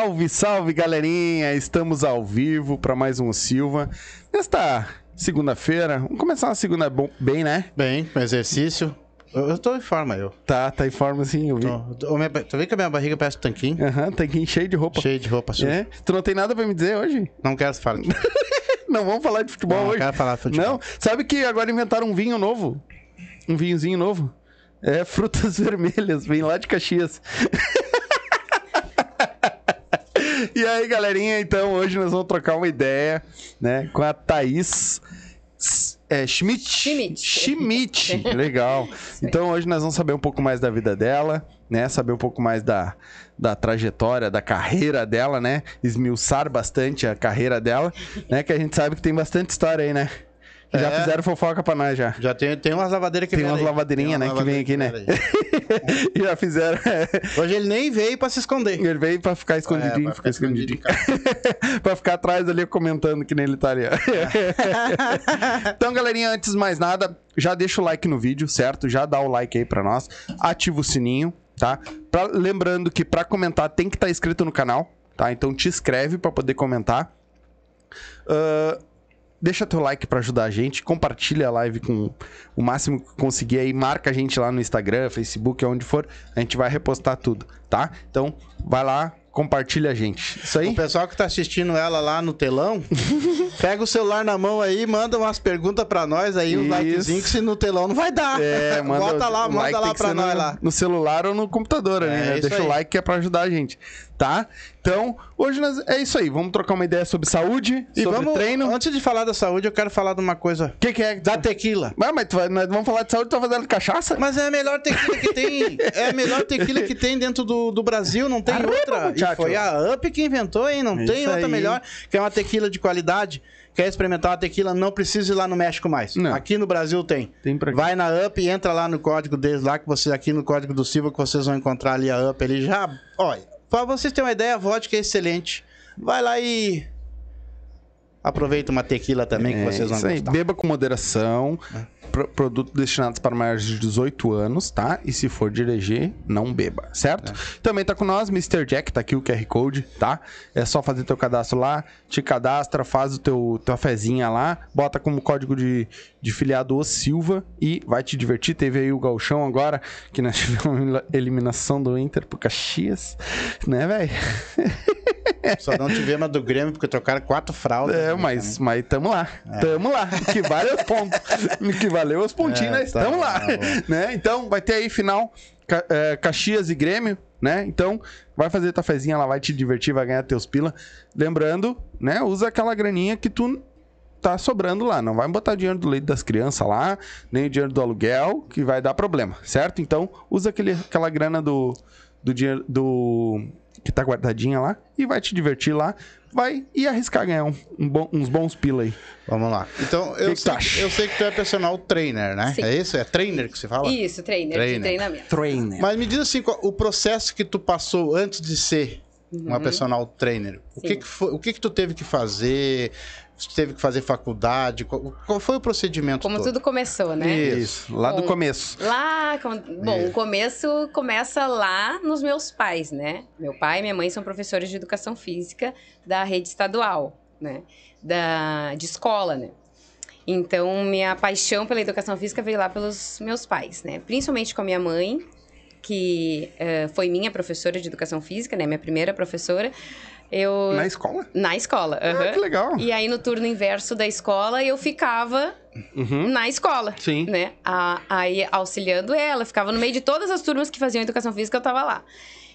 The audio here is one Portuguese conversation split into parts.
Salve, salve, galerinha! Estamos ao vivo para mais um Silva. Nesta segunda-feira, vamos começar uma segunda bem, né? Bem, exercício. Eu, eu tô em forma, eu. Tá, tá em forma assim, eu vi. Tô, minha- tu vê que a minha barriga parece um tanquinho? Aham, tá aqui cheio de roupa. Cheio de roupa suja. É? Tu não tem nada pra me dizer hoje? Não quero falar. Não vamos falar de futebol Não, não hoje. quero falar de futebol. Não, sabe que agora inventaram um vinho novo? Um vinhozinho novo? É frutas vermelhas, vem lá de Caxias. E aí, galerinha, então hoje nós vamos trocar uma ideia, né, com a Thaís é, Schmidt. Schmidt. Schmidt. Legal. Então hoje nós vamos saber um pouco mais da vida dela, né? Saber um pouco mais da, da trajetória, da carreira dela, né? Esmiuçar bastante a carreira dela, né? Que a gente sabe que tem bastante história aí, né? Que Já É. fizeram fofoca pra nós já. Já tem, tem umas lavadeiras que Tem vieram umas aí. lavadeirinhas, Tem né, umas que vem aqui, né? já fizeram. Hoje ele nem veio pra se esconder. Ele veio pra ficar escondidinho, É, pra ficar ficar escondidinho. pra ficar atrás ali comentando que nem ele tá ali. então, galerinha, antes de mais nada, já deixa o like no vídeo, certo? Já dá o like aí pra nós. Ativa o sininho, tá? Pra- lembrando que pra comentar tem que estar inscrito no canal, tá? Então te inscreve pra poder comentar. Ah, deixa teu like pra ajudar a gente, compartilha a live com o máximo que conseguir aí, marca a gente lá no Instagram, Facebook, onde for, a gente vai repostar tudo, tá? Então, vai lá, compartilha a gente. Isso aí? O pessoal que tá assistindo ela lá no telão, pega o celular na mão aí, manda umas perguntas pra nós aí, um likezinho, que se no telão não vai dar. É, manda, Bota lá, o manda like lá ser nós no, lá. No celular ou no computador, É, né? Deixa o aí. like que é pra ajudar a gente, tá? Então, hoje nós, é isso aí. Vamos trocar uma ideia sobre saúde, E sobre vamos, treino. O antes de falar da saúde, eu quero falar de uma coisa. que, que é? Da tequila. Mas, mas tu vai- nós vamos falar de saúde, tu tá fazendo cachaça? Mas é a melhor tequila que tem. É a melhor tequila que tem dentro do, do Brasil, não tem outra. E foi a Up que inventou, hein? Não tem outra aí. melhor. Que é uma tequila de qualidade. Quer experimentar uma tequila, não precisa ir lá no México mais. Não. Aqui no Brasil tem. Tem Vai na Up e entra lá no código deles lá, que você aqui no código do Silva, que vocês vão encontrar ali a Up ali já. Olha, pra vocês terem uma ideia, a vodka é excelente. Vai lá e. Aproveita uma tequila também, que É, vocês vão aí. gostar. Beba com moderação. Pro- produto destinados para maiores de 18 anos, tá? E se for dirigir, não beba, certo? Também tá com nós, Mr. Jack, tá aqui o QR Code, tá? É só fazer teu cadastro lá, te cadastra, faz o teu tua fezinha lá, bota como código de, de filiado o Silva e vai te divertir. Teve aí o Galchão agora, que nós tivemos eliminação do Inter pro Caxias, né, velho? Só não tivemos a do Grêmio, porque trocaram quatro fraldas. É, né, mas, mas tamo lá. Tamo lá. Que vale é os pontos. Que valeu os pontinhos, É, nós tá lá. tá né? Então, vai ter aí final Ca- é, Caxias e Grêmio, né? Então, vai fazer tua fezinha, ela vai te divertir, vai ganhar teus pila. Lembrando, né? Usa aquela graninha que tu tá sobrando lá. Não vai botar dinheiro do leite das crianças lá, nem o dinheiro do aluguel, que vai dar problema, certo? Então, usa aquele, aquela grana do, do dinheiro do que tá guardadinha lá e vai te divertir lá. Vai e arriscar ganhar um, um bom- uns bons pila aí. Vamos lá. Então, eu, que sei, acha? eu sei que tu é personal trainer, né? Sim. É isso? É trainer que você fala? Isso, trainer, Trainer. de treinamento. Trainer. Mas me diz assim, qual- o processo que tu passou antes de ser uma personal trainer. O que, que foi, o que que tu teve que fazer? Teve que fazer faculdade? Qual, qual foi o procedimento Como todo? tudo começou, né? Isso, lá do Bom, começo. Lá, com- bom, Isso. o começo começa lá nos meus pais, né? Meu pai e minha mãe são professores de educação física da rede estadual, né? Da, de escola, né? Então, minha paixão pela educação física veio lá pelos meus pais, né? Principalmente com a minha mãe, que eh, foi minha professora de educação física, né? Minha primeira professora. Eu... Na escola? Na escola, Ah, aham. que legal. E aí, no turno inverso da escola, eu ficava Uhum. na escola Sim. né? A- aí auxiliando ela, ficava no meio de todas as turmas que faziam educação física, eu tava lá.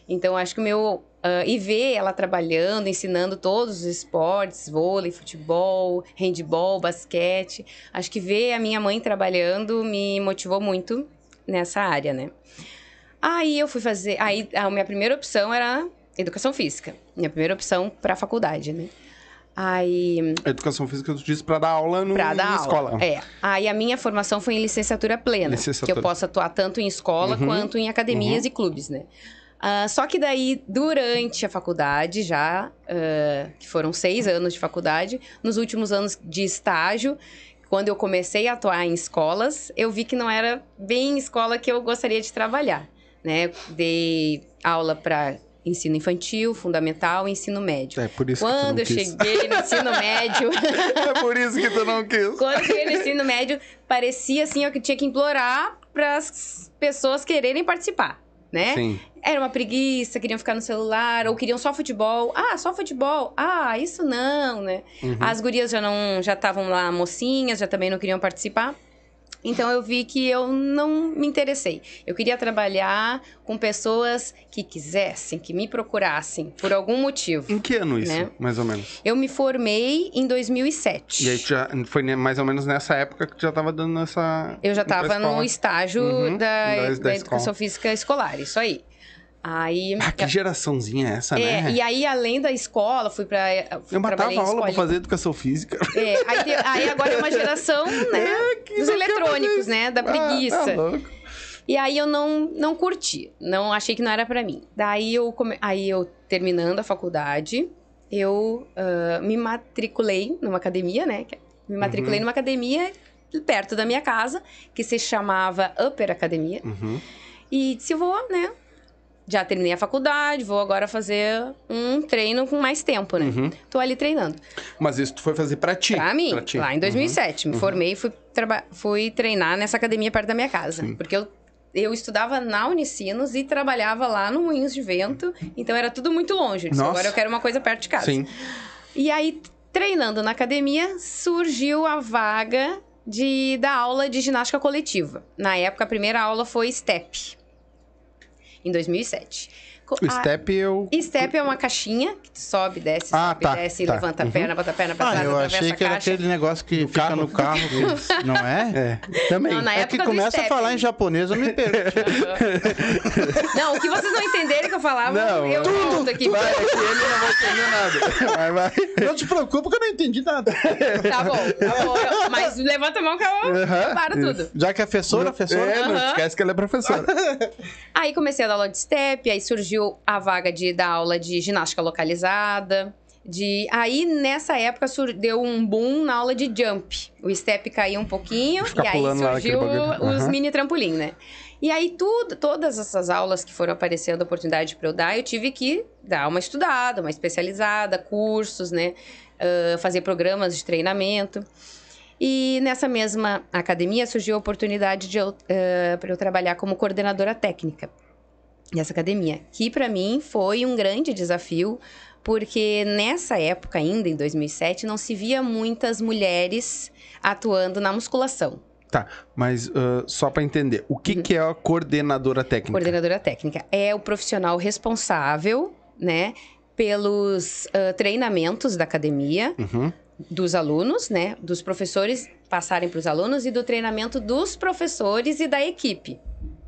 Então acho que o meu ah, e ver ela trabalhando, ensinando todos os esportes, vôlei, futebol, handball, basquete, acho que ver a minha mãe trabalhando me motivou muito nessa área, né? Aí eu fui fazer, aí a minha primeira opção era educação física, minha primeira opção para faculdade, né? Aí Educação física, tu disse pra dar aula no, Pra dar na aula. escola. É. Aí a minha formação foi em licenciatura plena. Licenciatura. Que eu posso atuar tanto em escola Uhum. quanto em academias e clubes, né? Ah, só que daí, durante a faculdade, já, ah, que foram seis anos de faculdade, nos últimos anos de estágio, quando eu comecei a atuar em escolas, eu vi que não era bem escola que eu gostaria de trabalhar, né? Dei aula para ensino infantil, fundamental e ensino médio. É por isso Quando eu que tu não quis. cheguei no ensino médio, É por isso que tu não quis. quando eu cheguei no ensino médio, parecia assim ó, que eu tinha que implorar para as pessoas quererem participar, né? Sim. Era uma preguiça, queriam ficar no celular, ou queriam só futebol. Ah, só futebol. Ah, isso não, né? Uhum. As gurias já não já estavam lá mocinhas, já também não queriam participar. Então eu vi que eu não me interessei. Eu queria trabalhar com pessoas que quisessem, que me procurassem por algum motivo. Em que ano isso, Né? mais ou menos? Eu me formei em 2007. E aí já, foi mais ou menos nessa época que tu já tava dando essa... Eu já estava no estágio Uhum, da, da- da da educação física escolar, isso aí. Aí. Ah, que geraçãozinha é essa, é, né? e aí, além da escola, fui pra. Fui Eu matava em aula pra fazer educação física. É, aí, te- aí agora é uma geração, né? que dos eletrônicos, né? Da Ah, preguiça. tá louco. E aí eu não, não curti. Não achei que não era pra mim. Daí eu, come... aí eu terminando a faculdade, eu ah, me matriculei numa academia, né? Me matriculei Uhum. numa academia perto da minha casa, que se chamava Upper Academia. Uhum. E disse, vou, né? Já terminei a faculdade, vou agora fazer um treino com mais tempo, né? Uhum. Tô ali treinando. Mas isso tu foi fazer pra ti. Pra mim, Pra ti. lá em 2007. Me formei e fui, fui treinar nessa academia perto da minha casa. Sim. Porque eu, eu estudava na Unicinos e trabalhava lá no Moinhos de Vento. Então era tudo muito longe. Eu disse, agora eu quero uma coisa perto de casa. Sim. E aí, treinando na academia, surgiu a vaga de dar aula de ginástica coletiva. Na época, a primeira aula foi STEP. Em 2007. A- step eu... Step é uma caixinha que tu sobe, desce, Ah, sobe, tá, desce, tá. levanta a Uhum. perna, bota a perna pra Ah, trás, eu atravessa achei a que era aquele negócio que fica carro. no carro, que- não é? É, também. Não, na É que começa a step. falar em japonês, eu me perco. Não, o que vocês não entenderem que eu falava, Não, eu tudo. volto aqui. Vai, é que ele não vai entender nada. Vai, vai. Não te preocupa que eu não entendi nada. Tá bom, tá bom. eu- Mas levanta a mão que eu, eu Aham, paro tudo. Já que é professora, professora. É, não Aham. esquece que ela é professora. Aí comecei a dar aula de step, aí surgiu a vaga de dar aula de ginástica localizada. De... Aí, nessa época, sur- deu um boom na aula de jump. O step caiu um pouquinho e aí surgiu bagulho. os mini trampolim, né? E aí, tudo, todas essas aulas que foram aparecendo, oportunidade para eu dar, eu tive que dar uma estudada, uma especializada, cursos, né? Ah, fazer programas de treinamento. E nessa mesma academia surgiu a oportunidade de eu, para eu trabalhar como coordenadora técnica dessa academia, que para mim foi um grande desafio, porque nessa época ainda, em 2007, não se via muitas mulheres atuando na musculação. Tá, mas ah, só pra entender, o que, que é a coordenadora técnica? Coordenadora técnica é o profissional responsável, né, pelos ah, treinamentos da academia, Uhum. dos alunos, né? Dos professores passarem para os alunos e do treinamento dos professores e da equipe.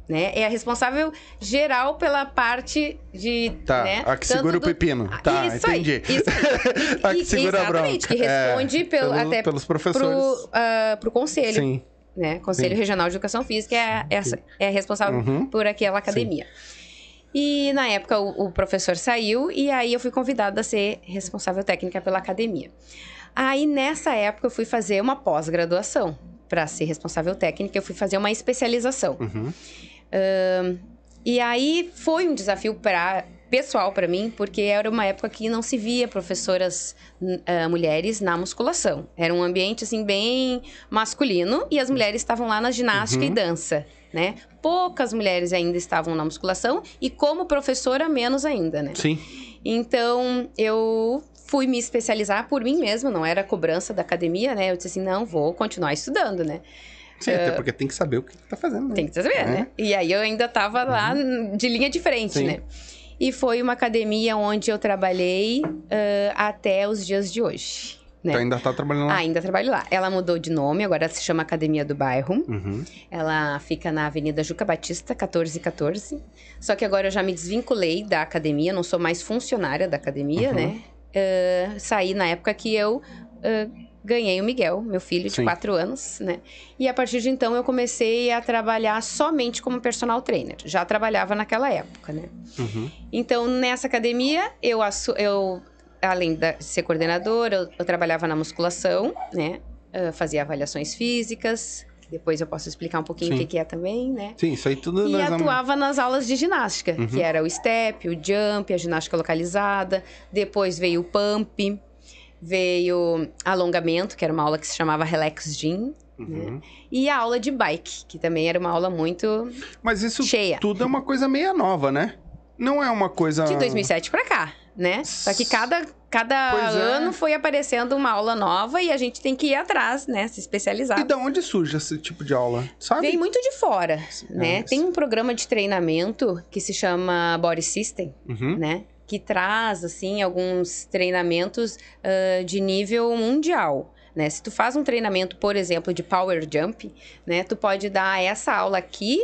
Né? É a responsável geral pela parte de. Tá, né? a que segura o do- pepino. Ah, Tá, isso aí, entendi. isso aí. a que segura a bronca. exatamente, que responde É, pelo- até pelos professores. Pro, ah, pro conselho, Sim. né? Conselho Sim. Regional de Educação Física é, essa, é responsável Uhum. por aquela academia. E na época o, o professor saiu e aí eu fui convidada a ser responsável técnica pela academia. Aí nessa época eu fui fazer uma pós-graduação. Para ser responsável técnica, eu fui fazer uma especialização. Uhum. Ahn, e aí foi um desafio pra, pessoal para mim, porque era uma época que não se via professoras ah, mulheres na musculação. Era um ambiente assim bem masculino e as mulheres estavam lá na ginástica Uhum. e dança, né? Poucas mulheres ainda estavam na musculação e como professora menos ainda, né? Sim. Então, eu fui me especializar por mim mesma, não era cobrança da academia, né? Eu disse assim, não, vou continuar estudando, né? Sim, até porque tem que saber o que tá fazendo. né? Tem que saber, É. né? E aí eu ainda tava lá de linha de frente, Sim. né? E foi uma academia onde eu trabalhei ah, até os dias de hoje, né? Tu ainda tá trabalhando lá. Ainda trabalho lá. Ela mudou de nome, agora se chama Academia do Bairro. Uhum. Ela fica na Avenida Juca Batista, 1414. Só que agora eu já me desvinculei da academia, não sou mais funcionária da academia, Uhum. né? Ah, saí na época que eu ah, ganhei o Miguel, meu filho de Sim. 4 anos, né? E a partir de então eu comecei a trabalhar somente como personal trainer. Já trabalhava naquela época, né? Uhum. Então, nessa academia, eu, eu além de ser coordenadora, eu, eu trabalhava na musculação, né? Ah, fazia avaliações físicas, depois eu posso explicar um pouquinho o Sim. que, que é também, né? Sim, isso aí tudo E atuava nas aulas de ginástica, Uhum. que era o step, o jump, a ginástica localizada. Depois veio o pump, veio alongamento, que era uma aula que se chamava Relax Gym. Uhum. E a aula de bike, que também era uma aula muito Mas isso cheia. tudo é uma coisa meia nova, né? Não é uma coisa. De 2007 pra cá, né? Só que cada, cada Pois é. ano foi aparecendo uma aula nova e a gente tem que ir atrás, né? Se especializar. E da onde surge esse tipo de aula? Sabe? Vem muito de fora, né? Ah, Tem um programa de treinamento que se chama Body System, Uhum. né? Que traz, assim, alguns treinamentos ah, de nível mundial. Né? Se tu faz um treinamento, por exemplo, de power jump, né? Tu pode dar essa aula aqui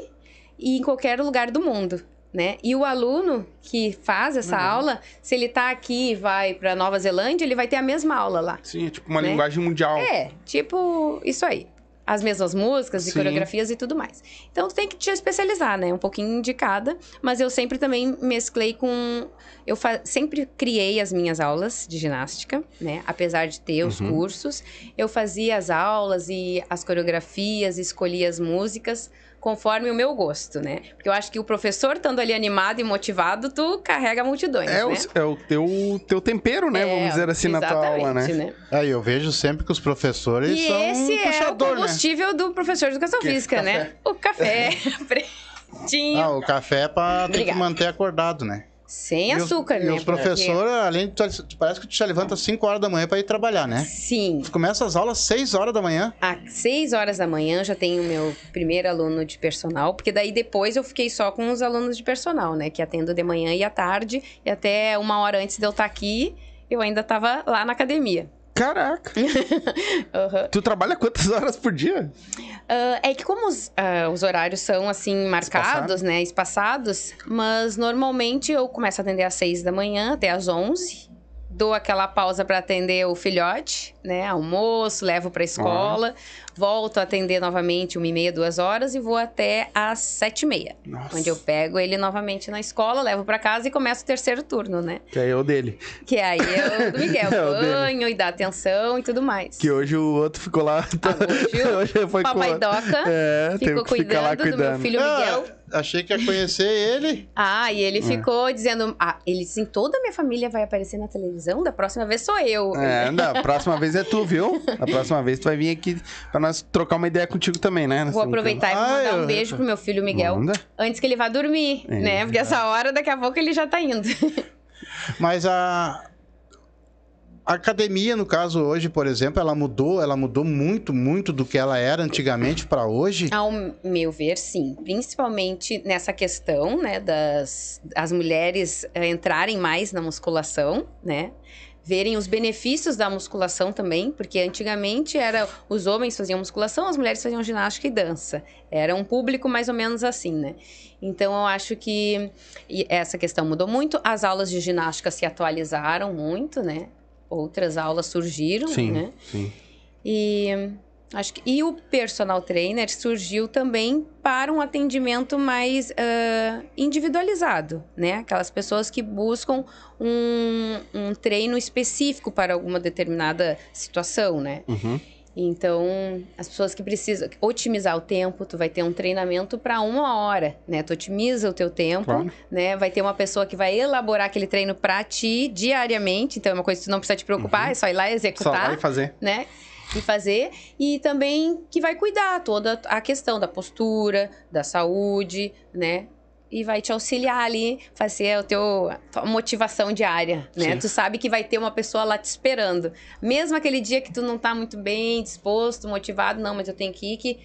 e em qualquer lugar do mundo. Né? E o aluno que faz essa Uhum. aula, se ele tá aqui e vai para Nova Zelândia, ele vai ter a mesma aula lá. Sim, é tipo uma Né? linguagem mundial. É, tipo isso aí. As mesmas músicas e Sim. coreografias e tudo mais. Então tem que te especializar, né? Um pouquinho de cada. Mas eu sempre também mesclei com. Eu fa- sempre criei as minhas aulas de ginástica, né? Apesar de ter os Uhum. cursos, eu fazia as aulas e as coreografias, escolhia as músicas conforme o meu gosto, né? Porque eu acho que o professor estando ali animado e motivado, tu carrega multidões, É, né? o, é o teu, teu tempero, né? É, Vamos dizer assim, na tua aula, né? exatamente, Aí eu vejo sempre que os professores E são esse um é o puxador, né? combustível do professor de educação Que? física, Café. né? O café pretinho. Ah, o café é pra ter que manter acordado, né? Sem E os- açúcar, e né? os professores, além de. Parece que tu já levanta às 5 horas da manhã pra ir trabalhar, né? Sim. Tu começa as aulas às 6 horas da manhã. Às 6 horas da manhã já tenho o meu primeiro aluno de personal, porque daí depois eu fiquei só com os alunos de personal, né? Que atendo de manhã e à tarde, e até uma hora antes de eu estar aqui, eu ainda estava lá na academia. Caraca! Aham. tu trabalha quantas horas por dia? Ah, é que como os, ah, os horários são assim marcados, Espaçado? né, espaçados, mas normalmente eu começo a atender às 6 da manhã até às 11. Dou aquela pausa para atender o filhote, né? Almoço, levo para escola, volto a atender novamente uma e meia, duas horas e vou até às sete e meia, Nossa. onde eu pego ele novamente na escola, levo para casa e começo o terceiro turno, né? Que aí é o dele. Que aí é o do Miguel, É banho e dá atenção e tudo mais. Que hoje o outro ficou lá. Ah, hoje o foi Papai com... Doca É, ficou ficar lá cuidando do meu cuidando. filho Miguel. Ah, achei que ia conhecer ele. Ah, e É. ele ficou dizendo. Ah, ele disse: toda a minha família vai aparecer na televisão, da próxima vez sou eu. É, não, a próxima vez é tu, viu? A próxima vez tu vai vir aqui pra nós trocar uma ideia contigo também, né? Vou aproveitar e vou Ah, mandar um eu- beijo pro meu filho Miguel. Manda. Antes que ele vá dormir, É. né? Porque essa hora, daqui a pouco, ele já tá indo. Mas a. A academia, no caso, hoje, por exemplo, ela mudou, ela mudou muito, muito do que ela era antigamente pra hoje. Ao meu ver, sim. Principalmente nessa questão, né, das as mulheres eh, entrarem mais na musculação, né? verem os benefícios da musculação também, porque antigamente era os homens faziam musculação, as mulheres faziam ginástica e dança. Era um público mais ou menos assim, né? Então eu acho que essa questão mudou muito. As aulas de ginástica se atualizaram muito, né? Outras aulas surgiram, Sim, né? sim. E acho que e o personal trainer surgiu também para um atendimento mais uh, individualizado, né? Aquelas pessoas que buscam um, um treino específico para alguma determinada situação, né? Uhum. Então, as pessoas que precisam otimizar o tempo, tu vai ter um treinamento para uma hora, né? Tu otimiza o teu tempo, Claro. né? Vai ter uma pessoa que vai elaborar aquele treino para ti diariamente, então é uma coisa que tu não precisa te preocupar, é só ir lá e Uhum. Só executar vai fazer. né? E fazer. E também que vai cuidar toda a questão da postura, da saúde, né? E vai te auxiliar ali, fazer o teu a tua motivação diária, né? Sim. Tu sabe que vai ter uma pessoa lá te esperando. Mesmo aquele dia que tu não tá muito bem, disposto, motivado, não, mas eu tenho que ir que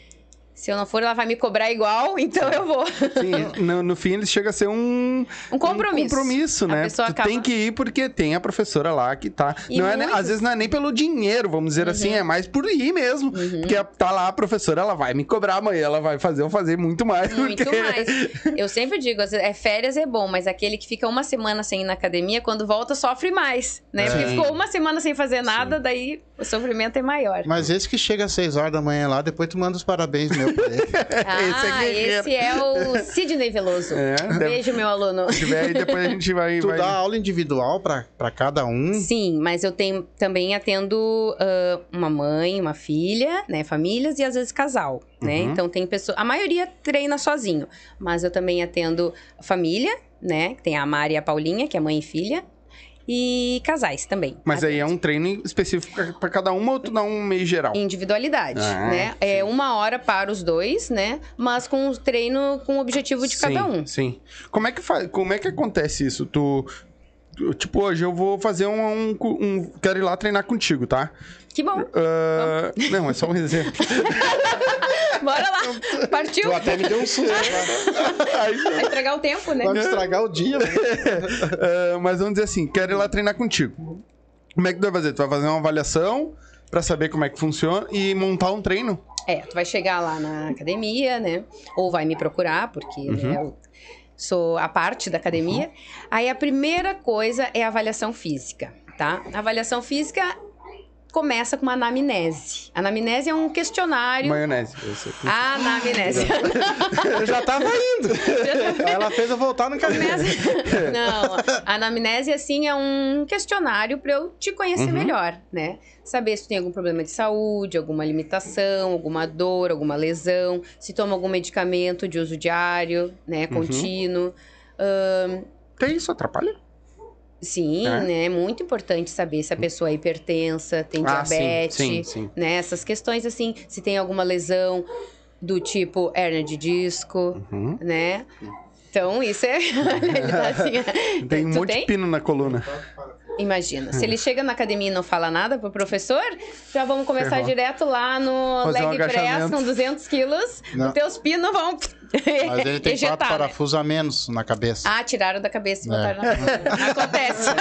se eu não for, ela vai me cobrar igual, então eu vou. Sim, no, no fim ele chega a ser um, Um compromisso. um compromisso, A né? Tu acaba- tem que ir porque tem a professora lá que tá. E Não é, nem- às vezes não é nem pelo dinheiro, vamos dizer assim, é mais por ir mesmo. Uhum. Porque tá lá a professora, ela vai me cobrar amanhã, ela vai fazer eu fazer muito mais. Muito porque... mais. Eu sempre digo, é férias é bom, mas aquele que fica uma semana sem ir na academia, quando volta, sofre mais, né? Porque Sim. ficou uma semana sem fazer nada, daí o sofrimento é maior. Mas esse que chega às 6 horas da manhã lá, depois tu manda os parabéns meu pra ele. Ah, guerreiro. esse é o Sidney Veloso. É, Beijo, meu aluno. Se tiver aí, depois a gente vai. Tu vai... dá aula individual pra, pra cada um. Sim, mas eu tenho também atendo ah, uma mãe, uma filha, né, famílias e às vezes casal, né? Uhum. Então tem pessoa, a maioria treina sozinho, mas eu também atendo família, né? que Tem a Mari e a Paulinha, que é mãe e filha, e casais também. Mas aí é um treino específico pra cada uma ou tu dá um meio geral? individualidade, Ah, né? É uma hora para os dois, né? Mas com o treino com o objetivo de cada Sim, um. Sim. Como é que faz? Como é que acontece isso? Tu, tu- tipo hoje eu vou fazer um, um, um- quero ir lá treinar contigo, tá? Que bom. Ah, não, é só um exemplo. Bora lá. Partiu. Tu até me deu um susto. Vai estragar o tempo, né? Pode estragar o dia. ah, mas vamos dizer assim, quero ir lá treinar contigo. Como é que tu vai fazer? Tu vai fazer uma avaliação pra saber como é que funciona e montar um treino? É, tu vai chegar lá na academia, né? Ou vai me procurar, porque né, eu sou a parte da academia. Aí a primeira coisa é a avaliação física, tá? A avaliação física começa com uma anamnese. Anamnese é um questionário. Maionese. eu sei. Anamnese. Eu já tava indo. Ela fez eu voltar no caminho. Começa- Não, a anamnese, assim, é um questionário para eu te conhecer melhor, né? Saber se tu tem algum problema de saúde, alguma limitação, alguma dor, alguma lesão, se toma algum medicamento de uso diário, né, contínuo. Ahn, Tem isso, atrapalha? Sim, É. né? É muito importante saber se a pessoa é hipertensa, tem Ah, sim, diabetes, sim, sim. né? Essas questões, assim, se tem alguma lesão do tipo hernia de disco, Uhum. né? Então, isso é. Ele tá assim. Tem um monte de pino na coluna. Imagina. Se ele chega na academia e não fala nada pro professor, já vamos começar Ferrou. direto lá no Fazer um leg press agachamento. com 200 quilos. Não. Os teus pinos vão. Mas ele tem ejetar, quatro né? parafusos a menos na cabeça. Ah, tiraram da cabeça e É. botaram na coluna. Acontece,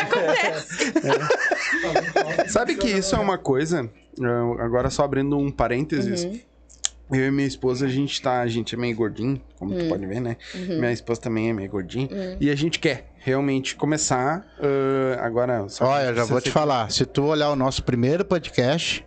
acontece. Sabe que isso é uma coisa, eu- agora só abrindo um parênteses. Uhum. Eu e minha esposa, a gente tá, a gente é meio gordinho, como Uhum. tu pode ver, né? Minha esposa também é meio gordinha. E a gente quer realmente começar ah, agora. só Olha, já vou te falar. Se tu olhar o nosso primeiro podcast,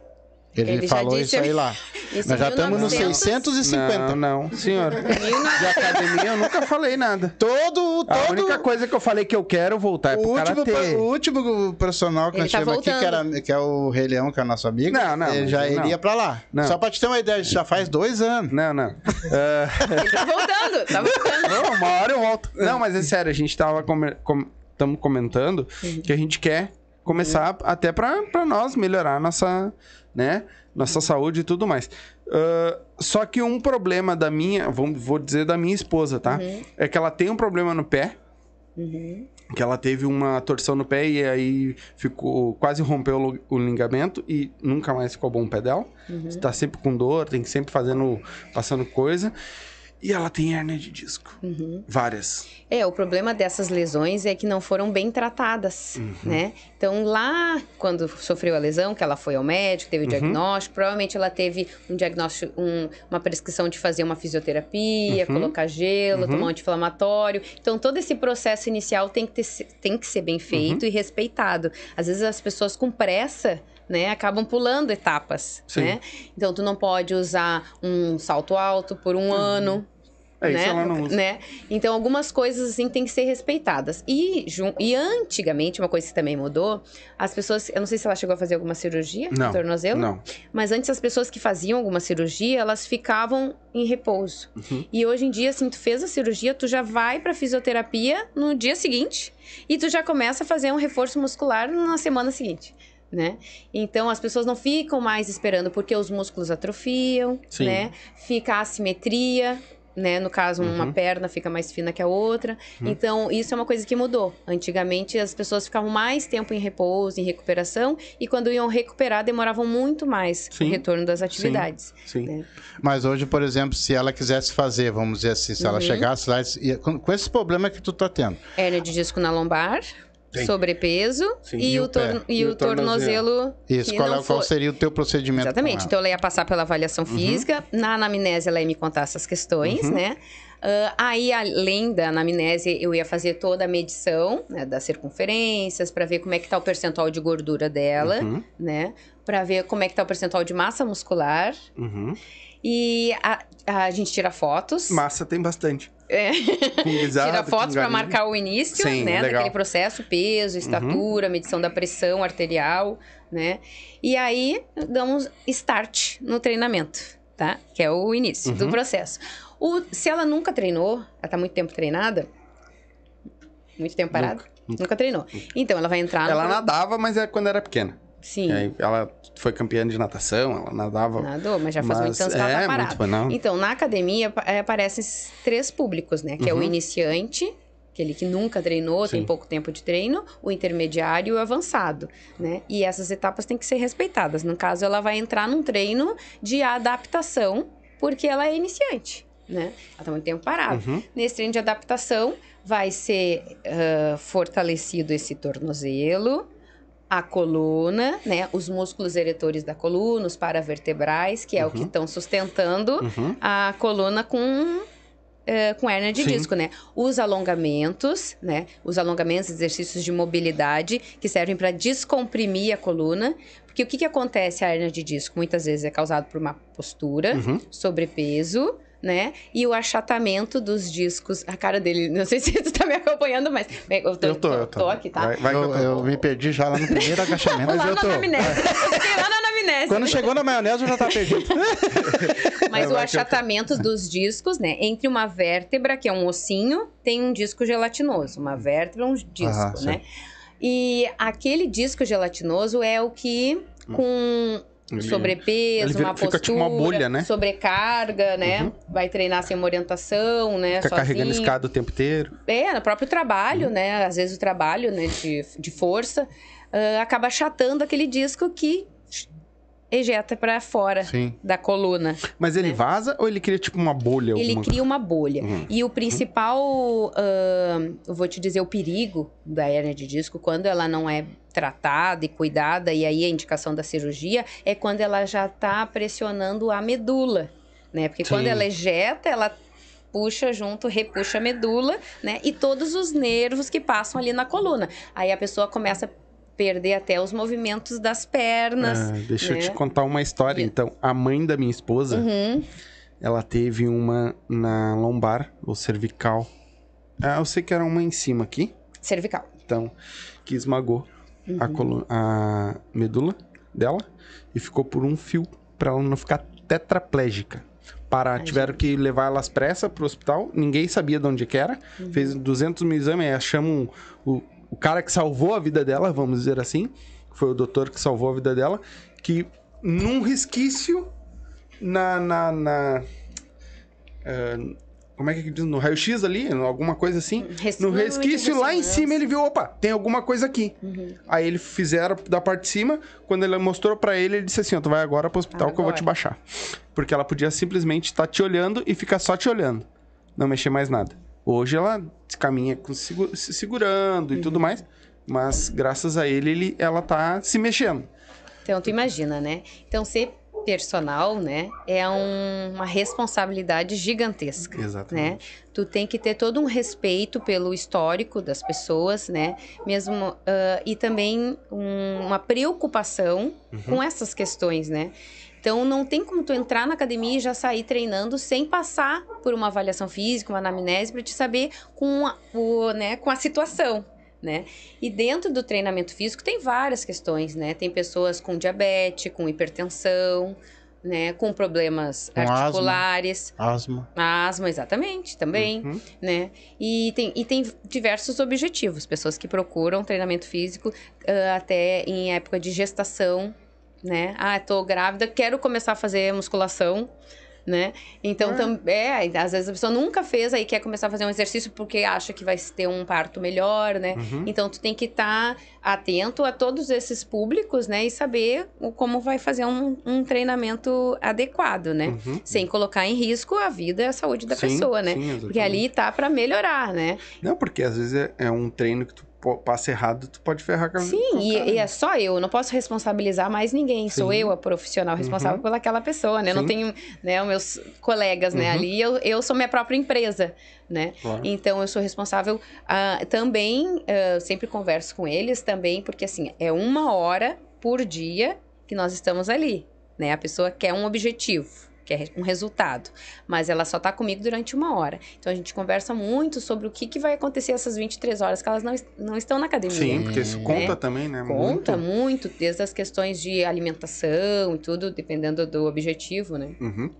ele, Ele falou disse- isso aí lá. Isso Nós já estamos no 1900. 650. Não, não, senhor. De academia eu nunca falei nada. Todo, A todo... única coisa que eu falei que eu quero voltar é o pro último, karatê. o último profissional que Ele nós tá temos aqui, que, era, que é o Rei Leão, que é nosso amigo, Não, não, ele já não. iria pra lá. Não. Só pra te ter uma ideia, já faz dois anos. Não, não. Ah, Ele tá voltando, tá voltando. Não, uma hora eu volto. Não, mas é sério, a gente tava com- tamo comentando que a gente quer começar até pra, pra nós melhorar nossa, né, nossa saúde e tudo mais. Ah, só que um problema da minha, vou, vou dizer da minha esposa, tá? É que ela tem um problema no pé. Que ela teve uma torção no pé e aí ficou quase rompeu o, o ligamento e nunca mais ficou bom o pé dela. Tá sempre com dor, tem que sempre fazendo passando coisa. E ela tem hérnia de disco. Uhum. Várias. É, o problema dessas lesões é que não foram bem tratadas, Uhum. né? Então, lá, quando sofreu a lesão, que ela foi ao médico, teve o Uhum. diagnóstico, provavelmente ela teve um diagnóstico, um- uma prescrição de fazer uma fisioterapia, Uhum. colocar gelo, Uhum. tomar um anti-inflamatório. Então, todo esse processo inicial tem que, ter- tem que ser bem Uhum. feito e respeitado. Às vezes, as pessoas com pressa... Né, acabam pulando etapas, Sim. né? Então, tu não pode usar um salto alto por um ano, É isso né? ela não usa. né? Então, algumas coisas assim têm que ser respeitadas. E, e antigamente, uma coisa que também mudou, as pessoas. Eu não sei se ela chegou a fazer alguma cirurgia Não, no tornozelo, Não. mas antes as pessoas que faziam alguma cirurgia, elas ficavam em repouso. Uhum. E hoje em dia, assim, tu fez a cirurgia, tu já vai pra fisioterapia no dia seguinte e tu já começa a fazer um reforço muscular na semana seguinte. Né? Então as pessoas não ficam mais esperando porque os músculos atrofiam, Sim. né? Fica a assimetria, né? No caso, uma Uhum. perna fica mais fina que a outra. Então, isso é uma coisa que mudou. Antigamente, as pessoas ficavam mais tempo em repouso, em recuperação, e quando iam recuperar, demoravam muito mais Sim. o retorno das atividades. Sim. né? Mas hoje, por exemplo, se ela quisesse fazer, vamos dizer assim, se ela Uhum. chegasse lá com, com esse problema que tu tá tendo, Hérnia de disco na lombar, Tem. sobrepeso Sim. e, E o pé. e E o o tornozelo. isso, qual, não é, qual seria o teu procedimento? Exatamente. Então, ela ia passar pela avaliação Uhum. física. Na anamnese, ela ia me contar essas questões, né? Ah, aí, além da anamnese, eu ia fazer toda a medição né, das circunferências para ver como é que tá o percentual de gordura dela, Uhum. né? Para ver como é que tá o percentual de massa muscular. Uhum. E a, a gente tira fotos. Massa tem bastante. É. Guisado, Tira fotos para marcar o início, Sim, né, legal. daquele processo, peso, estatura, medição da pressão arterial, né? E aí damos start no treinamento, tá? Que é o início do Uhum. processo. O- se ela nunca treinou, ela tá muito tempo treinada, muito tempo parada, nunca, treinou. Então ela vai entrar no Ela pro- nadava, mas é quando era pequena. Sim. Aí ela foi campeã de natação, ela nadava. Nadou, mas já faz mas, muito tempo que ela é, tá parada. muito, não. Então, na academia eh, aparecem três públicos, né? Que é o Uhum. iniciante, aquele que nunca treinou, tem Sim. pouco tempo de treino, o intermediário e o avançado, né? E essas etapas têm que ser respeitadas. No caso, ela vai entrar num treino de adaptação, porque ela é iniciante, né? Ela tá muito tempo parada. Uhum. Nesse treino de adaptação, vai ser ah, fortalecido esse tornozelo, a coluna, né? Os músculos eretores da coluna, os paravertebrais, que é o que Uhum. estão sustentando Uhum. a coluna com eh, com hernia de Sim. disco, né? Os alongamentos, né? Os alongamentos, exercícios de mobilidade que servem para descomprimir a coluna, porque o que que acontece a hernia de disco? Muitas vezes é causado por uma postura, Uhum. sobrepeso, né? E o achatamento dos discos. A cara dele, não sei se tu tá me acompanhando, mas eu tô, Eu tô, eu tô. aqui, tá? Vai, vai eu, eu tô. eu me perdi já lá no primeiro agachamento. lá eu na tô. lá na anamnese. Quando chegou na maionese, eu já tava perdido. Mas o vai achatamento dos discos, né? Entre uma vértebra, que é um ossinho, tem um disco gelatinoso. Uma vértebra, um disco, sim. né? E aquele disco gelatinoso é o que, com Ele- sobrepeso, ele vira- uma fica postura, tipo uma bolha, né? sobrecarga, né? Uhum. Vai treinar sem uma orientação, né? Fica carregando escada o tempo inteiro. É, no próprio trabalho, né? Às vezes o trabalho, né, de, de força, ah, acaba achatando aquele disco que ejeta para fora Sim. da coluna. Mas ele vaza ou ele cria tipo uma bolha? Ele alguma... cria uma bolha. Uhum. E o principal, eu vou te dizer, o perigo da hernia de disco, quando ela não é tratada e cuidada, e aí a indicação da cirurgia, é quando ela já está pressionando a medula, né? Porque quando Sim. ela ejeta, ela puxa junto, repuxa a medula, né? E todos os nervos que passam ali na coluna. Aí a pessoa começa a perder até os movimentos das pernas. Ah, deixa eu né? te contar uma história, então. A mãe da minha esposa, Uhum. ela teve uma na lombar, ou cervical. Ah, eu sei que era uma em cima aqui, Cervical. então, que esmagou a, Uhum. colu- a medula dela e ficou por um fio pra ela não ficar tetraplégica. Para, Ai, tiveram que levar ela às pressas pro hospital, ninguém sabia de onde que era, Uhum. fez 200 mil exames, aí achamos o, o cara que salvou a vida dela, vamos dizer assim, foi o doutor que salvou a vida dela, que num resquício na... na, na ah, como é que diz? No raio-x ali, alguma coisa assim. No resquício lá em cima ele viu, opa, tem alguma coisa aqui. Uhum. Aí ele fizeram da parte de cima, quando ele mostrou pra ele, ele disse assim, ó, tu vai agora pro hospital que eu vou Agora. te baixar. Porque ela podia simplesmente estar te olhando e ficar só te olhando. Não mexer mais nada. Hoje ela caminha com se segurando e tudo Uhum. mais. Mas graças a ele, ele, ela tá se mexendo. Então, tu imagina, né? Então, ser personal, né, é um- uma responsabilidade gigantesca. Né? Exatamente. Tu tem que ter todo um respeito pelo histórico das pessoas, né? Mesmo ah, e também um- uma preocupação com essas questões, né? Então não tem como tu entrar na academia e já sair treinando sem passar por uma avaliação física, uma anamnese para te saber com a, o, né, com a situação. Né? E dentro do treinamento físico tem várias questões, né? Tem pessoas com diabetes, com hipertensão, né? Com problemas Com asma. articulares, Asma. asma, exatamente, também Uhum. né? E tem, e tem diversos objetivos. Pessoas que procuram treinamento físico ah, até em época de gestação, né? Ah, tô grávida, quero começar a fazer musculação, né? Então, tam- é, às vezes a pessoa nunca fez, aí quer começar a fazer um exercício porque acha que vai ter um parto melhor, né? Uhum. Então, tu tem que estar atento a todos esses públicos, né? E saber o- como vai fazer um, um treinamento adequado, né? Uhum. Sem colocar em risco a vida e a saúde da Sim, pessoa, né? sim, Porque ali tá pra melhorar, né? Não, porque às vezes é, é um treino que tu passa errado, tu pode ferrar com a Sim, e, e é só eu, não posso responsabilizar mais ninguém. Sou Sim. eu a profissional responsável Uhum. pelaquela pessoa, né? Eu não tenho, né, os meus colegas, né, Uhum. ali, eu, eu sou minha própria empresa, né? Claro. Então eu sou responsável ah, também, ah, sempre converso com eles também, porque assim, é uma hora por dia que nós estamos ali, né? A pessoa quer um objetivo, quer um resultado, mas ela só tá comigo durante uma hora. Então a gente conversa muito sobre o que, que vai acontecer essas 23 horas que elas não, não estão na academia. Sim, porque isso Né? conta também, né? Conta Muito. muito, desde as questões de alimentação e tudo, dependendo do objetivo, né? Uhum.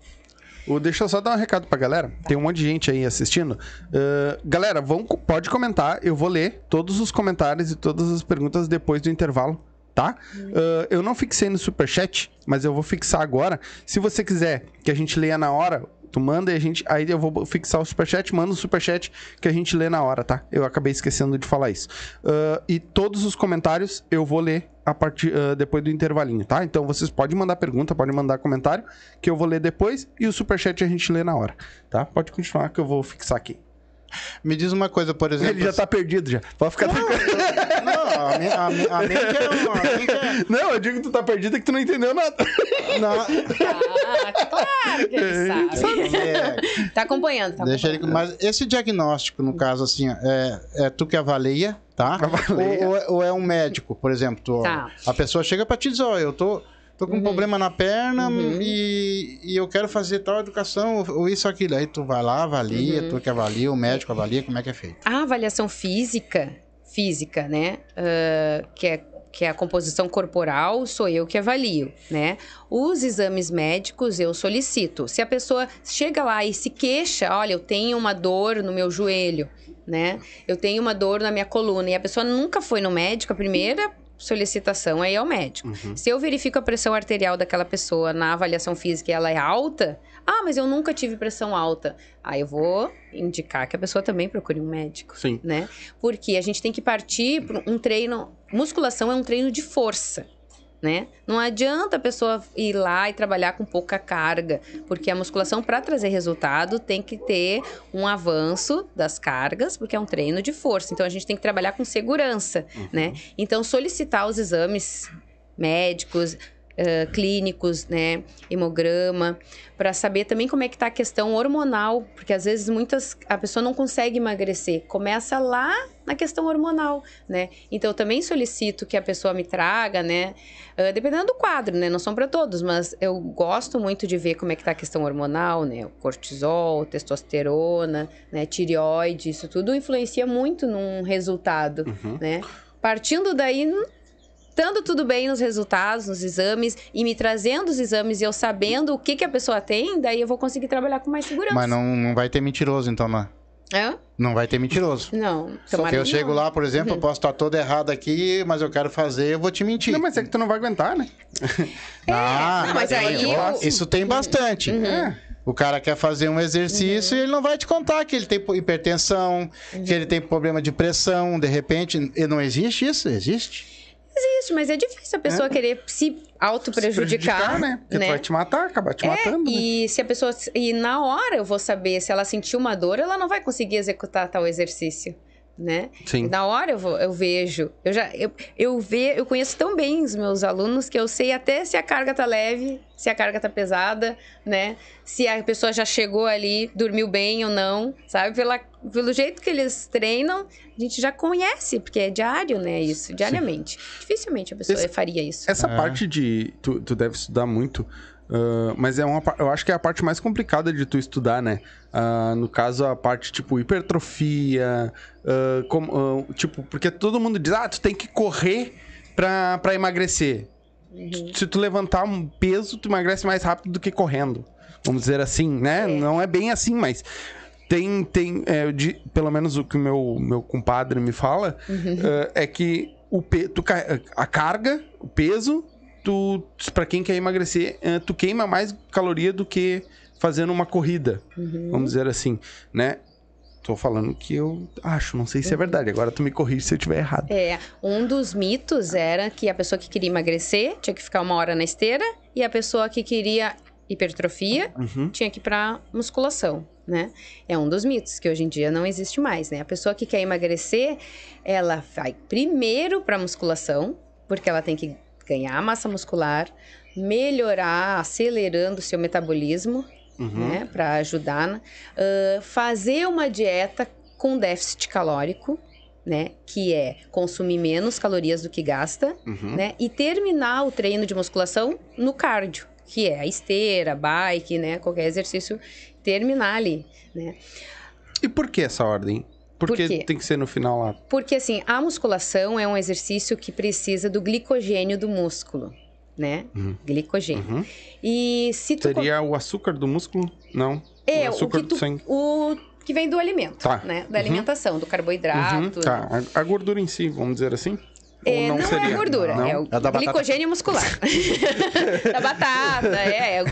O- deixa eu só dar um recado pra galera. Tem um monte de gente aí assistindo. Ah, galera, vão, pode comentar. Eu vou ler todos os comentários e todas as perguntas depois do intervalo, tá? Ah, eu não fixei no superchat, mas eu vou fixar agora. Se você quiser que a gente leia na hora, tu manda e a gente. Aí eu vou fixar o superchat, manda o superchat que a gente lê na hora, tá? Eu acabei esquecendo de falar isso. Ah, e todos os comentários eu vou ler a partir ah, depois do intervalinho, tá? Então vocês podem mandar pergunta, podem mandar comentário, que eu vou ler depois e o superchat a gente lê na hora, tá? Pode continuar que eu vou fixar aqui. Me diz uma coisa, por exemplo. Ele já tá perdido já. Pode ficar tranquilo. Não, a, me- a, me- a mente é uma. A mente é... Não, eu digo que tu tá perdido é que tu não entendeu nada. Não, Ah, claro que ele sabe. é, Tá acompanhando, tá deixa ele, acompanhando. mas esse diagnóstico, no caso, assim, é, é tu que avalia, tá? Avalia. Ou, ou é- ou é um médico, por exemplo. Tu, Tá. A pessoa chega pra te dizer, ó, eu tô, tô com um Uhum. problema na perna Uhum. e, e eu quero fazer tal educação, ou, ou isso, aquilo. Aí tu vai lá, avalia, Uhum. tu que avalia, o médico avalia, como é que é feito. A avaliação física, física, né? ah, que é que é a composição corporal, sou eu que avalio, né? Os exames médicos eu solicito. Se a pessoa chega lá e se queixa, olha, eu tenho uma dor no meu joelho, né? Eu tenho uma dor na minha coluna e a pessoa nunca foi no médico, a primeira solicitação aí é o médico. Uhum. Se eu verifico a pressão arterial daquela pessoa na avaliação física e ela é alta, ah, mas eu nunca tive pressão alta. Aí eu vou indicar que a pessoa também procure um médico, Sim. né? Porque a gente tem que partir para um treino. Musculação é um treino de força. Né? Não adianta a pessoa ir lá e trabalhar com pouca carga, porque a musculação, para trazer resultado, tem que ter um avanço das cargas, porque é um treino de força. Então a gente tem que trabalhar com segurança, né? Então solicitar os exames médicos, eh, clínicos, né, hemograma, para saber também como é que tá a questão hormonal, porque às vezes muitas a pessoa não consegue emagrecer, começa lá na questão hormonal, né? Então eu também solicito que a pessoa me traga, né, eh, dependendo do quadro, né, não são para todos, mas eu gosto muito de ver como é que tá a questão hormonal, né, o cortisol, testosterona, né, tireoide, isso tudo influencia muito num resultado, Uhum. né? Partindo daí, estando tudo bem nos resultados, nos exames, e me trazendo os exames e eu sabendo o que, que a pessoa tem, daí eu vou conseguir trabalhar com mais segurança. Mas não, não vai ter mentiroso, então, não. Hã? Não vai ter mentiroso. Não, Porque eu chego lá, por exemplo, eu posso estar todo errado aqui, mas eu quero fazer, eu vou te mentir. Não, mas é que tu não vai aguentar, né? ah, não, mas aí eu- isso tem bastante. Uhum. É. O cara quer fazer um exercício Uhum. e ele não vai te contar que ele tem hipertensão, que ele tem problema de pressão, de repente. E não existe isso? Existe? Existe, mas é difícil a pessoa querer se auto Se prejudicar, né? Porque tu vai te matar, acabar te matando. né? E se a pessoa. E na hora eu vou saber se ela sentiu uma dor, ela não vai conseguir executar tal exercício. Né? Sim. Na hora eu, vou, eu vejo. Eu já eu, eu ve, eu conheço tão bem os meus alunos que eu sei até se a carga tá leve, se a carga tá pesada, né? Se a pessoa já chegou ali, dormiu bem ou não, sabe? Pela, pelo jeito que eles treinam, a gente já conhece, porque é diário, né? Isso, diariamente. Dificilmente a pessoa Esse- faria isso. Essa É. parte de. Tu, tu deve estudar muito. ah, mas é uma, eu acho que é a parte mais complicada de tu estudar, né? Ah, no caso, a parte tipo hipertrofia, como, ah, tipo, porque todo mundo diz, ah, tu tem que correr pra, pra emagrecer. Uhum. Se tu levantar um peso, tu emagrece mais rápido do que correndo. Vamos dizer assim, né? Não é bem assim, mas tem, tem é, de- pelo menos o que o meu, meu compadre me fala, eh, é que o pe, tu, a carga, o peso, tu, para quem quer emagrecer, eh, tu queima mais caloria do que fazendo uma corrida, vamos dizer assim, né? Tô falando que eu acho, não sei se é verdade. Agora tu me corrige se eu estiver errado. É, um dos mitos era que a pessoa que queria emagrecer tinha que ficar uma hora na esteira e a pessoa que queria hipertrofia Uhum. tinha que ir pra musculação, né? É um dos mitos que hoje em dia não existe mais, né? A pessoa que quer emagrecer, ela vai primeiro pra musculação, porque ela tem que ganhar massa muscular, melhorar, acelerando o seu metabolismo, Uhum. né, para ajudar? Ah, fazer uma dieta com déficit calórico, né, que é consumir menos calorias do que gasta, Uhum. né, e terminar o treino de musculação no cardio, que é a esteira, bike, né, qualquer exercício, terminar ali, né. E por que essa ordem? Por, Por tem que ser no final lá? Porque assim, a musculação é um exercício que precisa do glicogênio do músculo, né? Uhum. Glicogênio. Uhum. E se tu Seria o açúcar do músculo? Não. É, o o açúcar que, tu, do sangue. o que vem do alimento, Tá. né? Da Uhum. alimentação, do Uhum, carboidrato. tá. A, a gordura em si, vamos dizer assim? É, não, não, é seria? a gordura, Não? é o É da batata. glicogênio muscular. da batata, é. é o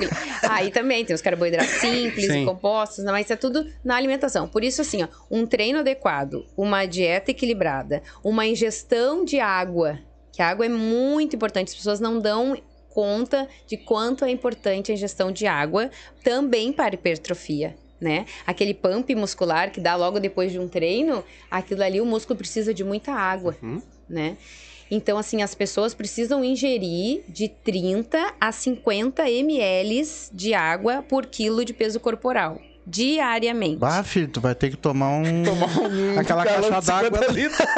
Aí também tem os carboidratos simples Sim. e compostos, né, mas é tudo na alimentação. Por isso, assim, ó, um treino adequado, uma dieta equilibrada, uma ingestão de água, que a água é muito importante, as pessoas não dão conta de quanto é importante a ingestão de água também para hipertrofia. Né? Aquele pump muscular que dá logo depois de um treino, aquilo ali o músculo precisa de muita água Uhum. Né? Então, assim, as pessoas precisam ingerir de 30 a 50 ml de água por quilo de peso corporal, diariamente. Bah, filho, tu vai ter que tomar um. Tomar um Aquela caixa d'água. 50 litros.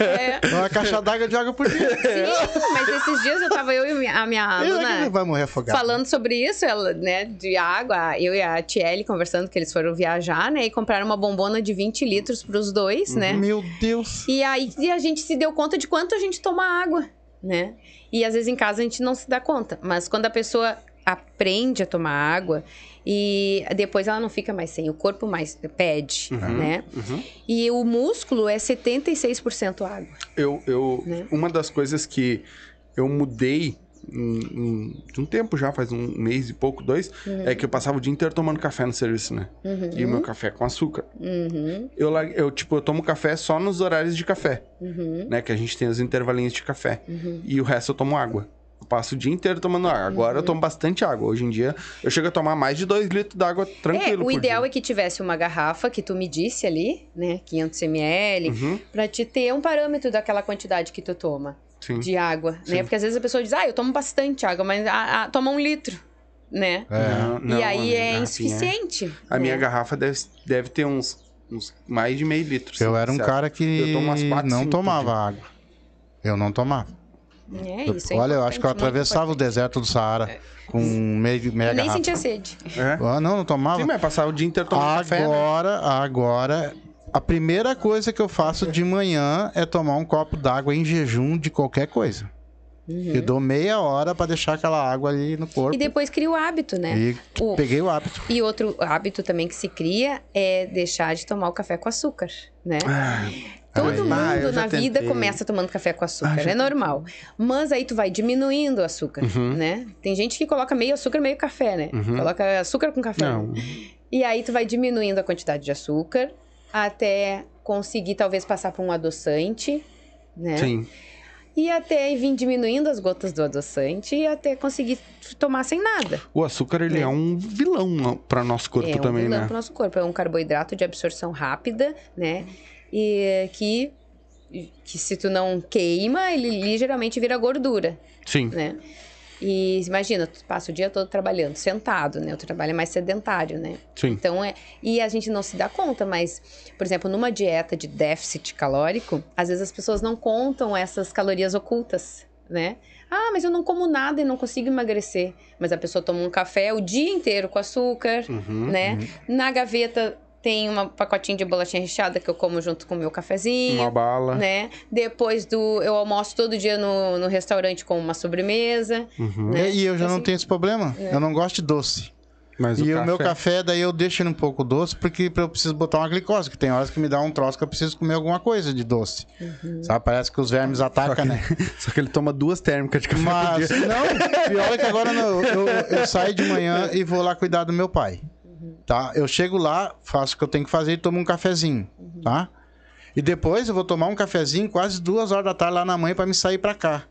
É, Uma caixa d'água de água por dia. sim, mas esses dias eu tava eu e minha- a minha Ele aluna vai morrer afogado. falando sobre isso, ela, né, de água, eu e a Tiele conversando que eles foram viajar, né, e compraram uma bombona de 20 litros pros dois, né? Meu Deus. E aí a gente se deu conta de quanto a gente toma água, né? E às vezes em casa a gente não se dá conta. Mas quando a pessoa aprende a tomar água e depois ela não fica mais sem, o corpo mais pede, Uhum, né? uhum. E o músculo é 76% água. Eu, eu, Né? Uma das coisas que eu mudei em- de um tempo já, faz um mês e pouco, dois, é que eu passava o dia inteiro tomando café no serviço, né? Uhum. E o meu café com açúcar. Uhum. Eu, eu, tipo, eu tomo café só nos horários de café, Uhum. né? Que a gente tem os intervalinhos de café. Uhum. E o resto eu tomo água. Eu passo o dia inteiro tomando água. Agora eu tomo bastante água. Hoje em dia, eu chego a tomar mais de 2 litros d'água tranquilo. É, o por ideal dia. é que tivesse uma garrafa que tu medisse ali, né, 500 ml, Uhum, pra te ter um parâmetro daquela quantidade que tu toma. sim. de água, Sim. né? Porque às vezes a pessoa diz, ah, eu tomo bastante água, mas ah, ah, toma um litro, né? É. Não, não, e a aí é garrafinha- insuficiente. A minha né? garrafa deve, deve ter uns, uns mais de meio litro. Eu era um certo? cara que Eu tomo umas quatro, não tomava água. Eu não tomava. É, isso é Olha, eu acho que eu atravessava o deserto do Saara com meio, meia Eu nem garrafa. sentia sede. É? Ah, não, não tomava. Sim, mas passava o dia inteiro tomando café, né? Agora, agora, a primeira coisa que eu faço de manhã é tomar um copo d'água em jejum de qualquer coisa. Uhum. Eu dou meia hora pra deixar aquela água ali no corpo. E depois cria o hábito, né? E O- peguei o hábito. E outro hábito também que se cria é deixar de tomar o café com açúcar, né? Ah, Todo Ah, mundo na vida tentei. começa tomando café com açúcar, Ah, já é normal. Mas aí tu vai diminuindo o açúcar, Uhum. né? Tem gente que coloca meio açúcar, meio café, né? Coloca açúcar com café. Não. E aí tu vai diminuindo a quantidade de açúcar até conseguir talvez passar por um adoçante, né? Sim. E até vir diminuindo as gotas do adoçante e até conseguir tomar sem nada. O açúcar, ele é, É. um vilão para nosso corpo é um também, vilão né? pro nosso corpo. É um carboidrato de absorção rápida, né? E que, que se tu não queima, ele ligeiramente vira gordura, Sim. né? E imagina, tu passa o dia todo trabalhando, sentado, né? O trabalho é mais sedentário, né? Sim. Então é. E a gente não se dá conta, mas, por exemplo, numa dieta de déficit calórico, às vezes as pessoas não contam essas calorias ocultas, né? Ah, mas eu não como nada e não consigo emagrecer. Mas a pessoa toma um café o dia inteiro com açúcar, Uhum. né? Na gaveta tem um pacotinho de bolachinha recheada que eu como junto com o meu cafezinho. Uma bala. Né? Depois do. Eu almoço todo dia no, no restaurante com uma sobremesa. Uhum. né? E eu já Então, não assim, tenho esse problema. Eu não gosto de doce. Mas e o o meu café, daí eu deixo ele um pouco doce, porque eu preciso botar uma glicose, que tem horas que me dá um troço que eu preciso comer alguma coisa de doce. Uhum. Sabe? Parece que os vermes atacam, né? Só que ele toma duas térmicas de café por Mas, dia. não, pior é que agora não, eu, eu saio de manhã e vou lá cuidar do meu pai. Tá? Eu chego lá, faço o que eu tenho que fazer e tomo um cafezinho, tá? E depois eu vou tomar um cafezinho quase duas horas da tarde lá na mãe pra me sair pra cá.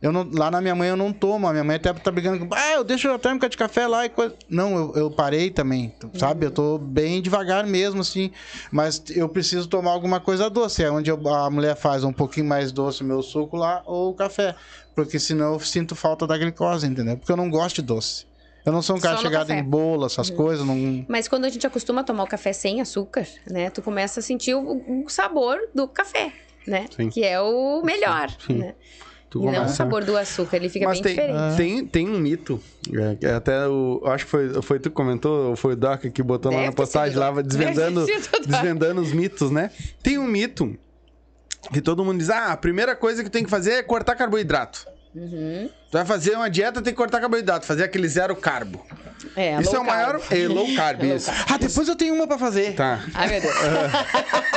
Eu não, lá na minha mãe eu não tomo, a minha mãe até tá brigando com, ah, eu deixo a térmica de café lá e coisa. Não, eu, eu parei também, sabe? Eu tô bem devagar mesmo, assim, mas eu preciso tomar alguma coisa doce. É onde eu- a mulher faz um pouquinho mais doce o meu suco lá ou o café, porque senão eu sinto falta da glicose, entendeu? Porque eu não gosto de doce. Eu não sou um cara Só chegado em bolo, essas coisas, não. Mas quando a gente acostuma a tomar o café sem açúcar, né? Tu começa a sentir o, o sabor do café, né? Sim. Que é o melhor, Sim. né? Tu e não o começa- sabor do açúcar, ele fica Mas bem tem, diferente. tem, tem um mito. é, que até o. eu Acho que foi, foi tu que comentou, ou foi o Doc que botou lá Deve na ter postagem, sido o lá desvendando, o desvendando os mitos, né? Tem um mito que todo mundo diz: ah, a primeira coisa que tem que fazer é cortar carboidrato. Uhum. Tu vai fazer uma dieta, tem que cortar carboidrato, fazer aquele zero carbo. É, isso é o maior. carb. É low carb, Low isso. Ah, depois eu tenho uma pra fazer. Tá. Ai, meu Deus.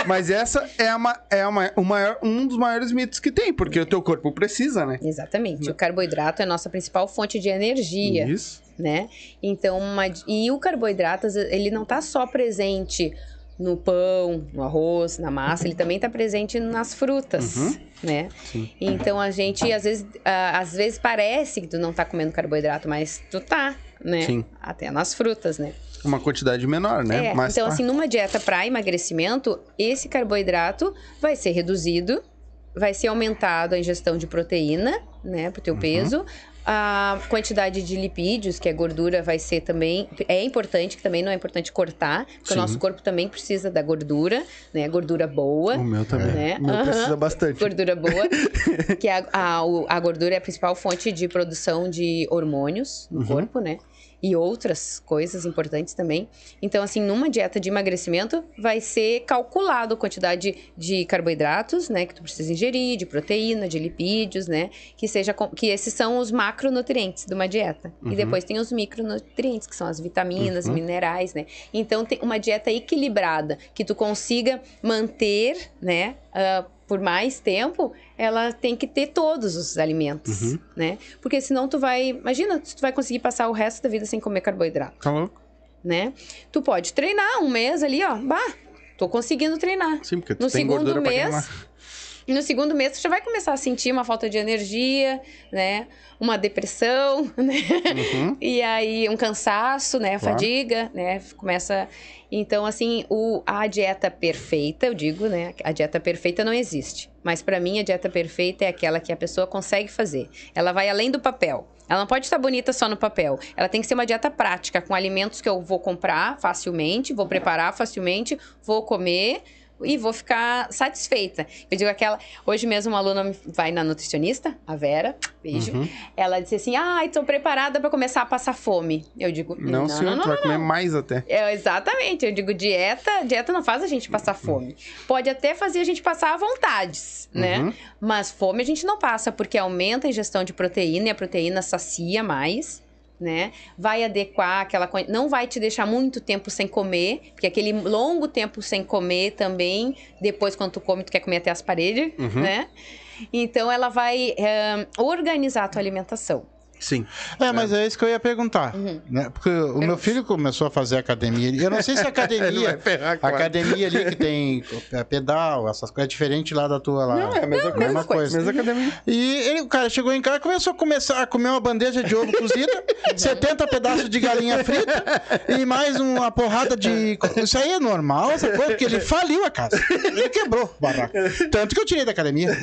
Mas essa é, a, ma- é a ma- o maior, um dos maiores mitos que tem, porque o teu corpo precisa, né? Exatamente. O carboidrato é a nossa principal fonte de energia. Isso. né? Então, uma- e o carboidrato, ele não tá só presente no pão, no arroz, na massa, ele também tá presente nas frutas, Uhum. né? Sim. Então a gente às vezes, às vezes parece que tu não tá comendo carboidrato, mas tu tá, né? Sim. Até nas frutas, né? Uma quantidade menor, né? É, Mas então, tá. assim, numa dieta para emagrecimento, esse carboidrato vai ser reduzido, vai ser aumentado a ingestão de proteína, né, pro teu peso. A quantidade de lipídios, que é gordura, vai ser também. É importante, que também não é importante cortar, porque Sim. o nosso corpo também precisa da gordura, né? Gordura boa. O meu também. Né? O meu Aham. precisa bastante. Gordura boa, que a, a, o- a gordura é a principal fonte de produção de hormônios no Uhum. corpo, né? E outras coisas importantes também. Então, assim, numa dieta de emagrecimento, vai ser calculado a quantidade de carboidratos, né? Que tu precisa ingerir, de proteína, de lipídios, né? Que, seja, que esses são os macronutrientes de uma dieta. Uhum. E depois tem os micronutrientes, que são as vitaminas, Uhum. minerais, né? Então, tem uma dieta equilibrada, que tu consiga manter, né? ah, por mais tempo, ela tem que ter todos os alimentos, Uhum. né? Porque senão tu vai... Imagina tu vai conseguir passar o resto da vida sem comer carboidrato, Tá louco? né? Tu pode treinar um mês ali, ó. Bah, tô conseguindo treinar. Sim, porque tu No tem segundo gordura pra mês, queimar. E no segundo mês, tu já vai começar a sentir uma falta de energia, né? Uma depressão, né? Uhum. E aí, um cansaço, né? Claro. Fadiga, né? Começa. Então, assim, o, a dieta perfeita, eu digo, né? A dieta perfeita não existe. Mas para mim, a dieta perfeita é aquela que a pessoa consegue fazer. Ela vai além do papel. Ela não pode estar bonita só no papel. Ela tem que ser uma dieta prática, com alimentos que eu vou comprar facilmente, vou preparar facilmente, vou comer e vou ficar satisfeita. Eu digo aquela. Hoje mesmo uma aluna vai na nutricionista, a Vera, beijo. Uhum. Ela disse assim: Ai, tô preparada para começar a passar fome. Eu digo: Não, senhor, tu vai comer mais até. é, exatamente, eu digo dieta, dieta não faz a gente passar fome. Pode até fazer a gente passar à vontades, né? Uhum. Mas fome a gente não passa, porque aumenta a ingestão de proteína e a proteína sacia mais, né? Vai adequar aquela não vai te deixar muito tempo sem comer, porque aquele longo tempo sem comer também, depois quando tu come tu quer comer até as paredes, Uhum. né? Então ela vai organizar a tua alimentação. Sim. É, mas é isso que eu ia perguntar. Né? Porque o meu filho começou a fazer academia. ali. Eu não sei se a academia. ferrar, A academia ali que tem é, pedal, essas coisas, é diferente lá da tua lá. Não, é a mesma coisa. mesma coisa. Mesma academia. E ele, o cara chegou em casa e começou a começar a comer uma bandeja de ovo cozida, 70 pedaços de galinha frita e mais uma porrada de. Isso aí é normal, essa coisa, porque ele faliu a casa. Ele quebrou o barraco. Tanto que eu tirei da academia.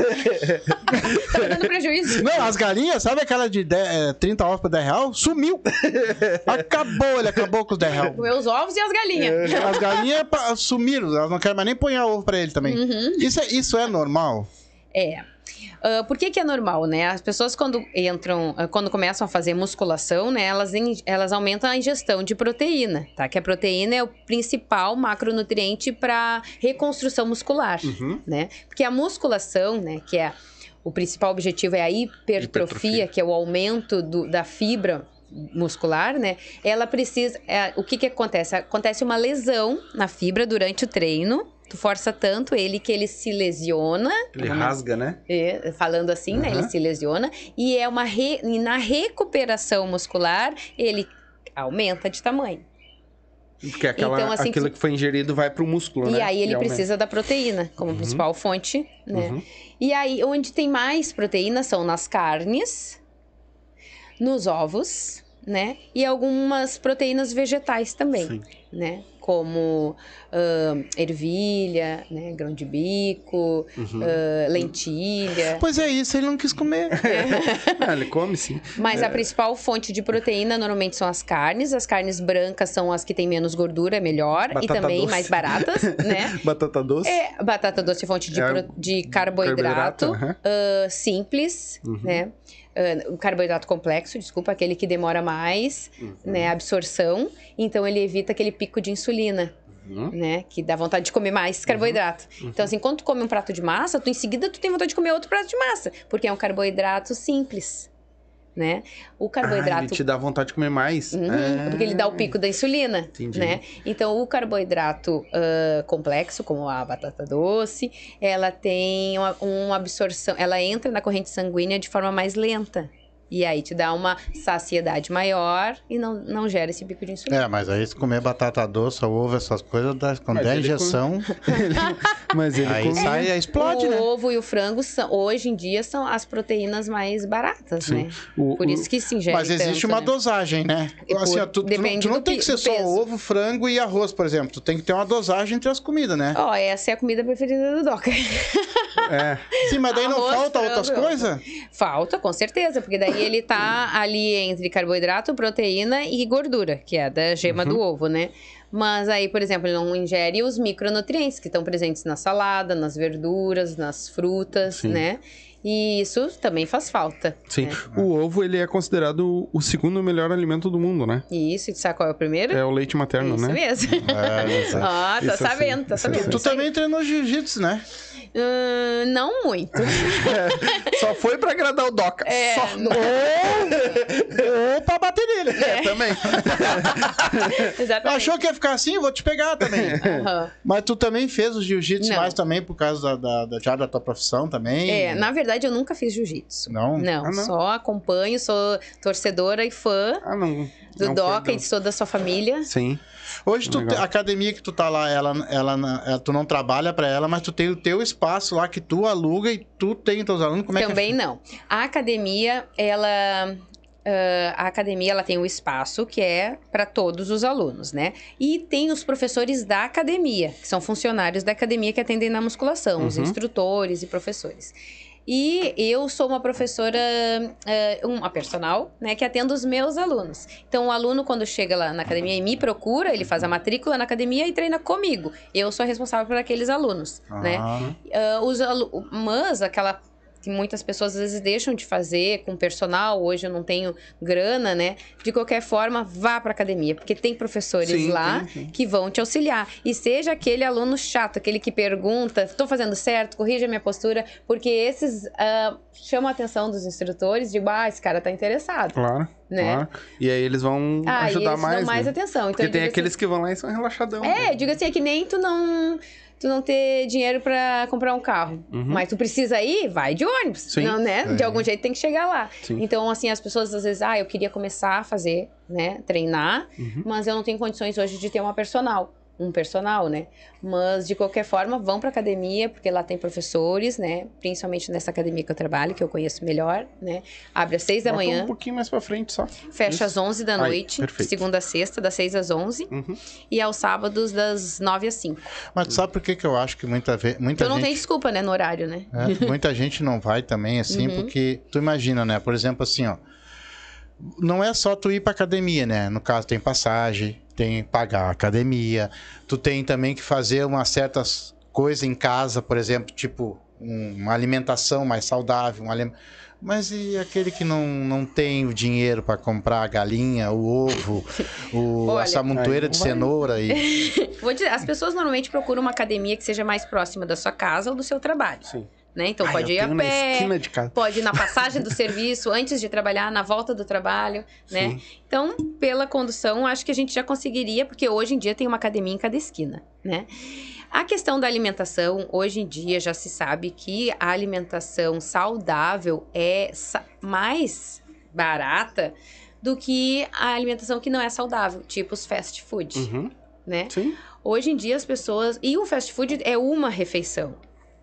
Tá dando prejuízo. Não, as galinhas, sabe aquela de 10, eh, 30 ovos por 10 real? Sumiu. Acabou, ele acabou com os 10 real. Comer os ovos e as galinhas. As galinhas sumiram, elas não querem mais nem pôr ovo pra ele também. Isso, é, isso é normal? É. Ah, por que, que é normal, né? As pessoas quando entram, ah, quando começam a fazer musculação, né, elas, in- elas aumentam a ingestão de proteína, tá? Que a proteína é o principal macronutriente para reconstrução muscular, Uhum. né? Porque a musculação, né, que é o principal objetivo é a hipertrofia, Hipertrofia. que é o aumento do- da fibra muscular, né? Ela precisa, é, o que que acontece? Acontece uma lesão na fibra durante o treino. Tu força tanto ele que ele se lesiona, Ele Vamos- rasga, né? é, falando assim, né? Ele se lesiona e é uma re- e na recuperação muscular ele aumenta de tamanho. Porque aquela, Então, assim, aquilo que foi ingerido vai pro músculo, E né? aí ele precisa da proteína como principal fonte, né? Uhum. E aí onde tem mais proteína são nas carnes, nos ovos, né? E algumas proteínas vegetais também, Sim. né? Como ahn, ervilha, né? grão de bico, Uhum. ah, lentilha. Pois é isso, ele não quis comer. Ah, ele come sim. Mas a principal fonte de proteína normalmente são as carnes. As carnes brancas são as que têm menos gordura, é melhor. e Batata também doce. mais baratas, né? Batata doce. É, batata doce é fonte de, É, pro- de carboidrato, aham. ah, simples, Uhum. né? Ah, o carboidrato complexo, desculpa, aquele que demora mais, Uhum. né? A absorção. Então ele evita aquele pico de insulina, Uhum. né? Que dá vontade de comer mais carboidrato. Então, assim, quando tu come um prato de massa, tu em seguida tu tem vontade de comer outro prato de massa, porque é um carboidrato simples, né? O Ah, ele carboidrato te dá vontade de comer mais. Uhum, Ah. Porque ele dá o pico da insulina, Entendi. né? Então, o carboidrato ah, complexo, como a batata doce, ela tem uma, uma absorção, ela entra na corrente sanguínea de forma mais lenta. E aí te dá uma saciedade maior e não, não gera esse pico de insulina. É, mas aí se comer batata doce, ovo, essas coisas, dá- quando der ele injeção, Mas ele aí come. sai, aí explode, o né? ovo e o frango, são, hoje em dia, são as proteínas mais baratas, Sim. né? O- Por o- isso que se ingere Mas existe tanto, uma né? dosagem, né? E Assim, por- ó, tu, tu não, tu não do tem que ser só ovo, frango e arroz, por exemplo. Tu tem que ter uma dosagem entre as comidas, né? Ó, essa é a comida preferida do Doca. É. Sim, mas daí não Arroz, falta frango outras coisas? Falta, com certeza, porque daí ele tá ali entre carboidrato, proteína e gordura, que é da gema Uhum. do ovo, né? Mas aí, por exemplo, ele não ingere os micronutrientes que estão presentes na salada, nas verduras, nas frutas, Sim. né? E isso também faz falta. Sim. né? O ovo, ele é considerado o segundo melhor alimento do mundo, né? E isso, e tu sabe qual é o primeiro? É o leite materno, isso né? mesmo. É, isso. Ah, tá Isso sei, sabendo, tá isso eu sabendo. sei. Tu também treinou jiu-jitsu, né? Hum, não muito. Só foi pra agradar o Doca. É, Só. Ou, ou pra bater nele. É, também. Exatamente. Achou que ia ficar assim? Vou te pegar também. Aham. Mas tu também fez o jiu-jitsu Não. mais também por causa da, da, da, já da tua profissão também? É, na verdade, eu nunca fiz jiu-jitsu. Não? Não, Ah, não? só acompanho, sou torcedora e fã Ah, não. do não foi, Doca e não. de toda a sua família. Sim. Hoje tu, a academia que tu tá lá, ela, ela, ela- tu não trabalha pra ela, mas tu tem o teu espaço lá que tu aluga e tu tem teus alunos. Como é Também que não. A academia, ela. ah, a academia ela tem um espaço que é para todos os alunos, né? E tem os professores da academia, que são funcionários da academia que atendem na musculação, os Uhum. instrutores e professores. E eu sou uma professora, ah, uma personal, né, que atendo os meus alunos. Então, o aluno, quando chega lá na academia e me procura, ele faz a matrícula na academia e treina comigo. Eu sou responsável por aqueles alunos, Ah, né? Ah, os mas aquela que muitas pessoas às vezes deixam de fazer com personal, hoje eu não tenho grana, né? De qualquer forma, vá para academia, porque tem professores Sim, lá tem, sim. que vão te auxiliar. E seja aquele aluno chato, aquele que pergunta, estou fazendo certo, corrija a minha postura, porque esses ah, chamam a atenção dos instrutores, de, ah, esse cara tá interessado. Claro, Né? claro. E aí eles vão Ah, ajudar eles mais, mais né? atenção. Então, Porque tem digo aqueles que vão lá e são relaxadão. assim, né? É, diga assim, é que nem tu não... Tu não ter dinheiro pra comprar um carro. Mas tu precisa ir, vai de ônibus. Uhum. Sim. Não, né? De algum jeito tem que chegar lá. Sim. Então, assim, as pessoas às vezes, ah, eu queria começar a fazer, né? Treinar, Uhum. mas eu não tenho condições hoje de ter uma personal. Um personal, né? Mas, de qualquer forma, vão pra academia, porque lá tem professores, né? Principalmente nessa academia que eu trabalho, que eu conheço melhor, né? Abre às seis da Bota manhã, um pouquinho mais pra frente só. fecha Isso. às 11 da Aí, noite, perfeito. segunda a sexta, das 6 às 11, Uhum. e aos sábados, das 9 às 5. Mas tu sabe por que, que eu acho que muita, ve... muita Então não gente... tem desculpa, né, no horário, né? É, muita gente não vai também, assim, Uhum. porque tu imagina, né? Por exemplo, assim, ó. Não é só tu ir pra academia, né? No caso, tem passagem, tem pagar a academia. Tu tem também que fazer umas certas coisas em casa, por exemplo, tipo um- uma alimentação mais saudável. Um alim... Mas e aquele que não, não tem o dinheiro para comprar a galinha, o ovo, o, Olha, essa montoeira aí de cenoura e Vou dizer, as pessoas normalmente procuram uma academia que seja mais próxima da sua casa ou do seu trabalho, Sim. Né? Então Ai, pode ir a pé, pode ir na passagem do serviço, antes de trabalhar, na volta do trabalho, né? Sim. Então, pela condução, acho que a gente já conseguiria, porque hoje em dia tem uma academia em cada esquina, né? A questão da alimentação, hoje em dia já se sabe que a alimentação saudável é sa- mais barata do que a alimentação que não é saudável, tipo os fast food, Uhum. né? Sim. Hoje em dia as pessoas. E o fast food é uma refeição.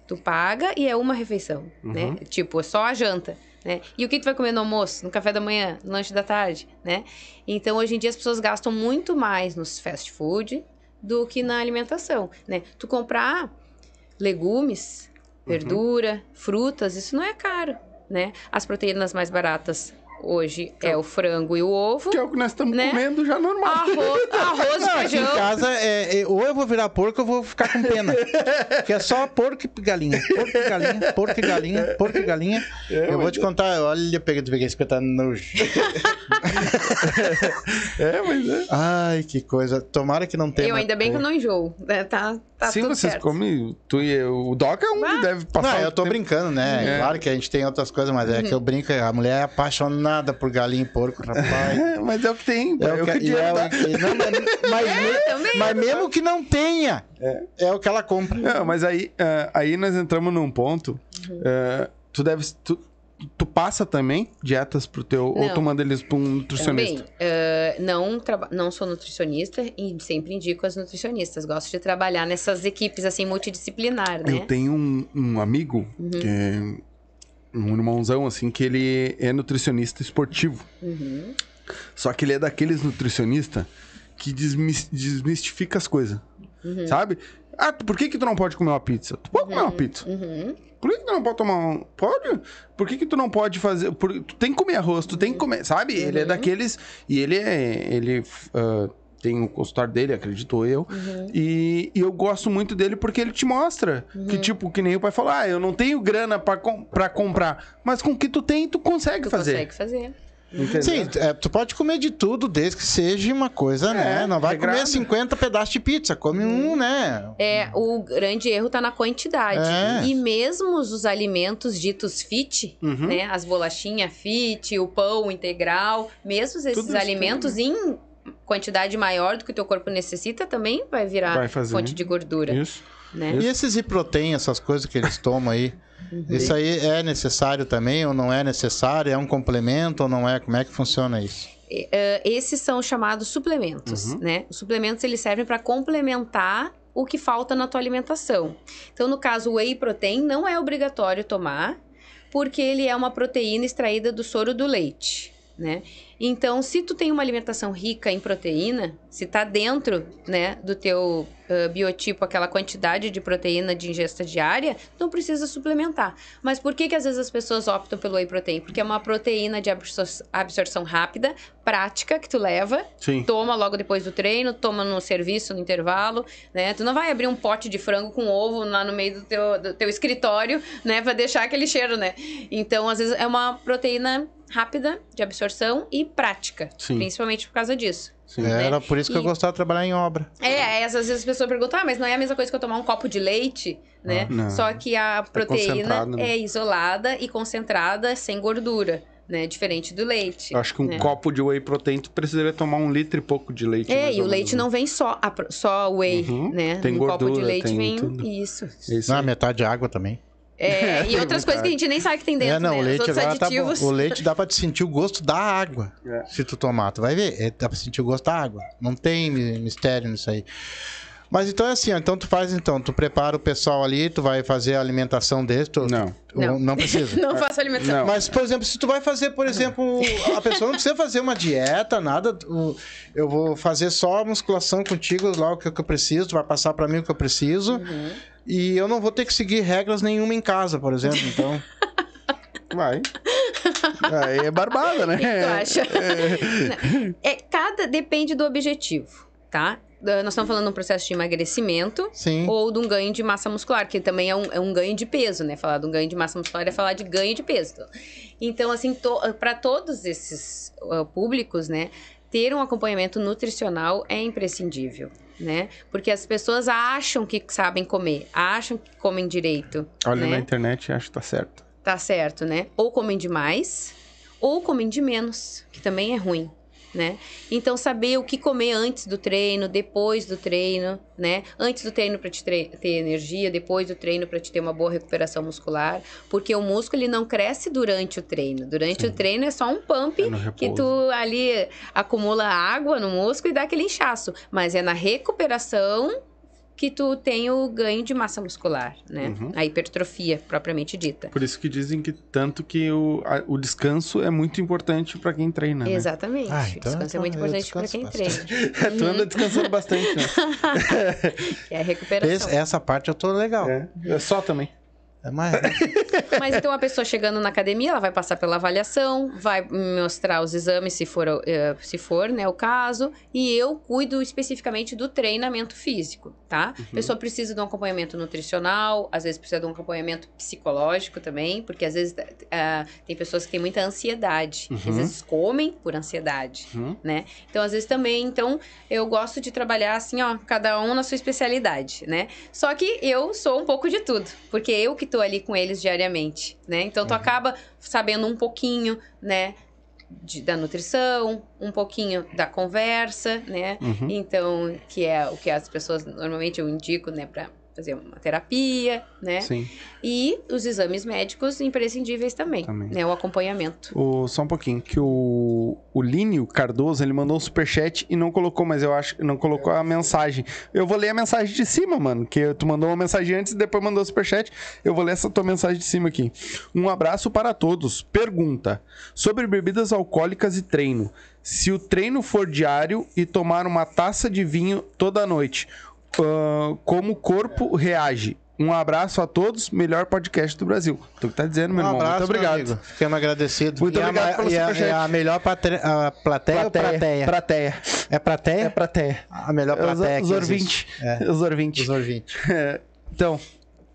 Tu paga e é uma refeição, né? Uhum. Tipo, é só a janta. Né? E o que tu vai comer no almoço, no café da manhã, no lanche da tarde, né? Então, hoje em dia, as pessoas gastam muito mais nos fast food do que na alimentação, né? Tu comprar legumes, Uhum. verdura, frutas, isso não é caro, né? As proteínas mais baratas hoje é o frango e o ovo. Que é o que nós estamos Né? comendo já normal. Arroz, arroz e Não, aqui em feijão. casa, é, é, ou eu vou virar porco ou eu vou ficar com pena. que é só porco e galinha. Porco e galinha, porco e galinha, porco e galinha. É, eu vou te contar, olha, peguei, peguei esse tá nojo. É, mas é. Ai, que coisa. Tomara que não tenha. Eu ainda bem que eu não enjoo. né? Tá, tá Se tudo vocês certo. comem, tu e eu, o Doc é um que deve passar. Não, eu tô tempo- brincando, né? É. Claro que a gente tem outras coisas, mas é que eu brinco. A mulher é apaixonada por galinha e porco, rapaz. É, mas é o que tem. É É, o o que, que é não, mas, mas me- também. mas mesmo que não tenha, é, o que ela compra. Não, mas aí, ah, aí nós entramos num ponto. Uhum. ah, tu deve. Tu, tu passa também dietas pro teu. Ou Não. tu manda eles pra um nutricionista? Também, eh, não, não sou nutricionista e sempre indico as nutricionistas. Gosto de trabalhar nessas equipes assim multidisciplinar, né? Eu tenho um, um amigo, que é um irmãozão, assim, que ele é nutricionista esportivo. Uhum. Só que ele é daqueles nutricionista que desmis- desmistifica as coisas. Uhum. Sabe? Ah, por que, que tu não pode comer uma pizza? Tu pode comer uma pizza. Uhum. Por que, que tu não pode tomar um. Pode? Por que, que tu não pode fazer. por- Tu tem que comer arroz, tu tem que comer. Sabe? Ele é Uhum. daqueles. E ele é. Ele ah, tem o consultório dele, acredito eu. Uhum. E, e eu gosto muito dele porque ele te mostra. Que, tipo, que nem o pai falou: ah, eu não tenho grana pra, com, pra comprar. Mas com o que tu tem, tu consegue Tu fazer. consegue fazer. Entendeu? Sim, é, tu pode comer de tudo, desde que seja uma coisa, né? Não vai regrado. comer 50 pedaços de pizza, come um, né? É, o grande erro tá na quantidade. É. E mesmo os alimentos ditos fit, Uhum. né? As bolachinhas fit, o pão integral, mesmo esses Tudo alimentos em quantidade maior do que o teu corpo necessita, também vai virar Vai fazer. fonte de gordura, Isso. né? E esses iprotein, essas coisas que eles tomam aí, isso aí é necessário também ou não é necessário? É um complemento ou não é? Como é que funciona isso? Eh, esses são chamados suplementos, Uhum. né? Os suplementos eles servem para complementar o que falta na tua alimentação. Então, no caso, o whey protein não é obrigatório tomar, porque ele é uma proteína extraída do soro do leite, né? Então, se tu tem uma alimentação rica em proteína, se tá dentro, né, do teu uh, biotipo aquela quantidade de proteína de ingesta diária, não precisa suplementar. Mas por que que às vezes as pessoas optam pelo whey protein? Porque é uma proteína de absor absorção rápida, prática, que tu leva, Sim. toma logo depois do treino, toma no serviço, no intervalo, né? Tu não vai abrir um pote de frango com ovo lá no meio do teu, do teu escritório, né? Pra deixar aquele cheiro, né? Então, às vezes, é uma proteína rápida de absorção e prática. Sim. Principalmente por causa disso. Sim. É, Era por isso que eu E- gostava de trabalhar em obra. É, aí às vezes as pessoas perguntam, ah, mas não é a mesma coisa que eu tomar um copo de leite, né? Não. Só que a proteína concentrado, né? é isolada e concentrada sem gordura, né? Diferente do leite. Eu acho que um né? copo de whey protein tu precisaria tomar um litro e pouco de leite. É, e o leite menos, não vem só, a só whey, Uhum. né? Tem um copo de gordura, leite tem vem tudo. isso. né? Isso. Não, metade de água também. É, e outras coisas que a gente nem sabe que tem dentro, é, não, né? o leite agora tá bom. O leite dá pra te sentir o gosto da água. É. Se tu tomar, tu vai ver. É, dá pra sentir o gosto da água. Não tem mi- mistério nisso aí. Mas então é assim, ó, então tu faz então, tu prepara o pessoal ali, tu vai fazer a alimentação deles, tu, Não. tu- Não. não precisa. Não faço alimentação. Não. Mas, por exemplo, se tu vai fazer, por exemplo, a pessoa não precisa fazer uma dieta, nada. o- Eu vou fazer só a musculação contigo, lá o que eu preciso, tu vai passar pra mim o que eu preciso. Uhum. E eu não vou ter que seguir regras nenhuma em casa, por exemplo. Então, Vai. Aí é barbada, né? O que que tu acha? Não, é, cada depende do objetivo, tá? Uh, Nós estamos falando de um processo de emagrecimento sim. ou de um ganho de massa muscular, que também é um, é um ganho de peso, né? Falar de um ganho de massa muscular é falar de ganho de peso. Então, assim, para todos esses uh, públicos, né? Ter um acompanhamento nutricional é imprescindível, né? Porque as pessoas acham que sabem comer, acham que comem direito, Olha né? na internet e acho que tá certo. Tá certo, né? Ou comem demais, ou comem de menos, que também é ruim, né? Então, saber o que comer antes do treino, depois do treino, né? Antes do treino para te tre- ter energia, depois do treino para te ter uma boa recuperação muscular, porque o músculo ele não cresce durante o treino. Durante o treino é só um pump É que tu ali acumula água no músculo e dá aquele inchaço, mas é na recuperação que tu tem o ganho de massa muscular, né? Uhum. A hipertrofia propriamente dita. Por isso que dizem que tanto que o, a- o descanso é muito importante pra quem treina, né? Exatamente. Ah, o então descanso é eu muito importante para quem bastante. treina. tu anda descansando bastante, né? É a recuperação. Esse- essa parte eu tô legal. É. É, é só também. Mais... Mas então a pessoa chegando na academia, ela vai passar pela avaliação, vai mostrar os exames, se for, eh, se for né, o caso, e eu cuido especificamente do treinamento físico, tá? A pessoa precisa de um acompanhamento nutricional, às vezes precisa de um acompanhamento psicológico também, porque às vezes ah, tem pessoas que têm muita ansiedade, Uhum. às vezes comem por ansiedade. Uhum. né? Então, às vezes também, então, eu gosto de trabalhar assim, ó, cada um na sua especialidade, né? Só que eu sou um pouco de tudo, porque eu que ali com eles diariamente, né? Então, tu acaba sabendo um pouquinho, né? de- da nutrição, um pouquinho da conversa, né? Uhum. Então, que é o que as pessoas normalmente eu indico, né, para fazer uma terapia, né? Sim. E os exames médicos imprescindíveis também, Também. né? O acompanhamento. O, só um pouquinho, que o, o Línio Cardoso, ele mandou um superchat e não colocou, mas eu acho que não colocou a mensagem. Eu vou ler a mensagem de cima, mano, que tu mandou uma mensagem antes e depois mandou o superchat. Eu vou ler essa tua mensagem de cima aqui. Um abraço para todos. Pergunta, sobre bebidas alcoólicas e treino. Se o treino for diário e tomar uma taça de vinho toda noite, ah, como o corpo reage? Um abraço a todos, melhor podcast do Brasil. Tu que tá dizendo, meu Um irmão. abraço, Muito obrigado. meu amigo. Ficamos agradecidos. Muito E a obrigado ma- pelo e a, superchat. e a melhor patre... a plateia, plateia? Prateia. É plateia? É prateia. A melhor É os, plateia os que ouvintes. É, Os ouvintes. os ouvintes. É, Então,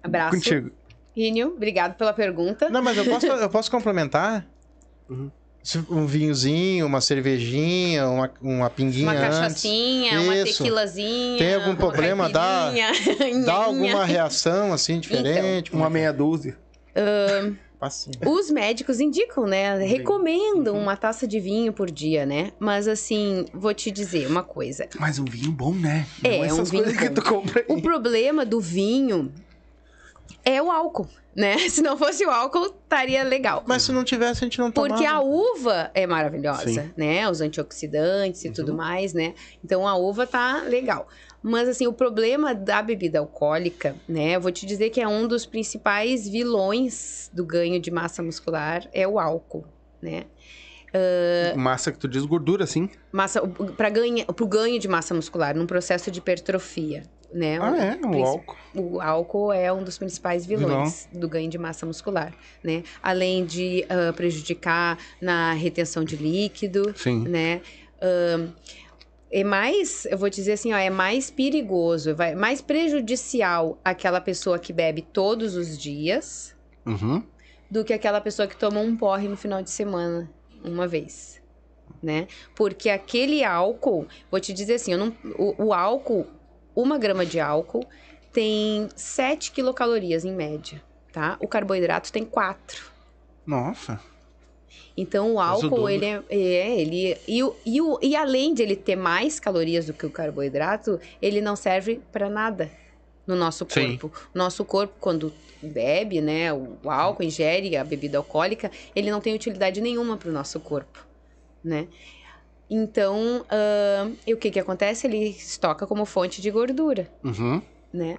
Abraço. contigo. Rínio, obrigado pela pergunta. Não, mas eu posso, eu posso complementar? Uhum. Um vinhozinho, uma cervejinha, uma, uma pinguinha Uma antes. cachaçinha, uma Isso. tequilazinha. Tem algum uma problema? Dá- Dá alguma reação assim diferente? Uma meia dúzia. Passinho. Os médicos indicam, né? Recomendam uma taça de vinho por dia, né? Mas assim, vou te dizer uma coisa. Mas um vinho bom, né? É, Não um essas vinho coisas que bom. tu compra O problema do vinho é o álcool, né? Se não fosse o álcool, estaria legal. Mas se não tivesse, a gente não tomava. Porque a uva é maravilhosa, Sim. né? Os antioxidantes e Uhum. tudo mais, né? Então a uva tá legal. Mas assim, o problema da bebida alcoólica, né? Eu vou te dizer que é um dos principais vilões do ganho de massa muscular é o álcool, né? Massa que tu diz gordura, sim. Massa, para ganha, pro ganho de massa muscular, num processo de hipertrofia, né? Ah, é? O álcool. O álcool é um dos principais vilões do ganho de massa muscular, né? Além de ah, prejudicar na retenção de líquido, Sim. né? Ahn, é mais, eu vou dizer assim, ó, é mais perigoso, vai, mais prejudicial aquela pessoa que bebe todos os dias Uhum. do que aquela pessoa que toma um porre no final de semana, uma vez, né? Porque aquele álcool, vou te dizer assim, não, o, o álcool, uma grama de álcool tem 7 quilocalorias em média, tá? O carboidrato tem 4. Nossa. Então o álcool, ele é, é, ele e, o, e, o, e além de ele ter mais calorias do que o carboidrato, ele não serve para nada no nosso Sim. corpo. O nosso corpo quando bebe, né, o, o álcool, ingere a bebida alcoólica, ele não tem utilidade nenhuma para o nosso corpo, né? Então, ahn, e o que que acontece? Ele estoca como fonte de gordura Uhum. né?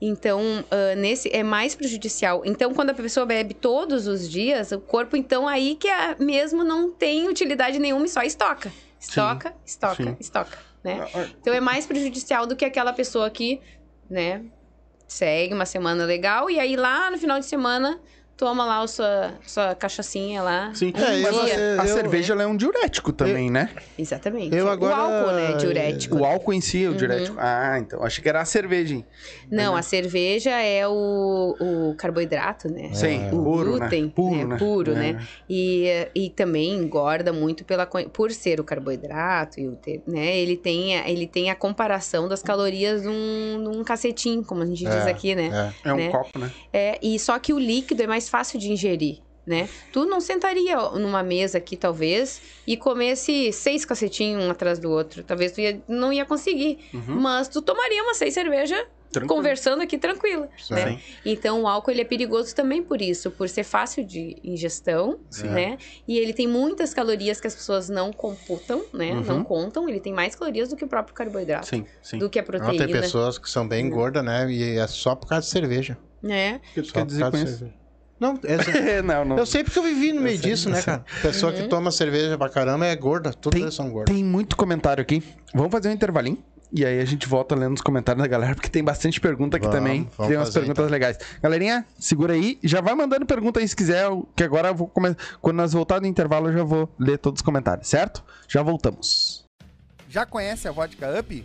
Então, ah, nesse é mais prejudicial. Então, quando a pessoa bebe todos os dias, o corpo, então, aí que é, mesmo não tem utilidade nenhuma e só estoca. Estoca, estoca, sim. estoca, né? Então, é mais prejudicial do que aquela pessoa que, né, segue uma semana legal e aí lá no final de semana toma lá a sua, sua cachaçinha lá. Sim. um É, eu- a, a eu- cerveja ela é um diurético também, né? Exatamente. Eu agora- O álcool, né, diurético. O álcool em si é o Uhum. diurético. Ah, então. Achei que era a cerveja, hein? Não, a cerveja é o, o carboidrato, né? Sim, o puro, glúten, né? Puro, né? né? Puro, É. né? E, e também engorda muito pela, por ser o carboidrato, e o né? Ele tem, a- ele tem a comparação das calorias num, num cacetinho, como a gente diz É, aqui, né? É. É um Né? copo, né? É, e só que o líquido é mais fácil de ingerir, né? Tu não sentaria numa mesa aqui, talvez, e comesse seis cacetinhos um atrás do outro. Talvez tu ia- não ia conseguir. Uhum. Mas tu tomaria umas seis cervejas Tranquilo. conversando aqui tranquila, né? Então o álcool ele é perigoso também por isso, por ser fácil de ingestão, Sim. né? E ele tem muitas calorias que as pessoas não computam, né? Uhum. Não contam. Ele tem mais calorias do que o próprio carboidrato, Sim, sim. do que a Não, proteína, tem pessoas que são bem gordas, né? E é só por causa de cerveja. né? O que tu Só quer por dizer causa com de isso? Não, é- não, não. eu sei porque eu vivi no meio sei, disso, eu né, cara? Pessoa que toma cerveja pra caramba é gorda. Todas são gordas. Tem muito comentário aqui. Vamos fazer um intervalinho. E aí a gente volta lendo os comentários da galera, porque tem bastante pergunta aqui Vamos, também. vamos tem umas fazer, perguntas então. legais. Galerinha, segura aí. Já vai mandando pergunta aí se quiser, que agora eu vou começar. Quando nós voltar do intervalo, eu já vou ler todos os comentários, certo? Já voltamos. Já conhece a vodka Up?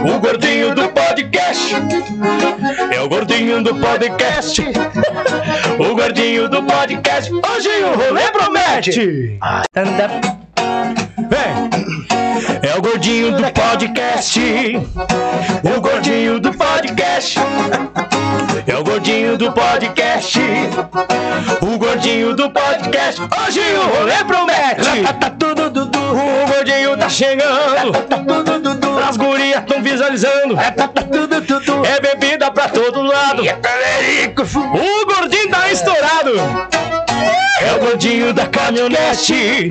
O gordinho do podcast. É o gordinho do podcast. O gordinho do podcast. Hoje o rolê promete. Vem. É o gordinho do podcast. O gordinho do podcast. É o gordinho do podcast. O gordinho do podcast. Hoje o rolê promete. Tá dudu. O gordinho tá chegando. Dudu. As gurias tão visualizando. Dudu. É bebida pra todo lado. O gordinho tá estourado. É o gordinho da caminhonete.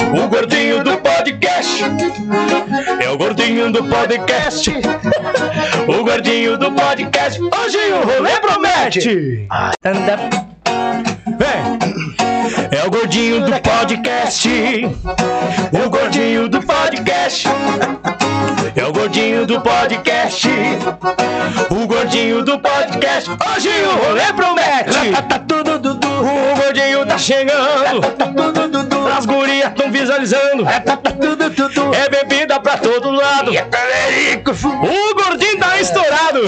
O gordinho do podcast. É o gordinho do podcast. O gordinho do podcast. Hoje o rolê promete. Vem. É o gordinho do podcast. O gordinho do podcast. É o gordinho do podcast. O gordinho do podcast. Hoje o rolê promete. Tá tudo dudu. O gordinho tá chegando. As gurias tão visualizando. É bebida pra todo lado. O gordinho tá estourado.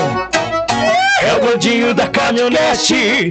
É o gordinho da caminhonete.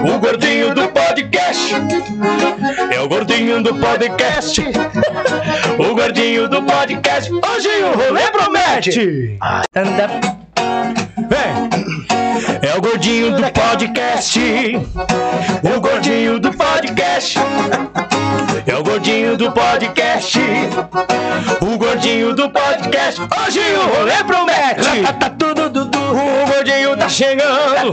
O gordinho do podcast. É o gordinho do podcast. O gordinho do podcast. Hoje o rolê promete. Vem. É o gordinho do podcast. O gordinho do podcast. É o gordinho do podcast. O gordinho do podcast. Hoje o rolê promete. Tá tudo dudu. O gordinho tá chegando.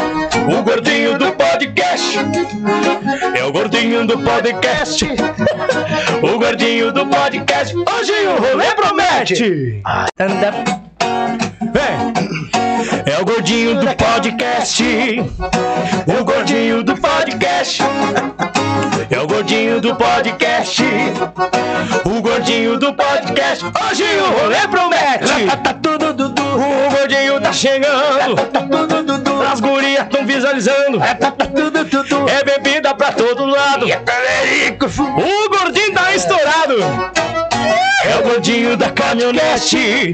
O gordinho do podcast. É o gordinho do podcast. O gordinho do podcast. Hoje o rolê promete. Vem. É o gordinho do podcast. O gordinho do podcast. É o gordinho do podcast. O gordinho do podcast. Hoje o rolê promete. Tá. O gordinho tá chegando. As gurias tão visualizando. É bebida pra todo lado. O gordinho tá estourado. É o gordinho da caminhonete.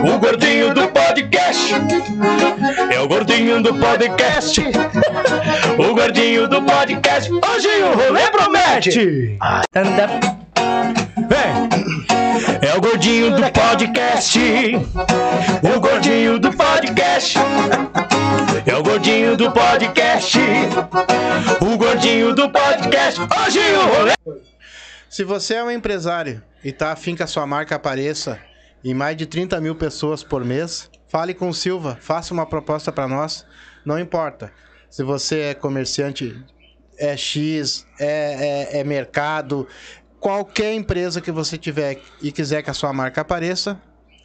O gordinho do podcast. É o gordinho do podcast. O gordinho do podcast. Hoje o rolê promete. Vem. É É o gordinho do podcast. O gordinho do podcast. É o gordinho do podcast. O gordinho do podcast. Hoje o rolê. Se você é um empresário e tá afim que a sua marca apareça em mais de 30 mil pessoas por mês, fale com o Silva, faça uma proposta para nós. Não importa. Se você é comerciante, é X, é, é- é mercado, qualquer empresa que você tiver e quiser que a sua marca apareça,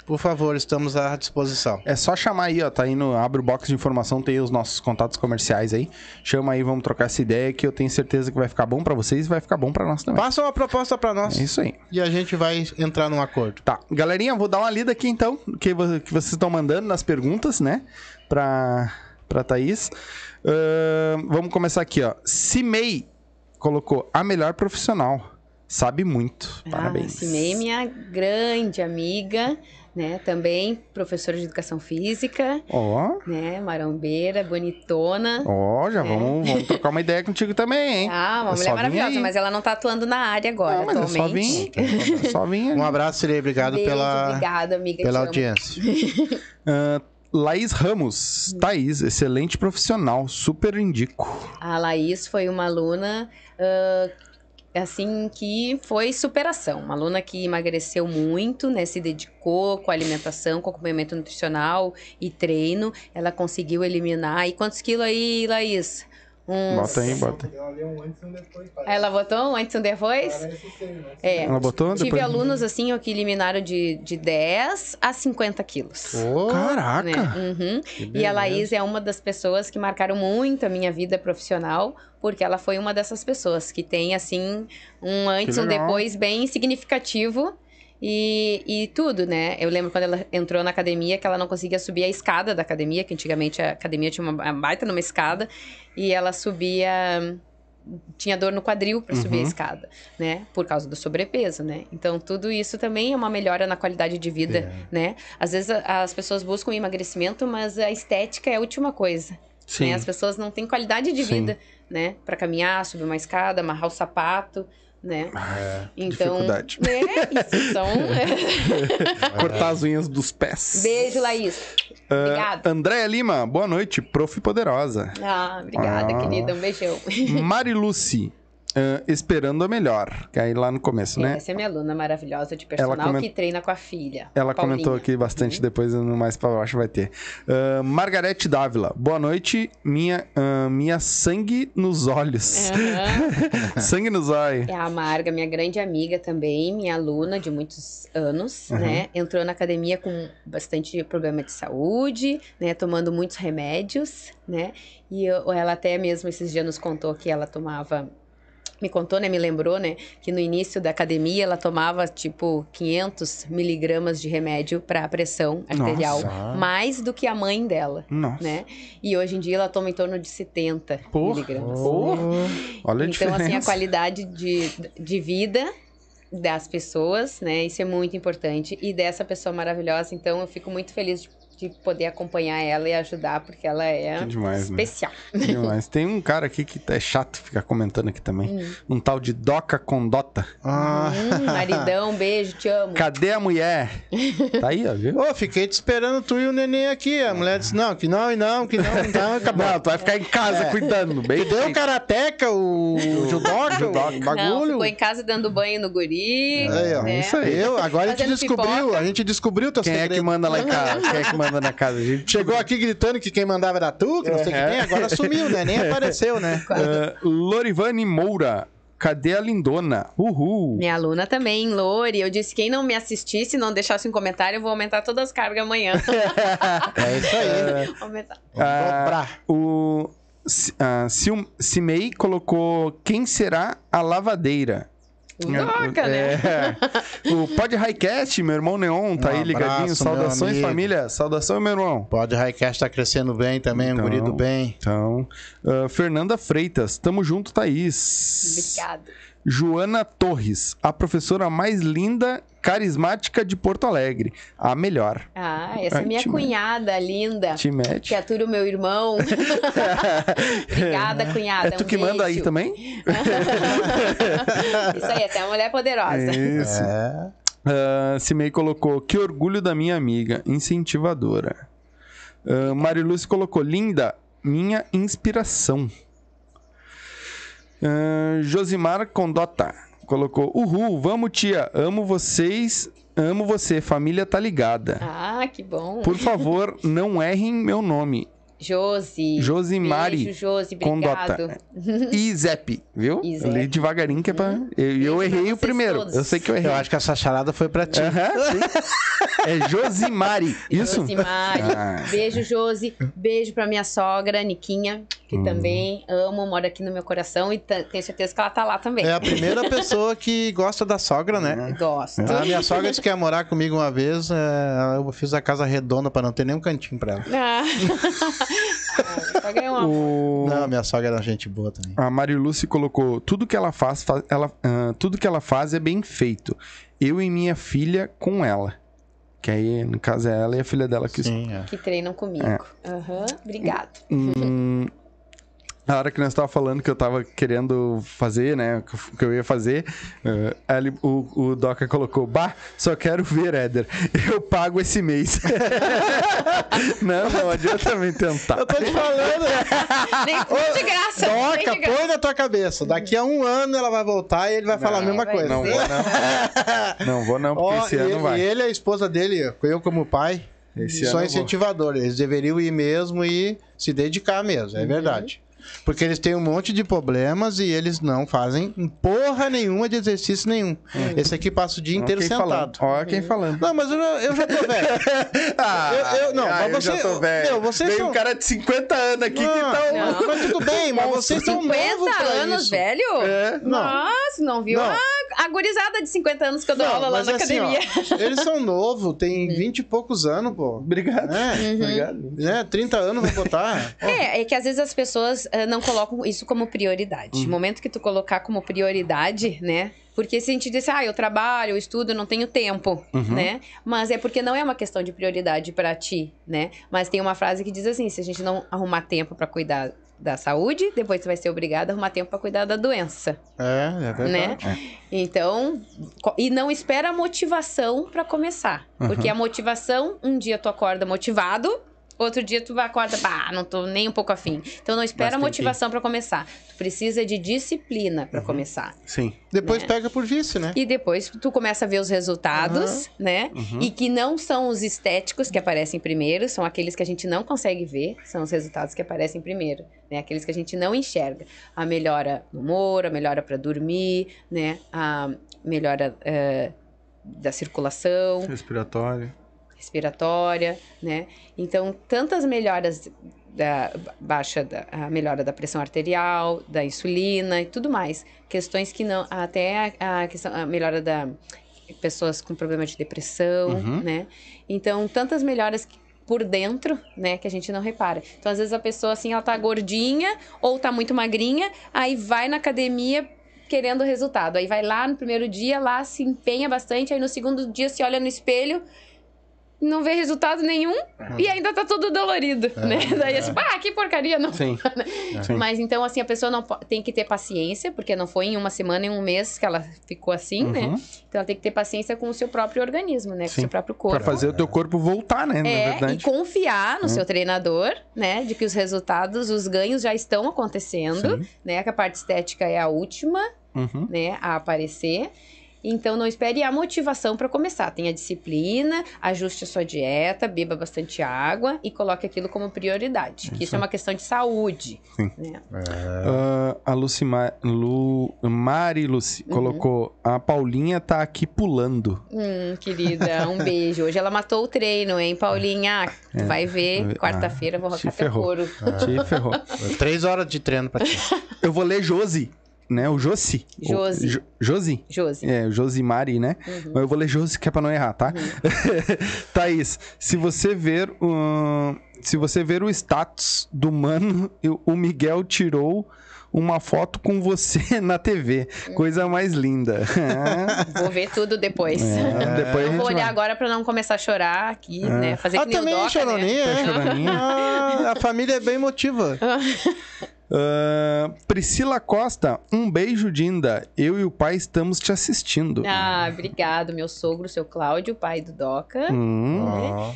por favor, estamos à disposição. É só chamar aí, ó. Tá aí no. Abre o box de informação, tem os nossos contatos comerciais aí. Chama aí, vamos trocar essa ideia que eu tenho certeza que vai ficar bom pra vocês e vai ficar bom pra nós também. Faça uma proposta para nós É isso aí. e a gente vai entrar num acordo. Tá, galerinha, vou dar uma lida aqui então, que, que vocês estão mandando nas perguntas, né? Pra, pra Thaís. Ahn, vamos começar aqui, ó. Cimei colocou a melhor profissional. Sabe muito. Parabéns. Ah, Cimei, minha grande amiga, né? Também professora de educação física, Ó, né? Marombeira, bonitona. ó, já vamos, vamos trocar uma ideia contigo também, hein? Ah, uma É mulher maravilhosa, mas ela não tá atuando na área agora, Não, mas é só atualmente. vir. É só vir. Um abraço, Sirei. Obrigado Beijo, pela, obrigada, amiga. pela audiência. Ah, Laís Ramos. Thaís, excelente profissional. Super indico. A Laís foi uma aluna, ah, assim, que foi superação. Uma aluna que emagreceu muito, né? Se dedicou com alimentação, com acompanhamento nutricional e treino. Ela conseguiu eliminar. E quantos quilos aí, Laís? Uns... Bota aí, bota. Ela botou um antes e um depois? É. Ela botou Tive depois? alunos, assim, ó, que eliminaram de, de 10 a 50 quilos. Ô, Caraca! né? Uhum. E a Laís é uma das pessoas que marcaram muito a minha vida profissional, porque ela foi uma dessas pessoas que tem, assim, um antes e um depois bem significativo. E, e tudo, né? Eu lembro quando ela entrou na academia que ela não conseguia subir a escada da academia, que antigamente a academia tinha uma baita numa escada, e ela subia. Tinha dor no quadril para subir a Uhum. escada, né? Por causa do sobrepeso, né? Então, tudo isso também é uma melhora na qualidade de vida, né? Às vezes as pessoas buscam emagrecimento, mas a estética é a última coisa. Sim. Né? As pessoas não têm qualidade de Sim. vida, né? Para caminhar, subir uma escada, amarrar o sapato, né? então, dificuldade. né? Isso são. Cortar as unhas dos pés. Beijo, Laís. Ah, Obrigada. Andréia Lima, boa noite, prof poderosa. Ah, obrigada, Ah. querida. Um beijão. Mari Ah, esperando a melhor. Que aí lá no começo, né? Essa é minha aluna maravilhosa de personal coment- que treina com a filha. Ela Paulinha. comentou aqui bastante, Uhum. depois no mais pra baixo vai ter. Ah, Margarete Dávila, boa noite, minha, ah, minha sangue nos olhos. Aham. sangue nos olhos. É a Marga, minha grande amiga também, minha aluna de muitos anos, Uhum. né? Entrou na academia com bastante problema de saúde, né? Tomando muitos remédios, né? E eu- ela até mesmo esses dias nos contou que ela tomava. Me contou, né? Me lembrou, né? Que no início da academia ela tomava tipo 500 miligramas de remédio para pressão arterial, Nossa. mais do que a mãe dela, Nossa. né? E hoje em dia ela toma em torno de 70 Porra. miligramas. Porra. Olha a Então, diferença. assim, a qualidade de, de vida das pessoas, né? Isso é muito importante. E dessa pessoa maravilhosa, então eu fico muito feliz de, de poder acompanhar ela e ajudar, porque ela é Que demais, né? especial. Que demais. Tem um cara aqui que é chato ficar comentando aqui também. Hum. Um tal de Doca Condota. Ah. Hum, maridão, beijo, te amo. Cadê a mulher? Tá aí, ó, viu? Ô, fiquei te esperando tu e o neném aqui. A mulher disse, não, que não, e não, que não, então acabou. Não, tu vai ficar em casa É. cuidando. Bem Tu deu o karateca, o judoca, o Não, bagulho. ficou em casa dando banho no guri. Ó, né? isso aí. Eu, agora a gente Fazendo descobriu, pipoca. a gente descobriu teu Quem é que segredo. manda lá em casa? Quem é que manda na casa? A gente Chegou aqui gritando que quem mandava era tu, que não sei o que tem, agora sumiu, né? Nem apareceu, né? Ah, Lorivane Moura. Cadê a lindona? Uhul. Minha aluna também, Lori. Eu disse: quem não me assistisse, não deixasse um comentário, eu vou aumentar todas as cargas amanhã. É isso aí. aumentar. Ah, dobrar. O Si- ah, Sil- Cimei colocou quem será a lavadeira. Doca, né? É. O Pod Highcast, meu irmão Neon, tá Um aí ligadinho. abraço, meu Saudações, amigo. família. Saudação, meu irmão. Pode Highcast tá crescendo bem também, Então. um guri do bem. Então, ah, Fernanda Freitas, tamo junto, Thaís. Obrigada. Joana Torres, a professora mais linda, carismática de Porto Alegre. A melhor. Ah, essa é minha te cunhada linda. Te mete. Que atura o meu irmão. Obrigada, cunhada. É tu um que manda aí beijo. também? Isso aí, até uma mulher poderosa. Isso. É. Uh, Cimei colocou, que orgulho da minha amiga, incentivadora. Uh, Mariluz colocou, linda, minha inspiração. Uh, Josimar Condota colocou, uhul, vamos tia, amo vocês, amo você, família tá ligada. Ah, que bom. Por favor, não errem meu nome. Josi. Josimari Beijo, Josi, obrigado. Condota. E Zep, viu? E Eu Zep. li devagarinho que é pra... Eu, eu Beijo pra errei o primeiro. todos. Eu sei que eu errei. Eu acho que essa charada foi pra ti. Aham, sim. É Josimari, isso? Josimari. Ah. Beijo, Josi. Beijo pra minha sogra, Niquinha, que Hum. também amo, mora aqui no meu coração e tenho certeza que ela tá lá também. É a primeira pessoa que gosta da sogra, né? Gosto. A minha sogra disse que ia morar comigo uma vez. é, eu fiz a casa redonda pra não ter nenhum cantinho pra ela. Ah. Ah, sogra é uma- O... Não, minha sogra era gente boa também. A Mariluce colocou: tudo que ela faz, fa- ela, ah, tudo que ela faz é bem feito. Eu e minha filha com ela. Que aí, no caso, é ela e a filha dela que Sim, é. que treinam comigo. É. Aham, obrigado. Hum, a hora que nós tava falando que eu tava querendo fazer, né? Que eu- que eu ia fazer, ali, o, o Doca colocou: Bah, só quero ver, Éder. Eu pago esse mês. não, não adianta me tentar. Eu tô te falando? Nem foi de graça. nem Toca, de graça. põe na tua cabeça. Daqui a um ano ela vai voltar e ele vai falar a mesma coisa. Não vou, não. Não vou, não, porque Ó, esse e, ano vai. e ele, a esposa dele, eu como pai, Esse são incentivadores. Eles deveriam ir mesmo e se dedicar mesmo, é Uhum. verdade. Porque eles têm um monte de problemas e eles não fazem porra nenhuma de exercício nenhum. Esse aqui passa o dia Ó inteiro quem sentado. Ó quem falando. Não, mas eu, já- eu já tô velho. Ah, Eu- eu- não, ah, mas eu você- já tô velho. meu, vocês Veio são- um cara de 50 anos aqui que Não, tá... um- Não. Mas tudo bem, mas vocês são novos 50 pra anos, isso. velho? É. Não. Nossa, não viu? Não. A, a gurizada de 50 anos que eu dou Não, aula lá na assim, ó, academia. eles são novos, tem 20 e poucos anos, pô. Obrigado. É, Obrigado. é 30 anos vai botar. Ó, É, é que às vezes as pessoas ah, não colocam isso como prioridade. No momento que tu colocar como prioridade, né? Porque se a gente disse, ah, eu trabalho, eu estudo, eu não tenho tempo, Uhum. né? Mas é porque não é uma questão de prioridade pra ti, né? Mas tem uma frase que diz assim: se a gente não arrumar tempo pra cuidar da saúde, depois tu vai ser obrigado a arrumar tempo pra cuidar da doença, É, é verdade. né? Então, co- e não espera a motivação pra começar, porque a motivação, um dia tu acorda motivado, outro dia tu vai acorda, pá, não tô nem um pouco afim. Então não espera a que- motivação pra começar. Tu precisa de disciplina pra começar. Sim. Depois Né? pega por vício, né? E depois tu começa a ver os resultados, né? E que não são os estéticos que aparecem primeiro, são aqueles que a gente não consegue ver, são os resultados que aparecem primeiro, né? Aqueles que a gente não enxerga. A melhora no humor, a melhora para dormir, né? A melhora eh, da circulação, Respiratório. Respiratória, né? Então, tantas melhoras da baixa da a melhora da pressão arterial, da insulina e tudo mais, questões que não até a, a questão a melhora da pessoas com problema de depressão, Uhum. né? Então, tantas melhoras que- por dentro, né, que a gente não repara. Então, às vezes a pessoa assim, ela tá gordinha ou tá muito magrinha, aí vai na academia querendo resultado. Aí vai lá no primeiro dia, lá se empenha bastante, aí no segundo dia se olha no espelho, não vê resultado nenhum e ainda tá todo dolorido, né? Daí é tipo, ah, que porcaria, não. Sim. Sim. Mas então, assim, a pessoa não tem que ter paciência, porque não foi em uma semana, em um mês que ela ficou assim, né? Uhum. Então ela tem que ter paciência com o seu próprio organismo, né? Com Sim. o seu próprio Pra corpo. fazer o teu corpo voltar, né? Na É, e confiar no seu treinador, né? De que os resultados, os ganhos já estão acontecendo, Sim. né? Que a parte estética é a última, Uhum. né? A aparecer. Então não espere a motivação para começar. Tenha disciplina, ajuste a sua dieta, beba bastante água e coloque aquilo como prioridade. Que isso é uma questão de saúde. Sim. Né? Ah, a Lucima, Lu, Mari Luci Uhum. colocou: a Paulinha tá aqui pulando. Hum, querida, um beijo. Hoje ela matou o treino, hein, Paulinha? Tu vai ver, Ah, quarta-feira eu vou te arrancar teu ferrou. couro. Te ferrou. Três horas de treino pra ti. Eu vou ler Josi, né? O Josi. Josi. O Jo- Josi? Josi. É, Josimari, né? Uhum. Mas eu vou ler Josi, que é pra não errar, tá? Thaís, se você ver. ahn, se você ver o status do mano, o Miguel tirou uma foto com você na TV. Coisa mais linda. Vou ver tudo depois. É, depois Eu vou olhar vai. agora pra não começar a chorar aqui, né? Fazer Ah, que nem o também, Doca, né? Choroninha, é? Choroninha. Ah, a família é bem motiva. Ah, Priscila Costa, um beijo, Dinda. Eu e o pai estamos te assistindo. Ah, obrigado, meu sogro, seu Cláudio, pai do Doca. Hum,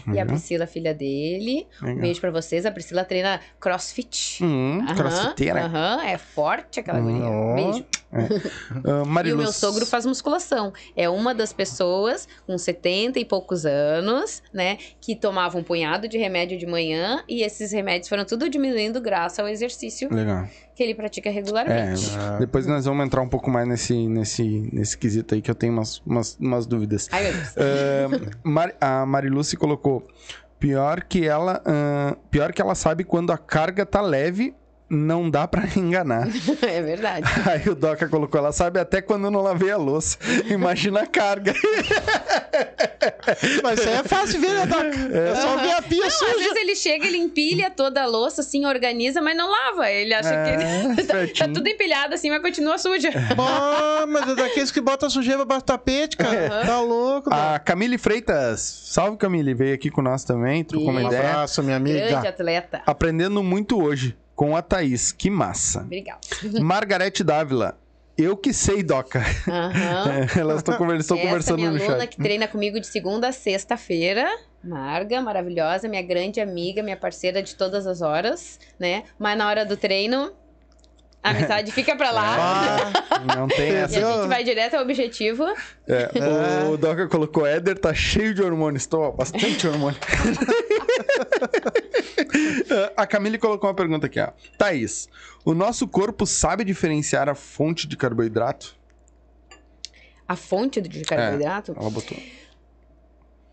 né? E a Priscila, filha dele. Um legal. beijo pra vocês. A Priscila treina crossfit. Hum, Aham, crossfiteira. aham, é forte aquela guria. Ó. Beijo. Ah, E o meu sogro faz musculação. É uma das pessoas com 70 e poucos anos, né? Que tomava um punhado de remédio de manhã e esses remédios foram tudo diminuindo graças ao exercício Legal. que ele pratica É, regularmente. depois nós vamos entrar um pouco mais nesse, nesse, nesse quesito aí que eu tenho umas, umas, umas dúvidas. Ai. Ah, Mar- a Mariluce colocou: pior que ela, ah, pior que ela sabe quando a carga tá leve, não dá pra enganar. É verdade. Aí o Doca colocou: ela sabe até quando eu não lavei a louça. Imagina a carga. Mas isso aí é fácil ver, né, Doc? É só ver a pia Não, às suja. vezes ele chega, ele empilha toda a louça, assim, organiza, mas não lava. Ele acha É, que ele tá, tá tudo empilhado assim, mas continua suja. Ah, mas é daqueles que botam sujeira baixo do tapete, cara. Tá louco. A Camille Freitas, salve Camille, veio aqui com nós também, trocou uma Um ideia. abraço, minha Grande amiga. atleta. Aprendendo muito hoje com a Thaís, que massa. Obrigada. Margarete Dávila, eu que sei, Doca. Aham. Elas estão conversando, Essa conversando minha no aluna chat. que treina comigo de segunda a sexta-feira. Marga, maravilhosa, minha grande amiga, minha parceira de todas as horas, né? Mas na hora do treino, a amizade fica pra lá. Ah, Não tem E a essa. gente vai direto ao objetivo. É, o Doca colocou Éder, tá cheio de hormônios. Tô, bastante hormônio. a Camille colocou uma pergunta aqui, ó. Thaís, o nosso corpo sabe diferenciar a fonte de carboidrato? A fonte de carboidrato. Ela botou.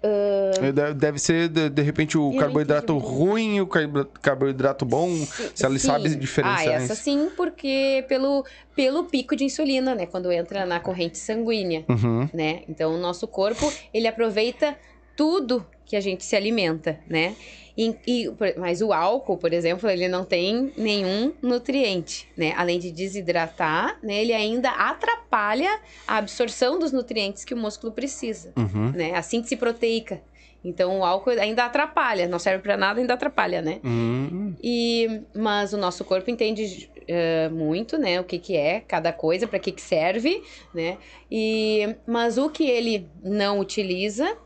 É, Deve- ser, de, de repente, o não carboidrato ruim, o carbo- carboidrato bom, se ela Sim. sabe diferenciar Ah, essa isso. sim, porque pelo, pelo pico de insulina, né? Quando entra na corrente sanguínea, Uhum. né? Então, o nosso corpo, ele aproveita tudo que a gente se alimenta, né? E, e- mas o álcool, por exemplo, ele não tem nenhum nutriente, né? Além de desidratar, né? Ele ainda atrapalha a absorção dos nutrientes que o músculo precisa, Uhum. né? A síntese proteica. Então, o álcool ainda atrapalha, não serve pra nada, ainda atrapalha, né? Hum, E, mas o nosso corpo entende eh, muito, né? O que, que é cada coisa, para que, que serve, né? E, mas o que ele não utiliza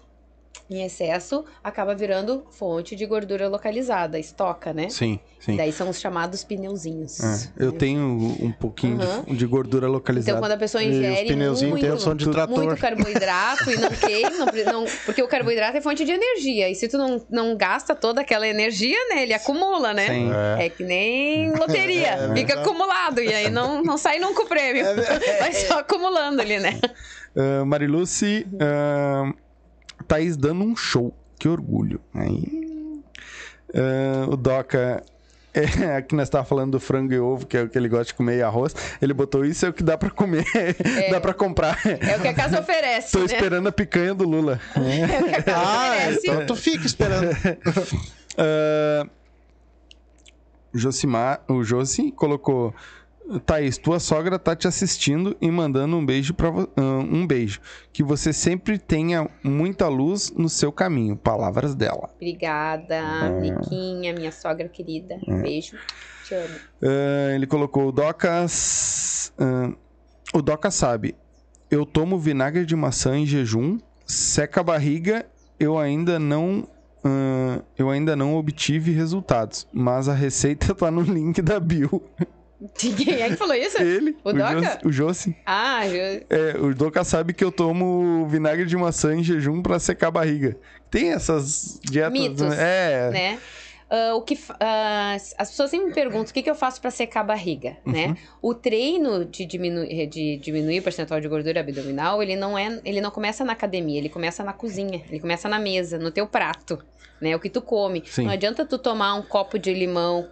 em excesso acaba virando fonte de gordura localizada, estoca, né? sim, sim. Daí são os chamados pneuzinhos. É, eu né? tenho um pouquinho de- Aham. de, gordura localizada. Então, quando a pessoa ingere muito, são de trator. muito carboidrato e não queima, não porque o carboidrato é fonte de energia. E se tu não, não gasta toda aquela energia, né? Ele acumula, né? Sim. É que nem loteria, É fica acumulado e aí não, não sai nunca o prêmio. Vai só acumulando ali, né? Ah, Mariluce, ah, Thaís dando um show. Que orgulho. Aí, ah, o Doca, é, aqui nós estávamos falando do frango e ovo, que é o que ele gosta de comer e arroz. Ele botou isso, é o que dá pra comer, dá pra comprar. É o que a casa oferece, Tô né? esperando a picanha do Lula. É o que a casa Ah, oferece. então tu fica esperando. Ah, Josimar, o Josi colocou. Thaís, tua sogra tá te assistindo e mandando um beijo para um beijo. Que você sempre tenha muita luz no seu caminho. Palavras dela. Obrigada, É. Niquinha, minha sogra querida. Beijo. Te amo. Ah, ele colocou o Docas. ah, o Doca sabe. Eu tomo vinagre de maçã em jejum, seca a barriga, eu ainda não. ah, eu ainda não obtive resultados, mas a receita tá no link da bio. Quem é que falou isso? Ele, O Doca? Josi, o Josi. Ah. É, o Doca sabe que eu tomo vinagre de maçã em jejum pra secar a barriga. Tem essas dietas, Mitos, né? É. né? Ah, o que ah, as pessoas sempre me perguntam o que, que eu faço para secar a barriga, Uhum. né? O treino de, diminu de diminuir o percentual de gordura abdominal, ele não é, ele não começa na academia, ele começa na cozinha, ele começa na mesa, no teu prato, né? O que tu come. Sim. Não adianta tu tomar um copo de limão,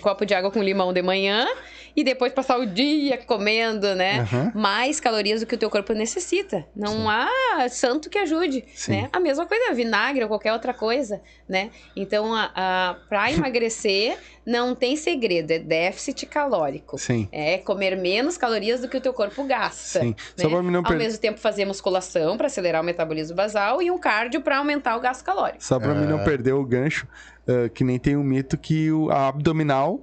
copo de água com limão de manhã e depois passar o dia comendo, né? Aham. mais calorias do que o teu corpo necessita. Não há santo que ajude, Sim. né? A mesma coisa, vinagre ou qualquer outra coisa, né? Então, a, a, para emagrecer, não tem segredo, é déficit calórico. Sim. É comer menos calorias do que o teu corpo gasta. Sim. Né? Só pra mim não Ao perder. mesmo tempo, fazer musculação para acelerar o metabolismo basal e um cardio para aumentar o gasto calórico. Só pra mim não perder o gancho, ah, que nem tem um mito que o, a abdominal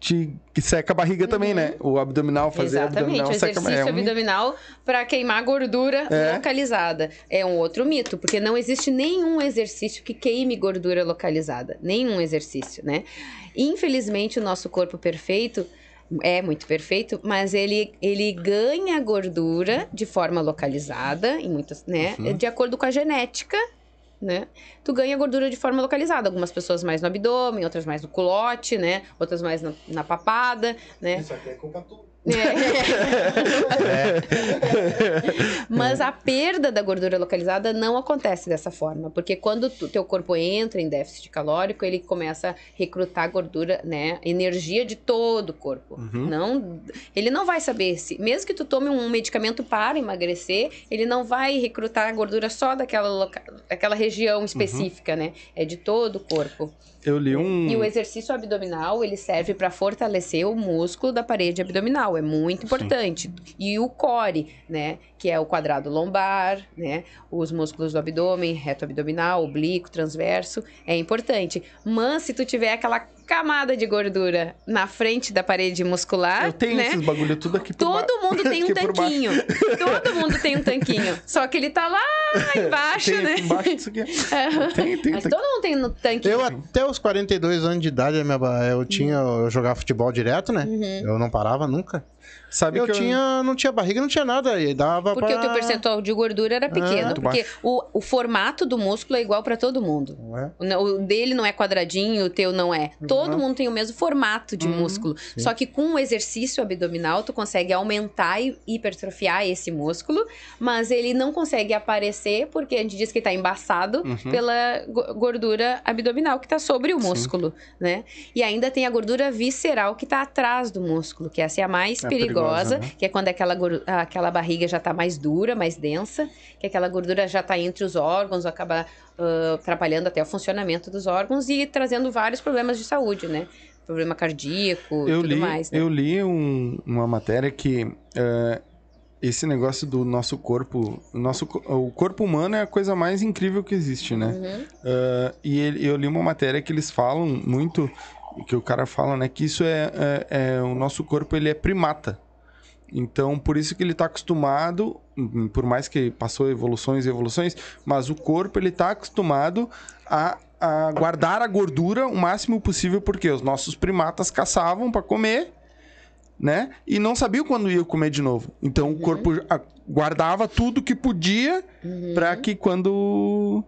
te que seca a barriga também, né? O abdominal, fazer Uhum. Exatamente, abdominal o seca exercício é um- abdominal para queimar gordura É. localizada. É um outro mito, porque não existe nenhum exercício que queime gordura localizada. Nenhum exercício, né? Infelizmente, o nosso corpo perfeito é muito perfeito, mas ele, ele ganha gordura de forma localizada, em muitas, né? Uhum. De acordo com a genética. Né? Tu ganha gordura de forma localizada. Algumas pessoas mais no abdômen, outras mais no culote, né? Outras mais na, na papada, né? Isso aqui é culpa tua. É. Mas a perda da gordura localizada não acontece dessa forma, porque quando o teu corpo entra em déficit calórico, ele começa a recrutar gordura, né, energia de todo o corpo. Uhum. Não, ele não vai saber se, mesmo que tu tome um medicamento para emagrecer, ele não vai recrutar a gordura só daquela loca, daquela região específica, né? É de todo o corpo. Eu li um. E o exercício abdominal, ele serve para fortalecer o músculo da parede abdominal, é muito importante. E o core, né, que é o quadrado lombar, né, os músculos do abdômen, reto abdominal, oblíquo, transverso, é importante. Mas se tu tiver aquela camada de gordura na frente da parede muscular, Eu tenho né? esses bagulho tudo aqui por Todo mundo tem um tanquinho. Todo mundo tem um tanquinho. Só que ele tá lá embaixo, tem né? embaixo disso aqui. Tem, tem, Mas tem. todo mundo tem no tanquinho. Eu, até os 42 anos de idade, eu tinha. Eu jogava futebol direto, né? Uhum. Eu não parava nunca. Sabe Eu que tinha. Não tinha barriga, não tinha nada. E dava Porque pra... o teu percentual de gordura era pequeno. muito porque o, o formato do músculo é igual pra todo mundo. Não é? O, o dele não é quadradinho, o teu não é. Todo mundo tem o mesmo formato de músculo. Só que com o exercício abdominal, tu consegue aumentar e hipertrofiar esse músculo, mas ele não consegue aparecer porque a gente diz que tá embaçado Uhum. pela go- gordura abdominal que tá sobre o músculo, né? E ainda tem a gordura visceral que tá atrás do músculo, que essa é a mais É perigosa, perigosa, né? que é quando aquela, aquela barriga já tá mais dura, mais densa, que aquela gordura já tá entre os órgãos, acaba ah, atrapalhando até o funcionamento dos órgãos e trazendo vários problemas de saúde, né? Problema cardíaco e tudo li, mais, né? eu li um- uma matéria que é, esse negócio do nosso corpo, o nosso o corpo humano é a coisa mais incrível que existe, né? Uhum. É, e ele- eu li uma matéria que eles falam muito, que o cara fala, né, que isso é, é- é- o nosso corpo ele é primata. Então, por isso que ele está acostumado, hum, por mais que passou evoluções e evoluções, mas o corpo ele está acostumado a, a guardar a gordura o máximo possível, porque os nossos primatas caçavam para comer, né? E não sabiam quando ia comer de novo. Então, o corpo guardava tudo que podia para que quando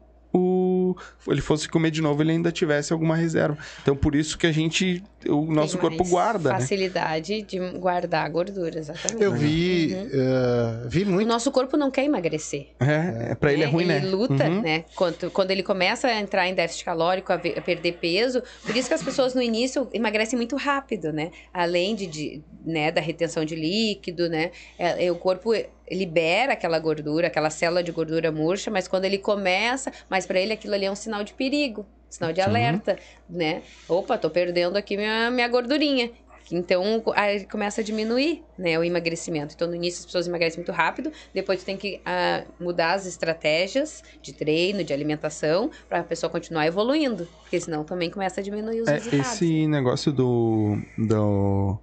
o, ele fosse comer de novo, ele ainda tivesse alguma reserva. Então, por isso que a gente, o nosso Tem corpo guarda, né? Facilidade de guardar a gordura, exatamente. Eu vi. eh, vi O muito. nosso corpo não quer emagrecer. É, é para ele é ruim, né? Ele luta, Uhum. né? Quando, quando ele começa a entrar em déficit calórico, a, ver- a perder peso. Por isso que as pessoas no início emagrecem muito rápido, né? Além de, de, né, da retenção de líquido, né? É, é, o corpo libera aquela gordura, aquela célula de gordura murcha, mas quando ele começa, mas para ele aquilo ali é um sinal de perigo, sinal de Sim. alerta, né? Opa, tô perdendo aqui minha, minha gordurinha. Então, aí começa a diminuir, né, o emagrecimento. Então, no início as pessoas emagrecem muito rápido, depois tu tem que ah, mudar as estratégias de treino, de alimentação, para a pessoa continuar evoluindo, porque senão também começa a diminuir os É, resultados. esse negócio do, do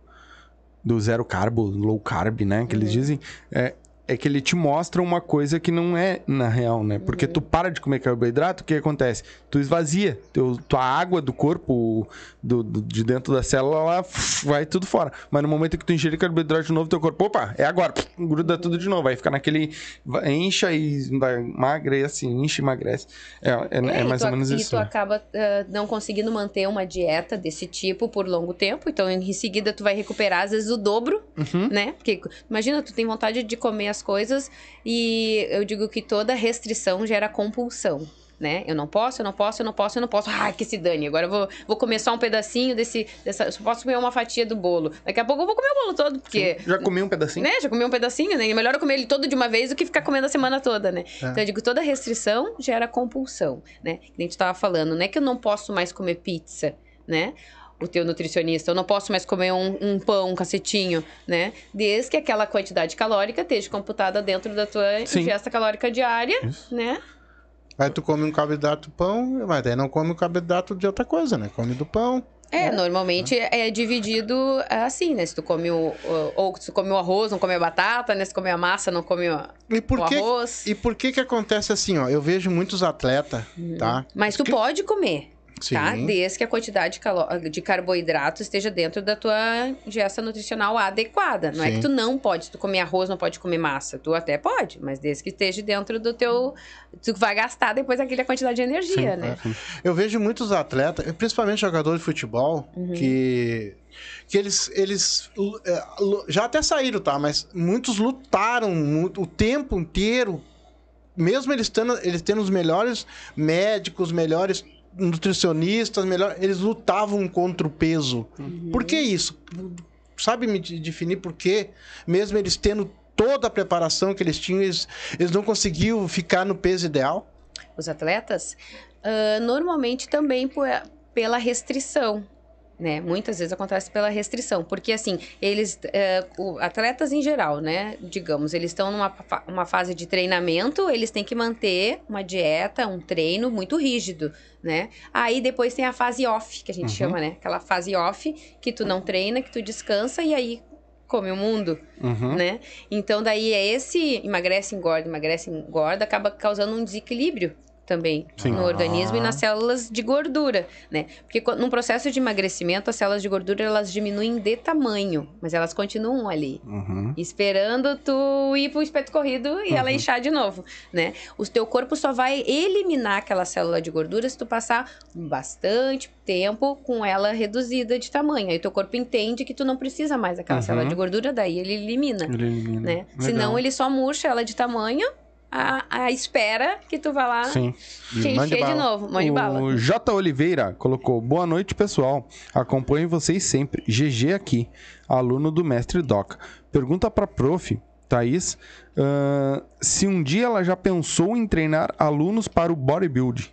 do zero carbo, low carb, né, que eles Uhum. dizem, é, é que ele te mostra uma coisa que não é na real, né? Porque tu para de comer carboidrato, o que acontece? Tu esvazia, teu, tua água do corpo, do, do- de dentro da célula, ela vai tudo fora. Mas no momento que tu ingere carboidrato de novo, teu corpo, opa, é agora, gruda tudo de novo, vai ficar naquele, encha e vai, emagrece, enche e emagrece. É, é, é e mais ou menos e isso. tu né? acaba ah, não conseguindo manter uma dieta desse tipo por longo tempo, então em seguida tu vai recuperar às vezes o dobro, Uhum. né? Porque imagina, tu tem vontade de comer as coisas e eu digo que toda restrição gera compulsão. Né? Eu não posso, eu não posso, eu não posso, eu não posso. Ai, que se dane. Agora eu vou, vou comer só um pedacinho desse. Dessa, só posso comer uma fatia do bolo. Daqui a pouco eu vou comer o bolo todo, porque. Já comi um pedacinho? Né? Já comi um pedacinho, né? E melhor eu comer ele todo de uma vez do que ficar comendo a semana toda, né? É. Então eu digo, toda restrição gera compulsão, né? Que a gente tava falando, não é que eu não posso mais comer pizza, né? O teu nutricionista, eu não posso mais comer um, um pão, um cacetinho, né? Desde que aquela quantidade calórica esteja computada dentro da tua Sim. ingesta calórica diária, Isso. né? Aí tu come um carboidrato pão, mas daí não come o carboidrato de outra coisa, né? Come do pão. É, normalmente é dividido assim, né? Se tu come o, ou se tu come o arroz, não come a batata, né? Se tu come a massa, não come o, E por o que, arroz. e por que que acontece assim, ó? Eu vejo muitos atletas, tá? Mas tu que- pode comer, Sim. tá? Desde que a quantidade de, caló- de carboidrato esteja dentro da tua digesta nutricional adequada. Não é Sim. que tu não pode, tu comer arroz, não pode comer massa. Tu até pode, mas desde que esteja dentro do teu... Tu vai gastar depois aquela quantidade de energia, né? Eu vejo muitos atletas, principalmente jogadores de futebol, Uhum. que que eles eles é, já até saíram, tá? Mas muitos lutaram muito, o tempo inteiro, mesmo eles tendo eles tendo os melhores médicos, melhores nutricionistas, melhor, eles lutavam contra o peso. Uhum. Por que isso? Sabe me de- definir por quê? Mesmo eles tendo toda a preparação que eles tinham, eles, eles não conseguiam ficar no peso ideal? os atletas, ah, normalmente também por- pela restrição. Né? Muitas vezes acontece pela restrição, porque assim, eles, eh, atletas em geral, né? Digamos, eles estão numa uma fase de treinamento, eles têm que manter uma dieta, um treino muito rígido, né? Aí depois tem a fase off, que a gente Uhum. chama, né? Aquela fase off, que tu não treina, que tu descansa e aí come o mundo Uhum. né? Então daí é esse emagrece, engorda, emagrece, engorda, acaba causando um desequilíbrio também Sim. no organismo e Ah. nas células de gordura, né? Porque num processo de emagrecimento, as células de gordura elas diminuem de tamanho, mas elas continuam ali. Uhum. Esperando tu ir pro espeto corrido e ela inchar de novo, né? O teu corpo só vai eliminar aquela célula de gordura se tu passar bastante tempo com ela reduzida de tamanho. Aí o teu corpo entende que tu não precisa mais daquela Uhum. célula de gordura, daí ele elimina Ele elimina. né? Legal. Senão ele só murcha ela de tamanho, a, a espera que tu vá lá Sim. te Mande encher de bala. novo. Mande bala. O J. Oliveira colocou: Boa noite, pessoal. Acompanho vocês sempre. GG aqui, aluno do mestre Doca. Pergunta pra prof, Thaís, ah, se um dia ela já pensou em treinar alunos para o bodybuilding.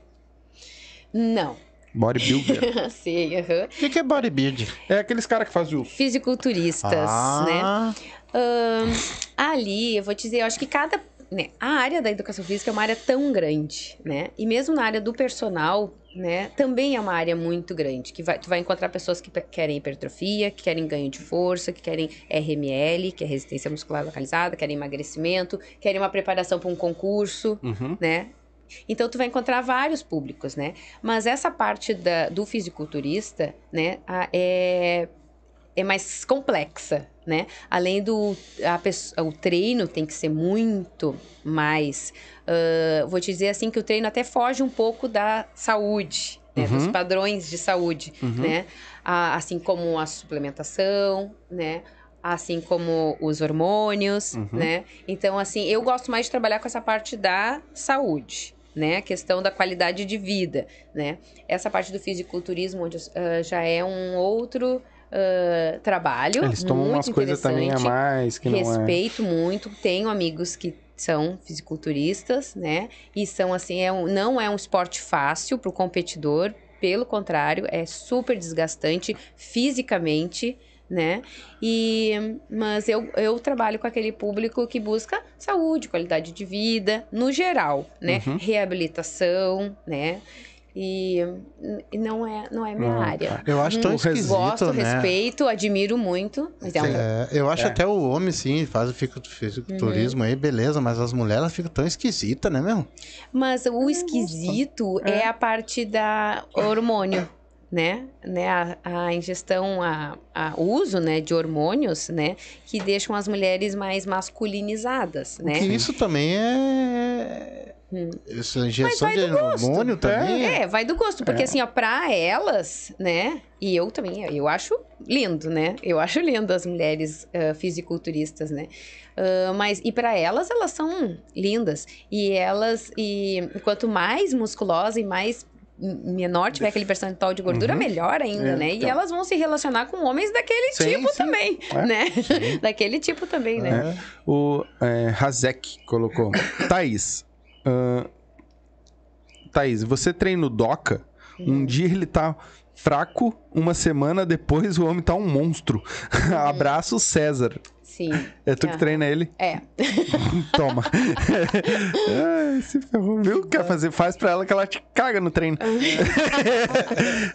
Não. Bodybuilder. Sei, aham. O que, que é bodybuilding? é aqueles caras que fazem o. Fisiculturistas, né? Ah, Ahn, ali, eu vou te dizer, eu acho que cada. Né, a área da educação física é uma área tão grande, né? E mesmo na área do personal, né? Também é uma área muito grande. Que vai, tu vai encontrar pessoas que querem hipertrofia, que querem ganho de força, que querem RML, que é resistência muscular localizada, querem emagrecimento, querem uma preparação para um concurso, Uhum. né? Então tu vai encontrar vários públicos, né? Mas essa parte da- do fisiculturista, né, é, é mais complexa, né? Além do a o treino tem que ser muito mais, ah, vou te dizer assim que o treino até foge um pouco da saúde, né? Dos Uhum. padrões de saúde, Uhum. né? Ah, assim como a suplementação, né? Assim como os hormônios, Uhum. né? Então, assim, eu gosto mais de trabalhar com essa parte da saúde, né? A questão da qualidade de vida, né? Essa parte do fisiculturismo, onde ah, já é um outro ah, trabalho. Eles tomam muito umas coisas também a interessante. mais que não é. Respeito muito. Tenho amigos que são fisiculturistas, né? E são assim, é um- não é um esporte fácil para o competidor. Pelo contrário, é super desgastante fisicamente, né? E, mas eu, eu trabalho com aquele público que busca saúde, qualidade de vida, no geral, né? Uhum. Reabilitação, né? E, e não é, não é minha Não, área. eu acho tão O res- esquisito, Gosto, né? respeito, admiro muito, mas é um É, eu acho É. até o homem, sim, faz o fico- fisiculturismo aí, beleza, mas as mulheres elas ficam tão esquisitas, né, meu? Mas o esquisito é. a parte da hormônio, né? né? A, a ingestão, a, a o uso né, de hormônios, né? Que deixam as mulheres mais masculinizadas, né? Que isso também é. Hum. Essa injeção de hormônio também. É, vai do gosto, porque assim, ó, pra elas, né? E eu também, eu acho lindo, né? Eu acho lindo as mulheres ah, fisiculturistas, né? Ah, mas, e pra elas, elas são lindas. E elas, e quanto mais musculosa e mais menor tiver aquele percentual de gordura, Uhum. melhor ainda, É, né? E então. elas vão se relacionar com homens daquele Sim, tipo sim. também, É. né? daquele tipo também, né? O é, Hazek colocou. Thaís. Ahn, Thaís, você treina o Doca? Um dia ele tá fraco, uma semana depois o homem tá um monstro. Abraço, César. Sim. É tu que treina ele? É. Toma. Ai, se ferrou. Viu? Quer fazer? Faz pra ela que ela te caga no treino.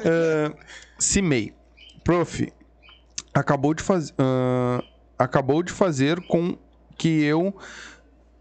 uh, Cimei. Prof, acabou de fazer. acabou de fazer com que eu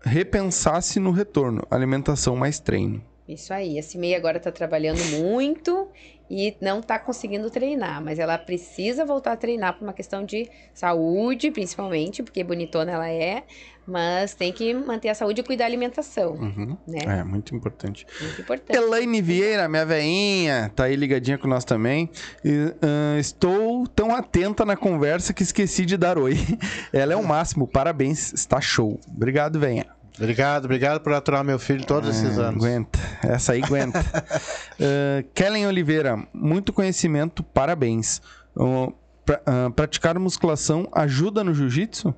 repensasse no retorno. Alimentação mais treino. Isso aí. A Cimei agora tá trabalhando muito e não tá conseguindo treinar, mas ela precisa voltar a treinar por uma questão de saúde, principalmente, porque bonitona ela é, mas tem que manter a saúde e cuidar da alimentação, Uhum. né? É, muito importante. Muito importante. Elaine Vieira, minha veinha, tá aí ligadinha com nós também. E, ah, estou tão atenta na conversa que esqueci de dar oi. Ela é o máximo, parabéns, está show. Obrigado, venha. Obrigado, obrigado por aturar meu filho todos esses Ah, anos. Aguenta, essa aí aguenta. Ah, Kellen Oliveira, muito conhecimento, parabéns. Ah, pra- ah, praticar musculação ajuda no jiu-jitsu?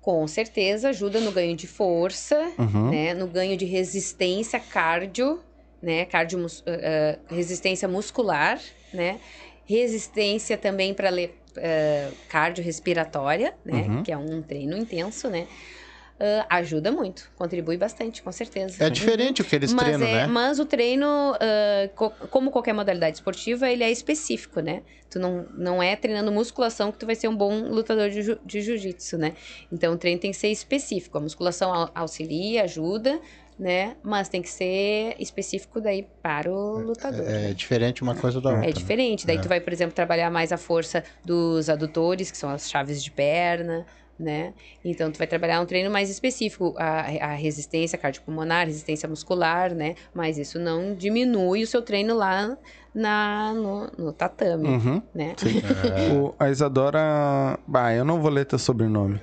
Com certeza ajuda no ganho de força, Uhum. né? No ganho de resistência cardio, né? Cardio, mus- ah, ah, resistência muscular, né? Resistência também para cardiorrespiratória, né? Uhum. Que é um treino intenso, né? Ah, ajuda muito, contribui bastante, com certeza. É diferente o que eles mas, treinam, é- né? mas o treino, ah, co- como qualquer modalidade esportiva, ele é específico, né? Tu não, não é treinando musculação que tu vai ser um bom lutador de, ju- de jiu-jitsu, né? Então o treino tem que ser específico. A musculação au- auxilia, ajuda, né? Mas tem que ser específico daí para o lutador. É diferente uma coisa da outra. É diferente. Daí tu vai, por exemplo, trabalhar mais a força dos adutores, que são as chaves de perna, né? Então tu vai trabalhar um treino mais específico, a, a resistência cardiopulmonar, resistência muscular, né? Mas isso não diminui o seu treino lá na, no, no tatame, Uhum. né? O- a Isadora. Bah, eu não vou ler teu sobrenome.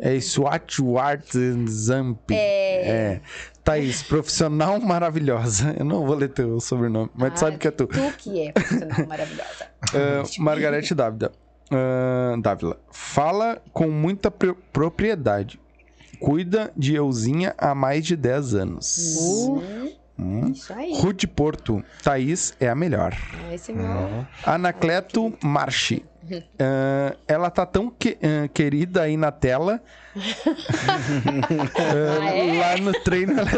É Swatwart-Zamp. É. Thaís, profissional maravilhosa. Eu não vou ler teu sobrenome, mas tu Ah, sabe que é tu. Tu que é profissional maravilhosa. Ah, Margarete Dávila. Ah, Dávila. Fala com muita pro- propriedade. Cuida de Euzinha há mais de 10 anos. Hum, Hum. Isso aí. Rude Porto. Thaís é a melhor. Esse é meu. Anacleto Marchi. Ah, ela tá tão que- ah, querida aí na tela. Ah, Ah, é? Lá no treino ela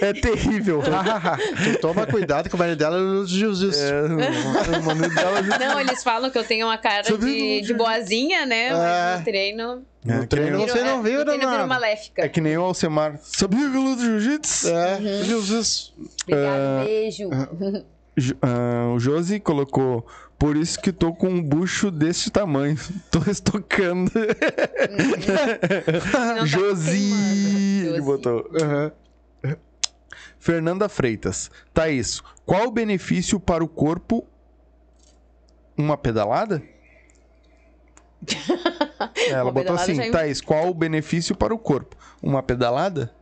é, é terrível. Tu toma cuidado com o marido dela no jiu-jitsu. É, o mano dela Não, eles falam que eu tenho uma cara de, de boazinha, né? Mas É. no treino. No É, treino que você não viu, vira maléfica. É que nem o Alcemar. Sabia que eu luto jiu-jitsu? É, jiu-jitsu. Obrigado, beijo. Jo- o Josi colocou. Por isso que tô com um bucho deste tamanho. Tô estocando. Tá Josi! Ele botou. Aham. Fernanda Freitas. Thaís, qual o benefício para o corpo? Uma pedalada? Ela Uma botou pedalada assim, já- Thaís, qual o benefício para o corpo? Uma pedalada?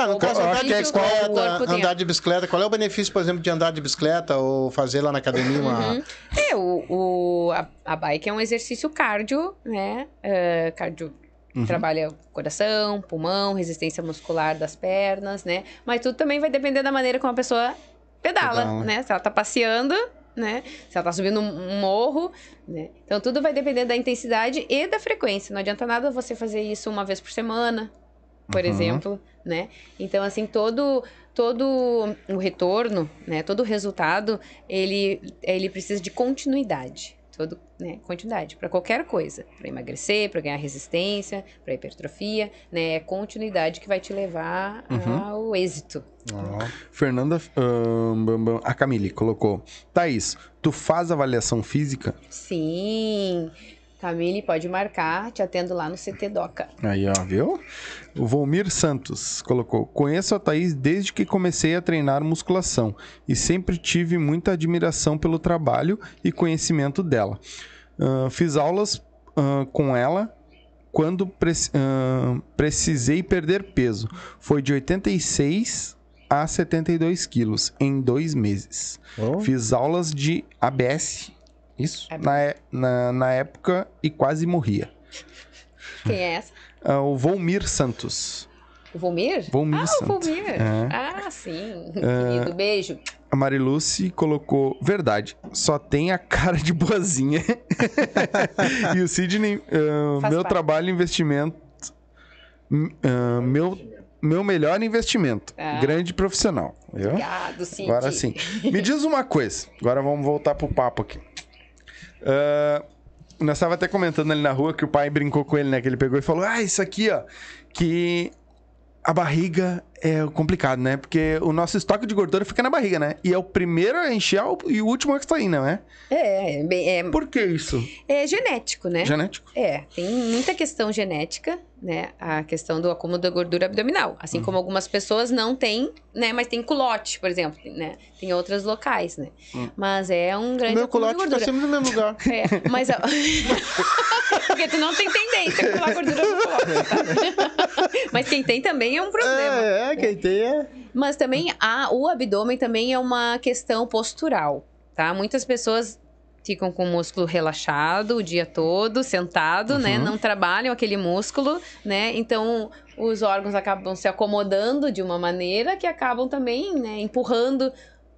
Ah, no caso, andar de bicicleta, andar de bicicleta, qual é o benefício, por exemplo, de andar de bicicleta ou fazer lá na academia uma... Uhum. É, o, o, a, a bike é um exercício cardio, né? É, cardio Uhum. trabalha coração, pulmão, resistência muscular das pernas, né? Mas tudo também vai depender da maneira como a pessoa pedala, Pedala. né? Se ela tá passeando, né? Se ela tá subindo um morro, né? Então tudo vai depender da intensidade e da frequência. Não adianta nada você fazer isso uma vez por semana, por Uhum. exemplo, né? Então assim, todo todo o retorno, né, todo o resultado, ele ele precisa de continuidade. Todo, né, continuidade para qualquer coisa, para emagrecer, para ganhar resistência, para hipertrofia, né, é continuidade que vai te levar Uhum. ao êxito. Fernanda. ahn, bam, bam, a Camille colocou. Thaís, tu faz avaliação física? Sim. Camille, pode marcar, te atendo lá no CT Doca. Aí, ó, viu? O Volmir Santos colocou: Conheço a Thaís desde que comecei a treinar musculação e sempre tive muita admiração pelo trabalho e conhecimento dela. Ah, fiz aulas ah, com ela quando preci- ah, precisei perder peso. Foi de 86 a 72 quilos em dois meses. Oh. Fiz aulas de ABS, isso, ABS. na, é- na, na época e quase morria. Quem é essa? Ah, o Volmir Santos. O Volmir? Volmir Ah, o Santos. Volmir. É. Ah, sim. Querido, beijo. A Mariluce colocou, verdade, só tem a cara de boazinha. e o Sidney, ah, Faz meu parte. trabalho e investimento. ah, meu, meu melhor investimento. Ah. Grande profissional. Viu? Obrigado, Cid. Agora sim. Me diz uma coisa. Agora vamos voltar pro papo aqui. Ah, nós estava até comentando ali na rua que o pai brincou com ele, né? Que ele pegou e falou: Ah, isso aqui, ó. Que a barriga é complicado, né? Porque o nosso estoque de gordura fica na barriga, né? E é o primeiro a encher e o último a sair, não é? É, é, bem- é, Por que isso? é genético, né? Genético? É, tem muita questão genética, né? A questão do acúmulo da gordura abdominal. Assim Uhum. como algumas pessoas não têm, né? Mas tem culote, por exemplo, né? Tem outros locais, né? Hum. Mas é um O grande meu acúmulo de culote fica gordura. sempre no mesmo lugar. É, mas... a- Porque tu não tem tendência a gordura no culote, tá? Mas quem tem também é um problema. É, é, quem tem é. Mas também a, o abdômen também é uma questão postural, tá? Muitas pessoas ficam com o músculo relaxado o dia todo, sentado, né? Não trabalham aquele músculo, né? Então os órgãos acabam se acomodando de uma maneira que acabam também, né, empurrando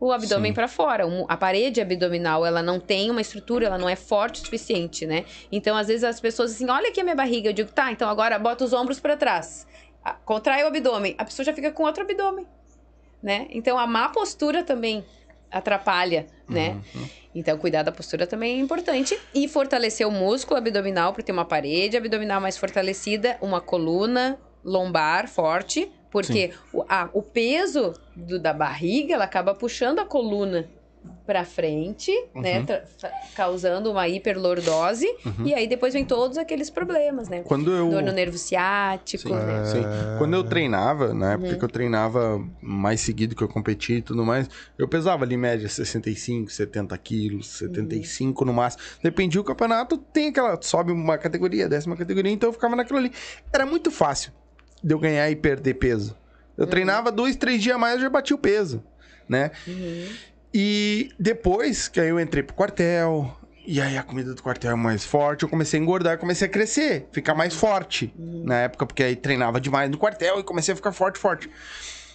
o abdômen para fora. A parede abdominal, ela não tem uma estrutura, ela não é forte o suficiente, né? Então, às vezes as pessoas assim, olha aqui a minha barriga, eu digo, tá, então agora bota os ombros para trás. Contrai o abdômen, a pessoa já fica com outro abdômen, né? Então, a má postura também atrapalha, né? Então, cuidar da postura também é importante. E fortalecer o músculo abdominal para ter uma parede abdominal mais fortalecida, uma coluna lombar forte, porque o, a- o peso do- da barriga ela acaba puxando a coluna para frente, né? Uhum. tra- fa- causando uma hiperlordose. E aí depois vem todos aqueles problemas, né? Quando eu. Dor no nervo ciático, Sim, né? sim. Quando eu treinava, na época Uhum. que eu treinava mais seguido que eu competi e tudo mais, eu pesava ali em média 65, 70 quilos, 75 no máximo. Dependia do campeonato, tem aquela. Sobe uma categoria, desce uma categoria, então eu ficava naquilo ali. Era muito fácil de eu ganhar e perder peso. Eu treinava dois, três dias a mais, eu já bati o peso, né? Uhum. E depois que aí eu entrei pro quartel, e aí a comida do quartel é mais forte, eu comecei a engordar, comecei a crescer, ficar mais forte na época, porque aí treinava demais no quartel e comecei a ficar forte, forte.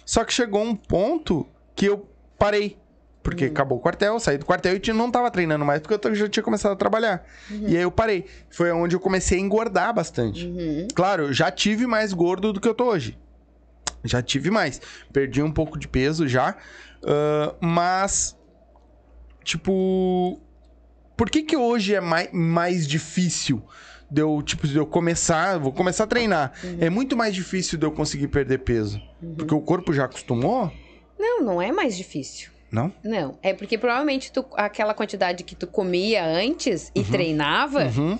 Só que chegou um ponto que eu parei. Porque acabou o quartel, saí do quartel e não tava treinando mais, porque eu já tinha começado a trabalhar. E aí eu parei. Foi onde eu comecei a engordar bastante. Uhum. Claro, eu já tive mais gordo do que eu tô hoje. Já tive mais. Perdi um pouco de peso já. ah, mas, tipo. Por que que hoje é mais, mais difícil de eu, tipo, de eu começar. Vou começar a treinar. É muito mais difícil de eu conseguir perder peso. Porque o corpo já acostumou? Não, não é mais difícil. Não? Não, é porque provavelmente tu, aquela quantidade que tu comia antes e treinava, Uhum.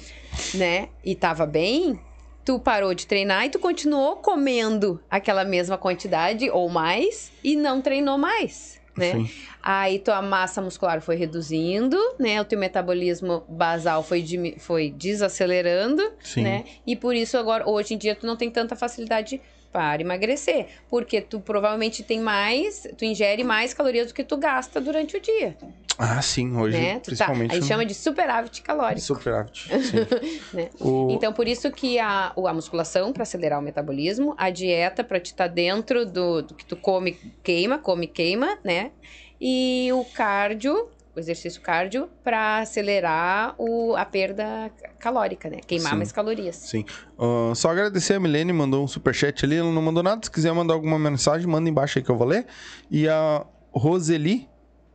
né, e tava bem, tu parou de treinar e tu continuou comendo aquela mesma quantidade ou mais e não treinou mais, né? Sim. Aí tua massa muscular foi reduzindo, né? O teu metabolismo basal foi, foi desacelerando, Sim. né? E por isso agora, hoje em dia, tu não tem tanta facilidade para emagrecer. Porque tu provavelmente tem mais, tu ingere mais calorias do que tu gasta durante o dia, Ah, sim. Hoje, né? Tá, principalmente. aí no- chama de superávit calórico. Superávit. Sim. Né? O... Então, por isso que a, a musculação para acelerar o metabolismo, a dieta para te estar dentro do, do que tu come, queima, come, queima, né? E o cardio, o exercício cardio, para acelerar o, a perda calórica, né? Queimar Sim. mais calorias. Sim. Ah, só agradecer a Milene, mandou um superchat ali. Ela não mandou nada. Se quiser mandar alguma mensagem, manda embaixo aí que eu vou ler. E a Roseli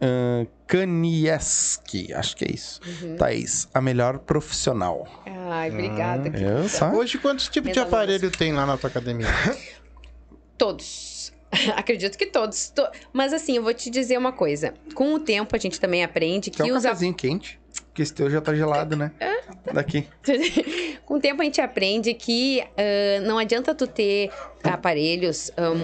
uh, Kanieski, acho que é isso. Uhum. Thaís, a melhor profissional. Ai, obrigada. Eu, sabe? Hoje, quantos tipos de Meus aparelho tem lá na tua academia? Todos. Acredito que todos. To- Mas assim, eu vou te dizer uma coisa. Com o tempo, a gente também aprende que Quer um os cafezinho quente? Porque esse teu já tá gelado, né? Daqui. Com o tempo a gente aprende que ah, não adianta tu ter aparelhos ahn,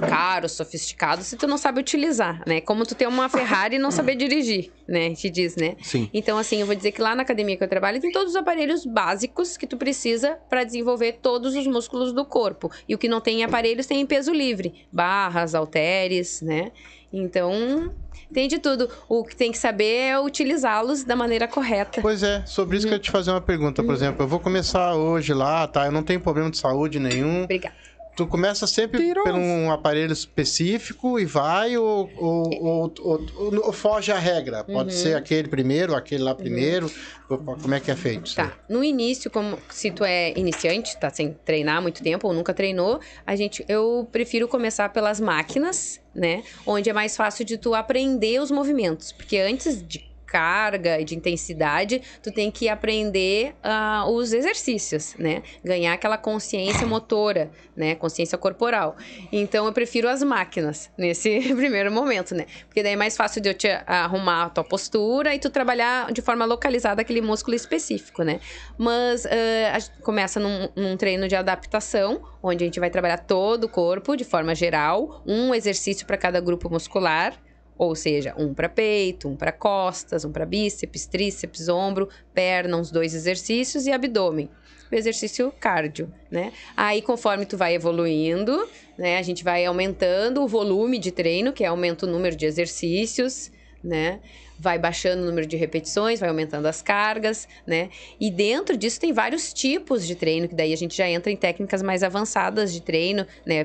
caros, sofisticados, se tu não sabe utilizar, né? Como tu ter uma Ferrari e não saber dirigir, né? A gente diz, né? Sim. Então, assim, eu vou dizer que lá na academia que eu trabalho tem todos os aparelhos básicos que tu precisa para desenvolver todos os músculos do corpo. E o que não tem em aparelhos tem em peso livre. Barras, halteres, né? Então, tem de tudo. O que tem que saber é utilizá-los da maneira correta. Pois é, sobre isso que eu ia te fazer uma pergunta. Por exemplo, eu vou começar hoje lá, tá? Eu não tenho problema de saúde nenhum. Obrigada. Tu começa sempre Tirou. por um aparelho específico e vai ou, ou, ou, ou- foge a regra? Pode Uhum. ser aquele primeiro, aquele lá primeiro. ou- Como é que é feito? Tá. No início, como se tu é iniciante, tá sem treinar há muito tempo ou nunca treinou, a gente eu prefiro começar pelas máquinas, né? Onde é mais fácil de tu aprender os movimentos, porque antes de carga e de intensidade, tu tem que aprender ah, os exercícios, né? Ganhar aquela consciência motora, né? Consciência corporal. Então eu prefiro as máquinas nesse primeiro momento, né? Porque daí é mais fácil de eu te arrumar a tua postura e tu trabalhar de forma localizada aquele músculo específico, né? Mas ah, a gente começa num, num treino de adaptação, onde a gente vai trabalhar todo o corpo de forma geral, um exercício para cada grupo muscular. Ou seja, um para peito, um para costas, um para bíceps, tríceps, ombro, perna, uns dois exercícios e abdômen. O exercício cardio, né? Aí, conforme tu vai evoluindo, né? A gente vai aumentando o volume de treino, que aumenta o número de exercícios, né? Vai baixando o número de repetições, vai aumentando as cargas, né? E dentro disso tem vários tipos de treino, que daí a gente já entra em técnicas mais avançadas de treino, né?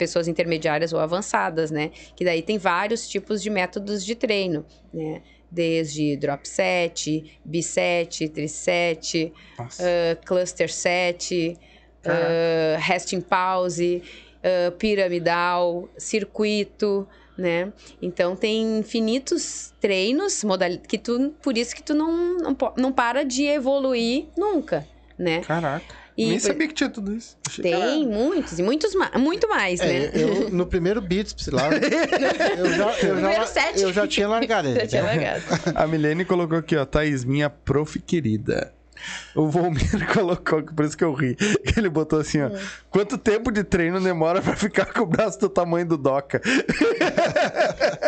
Pessoas intermediárias ou avançadas, né? Que daí tem vários tipos de métodos de treino, né? Desde drop set, biset, triset, uh, cluster set, uh, resting pause, uh, piramidal, circuito, né? Então tem infinitos treinos, modal... que tu, por isso que tu não, não, não para de evoluir nunca, né? Caraca. E Nem por- sabia que tinha tudo isso. Achei que era- Tem muitos e muitos ma muito mais, né? É, eu, no primeiro Beats lá, eu já, eu já, set. eu já tinha largado ele. Já tinha largado. A Milene colocou aqui, ó, Thaís, minha prof querida. O Volmir colocou, por isso que eu ri. Ele botou assim, ó. Hum. Quanto tempo de treino demora pra ficar com o braço do tamanho do Doca?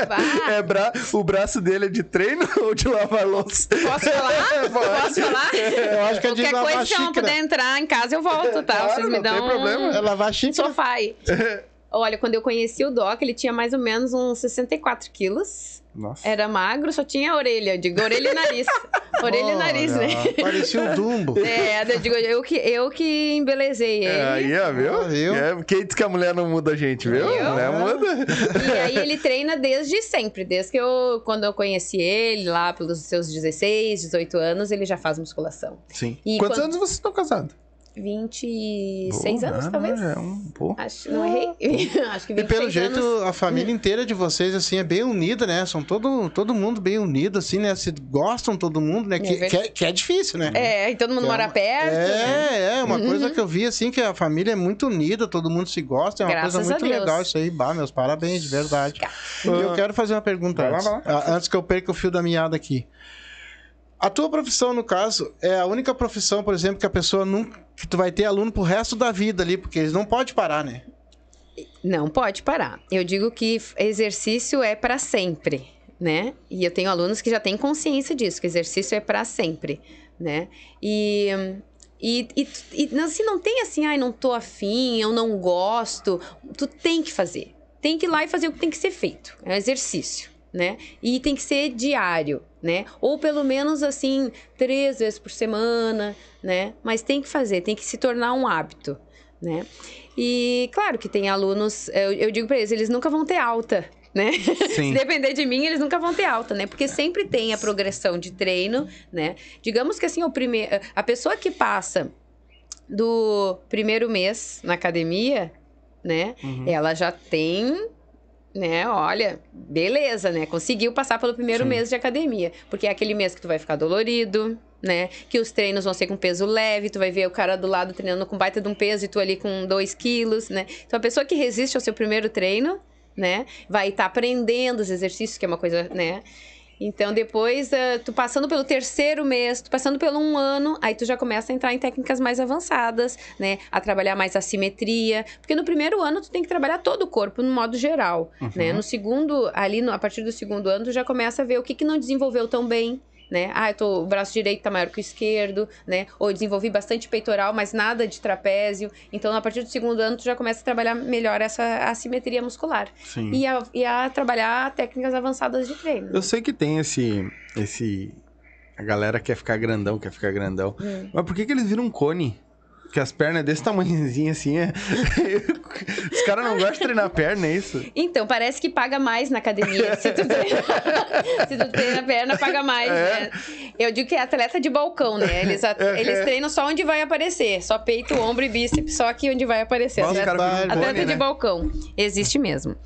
Bah, É bra... O braço dele é de treino ou de lavar louça? Posso falar? Posso falar? Eu acho que é de Qualquer lavar coisa, se eu não xícara. puder entrar em casa, eu volto, tá? Claro, Vocês me não dão tem problema. É um lavar xícara. sofá aí. Olha, quando eu conheci o Doc, ele tinha mais ou menos uns 64 quilos. Nossa. Era magro, só tinha orelha. Eu digo, orelha e nariz. orelha e nariz, né? Parecia o Dumbo. É, eu digo, eu que, eu que embelezei ele. É, aí, ó, viu? Ah, viu? É, quem diz que a mulher não muda a gente, viu? Viu? A mulher muda. E aí ele treina desde sempre, desde que eu, quando eu conheci ele, lá pelos seus 16, 18 anos, ele já faz musculação. Sim. E Quantos quando- anos vocês estão casados? 26 Boa, anos, né? talvez? É um pouco. Acho, não errei? Acho que 26 E pelo jeito, anos. a família inteira de vocês, assim, é bem unida, né? São todo, todo mundo bem unido, assim, né? Se gostam todo mundo, né? Que, verdade. que, é, que é difícil, né? É, e todo mundo Que é mora uma- perto. né? É, é, uma coisa que eu vi, assim, que a família é muito unida, todo mundo se gosta, é uma Graças coisa muito legal isso aí. Bah, meus parabéns, de verdade. E eu quero fazer uma pergunta lá, antes, vai lá. a- antes que eu perca o fio da meada aqui. A tua profissão, no caso, é a única profissão, por exemplo, que a pessoa nunca. Que tu vai ter aluno pro resto da vida ali, porque eles não podem parar, né? Não pode parar. Eu digo que exercício é para sempre, né? E eu tenho alunos que já têm consciência disso, que exercício é para sempre, né? E e, e, e não- se não tem assim, ai, não tô afim, eu não gosto, tu tem que fazer. Tem que ir lá e fazer o que tem que ser feito. É um exercício, né? E tem que ser diário, né? Ou pelo menos assim, três vezes por semana, né? Mas tem que fazer, tem que se tornar um hábito, né? E claro que tem alunos, eu, eu digo para eles, eles nunca vão ter alta, né? Se depender de mim, eles nunca vão ter alta, né? Porque sempre tem a progressão de treino, né? Digamos que assim, o primeiro, a pessoa que passa do primeiro mês na academia, né? Uhum. Ela já tem né, olha, beleza, né? Conseguiu passar pelo primeiro Sim. mês de academia. Porque é aquele mês que tu vai ficar dolorido, né? Que os treinos vão ser com peso leve, tu vai ver o cara do lado treinando com baita de um peso e tu ali com 2 quilos, né? Então a pessoa que resiste ao seu primeiro treino, né? Vai estar aprendendo os exercícios, que é uma coisa, né? Então, depois, eh, tu passando pelo terceiro mês, tu passando pelo um ano, aí tu já começa a entrar em técnicas mais avançadas, né? A trabalhar mais a simetria. Porque no primeiro ano, tu tem que trabalhar todo o corpo, no modo geral, né? No segundo, ali, no- a partir do segundo ano, tu já começa a ver o que, que não desenvolveu tão bem, né? Ah, eu tô, o braço direito tá maior que o esquerdo, né? Ou eu desenvolvi bastante peitoral, mas nada de trapézio. Então, a partir do segundo ano, tu já começa a trabalhar melhor essa assimetria muscular. Sim. E a, e a trabalhar técnicas avançadas de treino. Eu sei que tem esse. esse. A galera quer ficar grandão, quer ficar grandão. Hum. Mas por que, que eles viram um cone? Que as pernas é desse tamanhozinho assim. É... Os caras não gostam de treinar perna, é isso? Então, parece que paga mais na academia. Se tu treina, se tu treina perna, paga mais, É. né? Eu digo que é atleta de balcão, né? Eles, a- eles treinam só onde vai aparecer. Só peito, ombro e bíceps, só aqui onde vai aparecer. Nossa, os Atleta, caras ficam atleta bone, de né? balcão. Existe mesmo.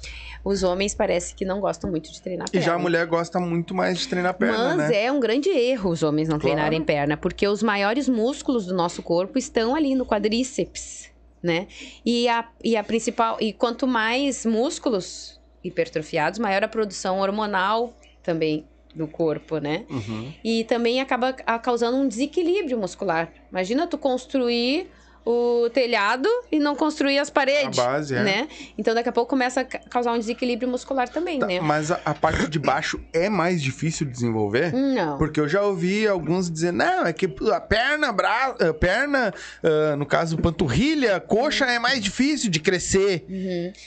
Os homens parece que não gostam muito de treinar E perna. já a mulher gosta muito mais de treinar perna, Mas né? é um grande erro os homens não Claro. treinarem perna, porque os maiores músculos do nosso corpo estão ali no quadríceps, né? E a, e a principal. E quanto mais músculos hipertrofiados, maior a produção hormonal também do corpo, né? Uhum. E também acaba a- causando um desequilíbrio muscular. Imagina tu construir o telhado e não construir as paredes, A base, é. né? Então daqui a pouco começa a ca- causar um desequilíbrio muscular também, Tá, né? Mas a, a parte de baixo é mais difícil de desenvolver? Não. Porque eu já ouvi alguns dizer, não, é que a perna, bra... a perna, ah, no caso, panturrilha, coxa é mais difícil de crescer,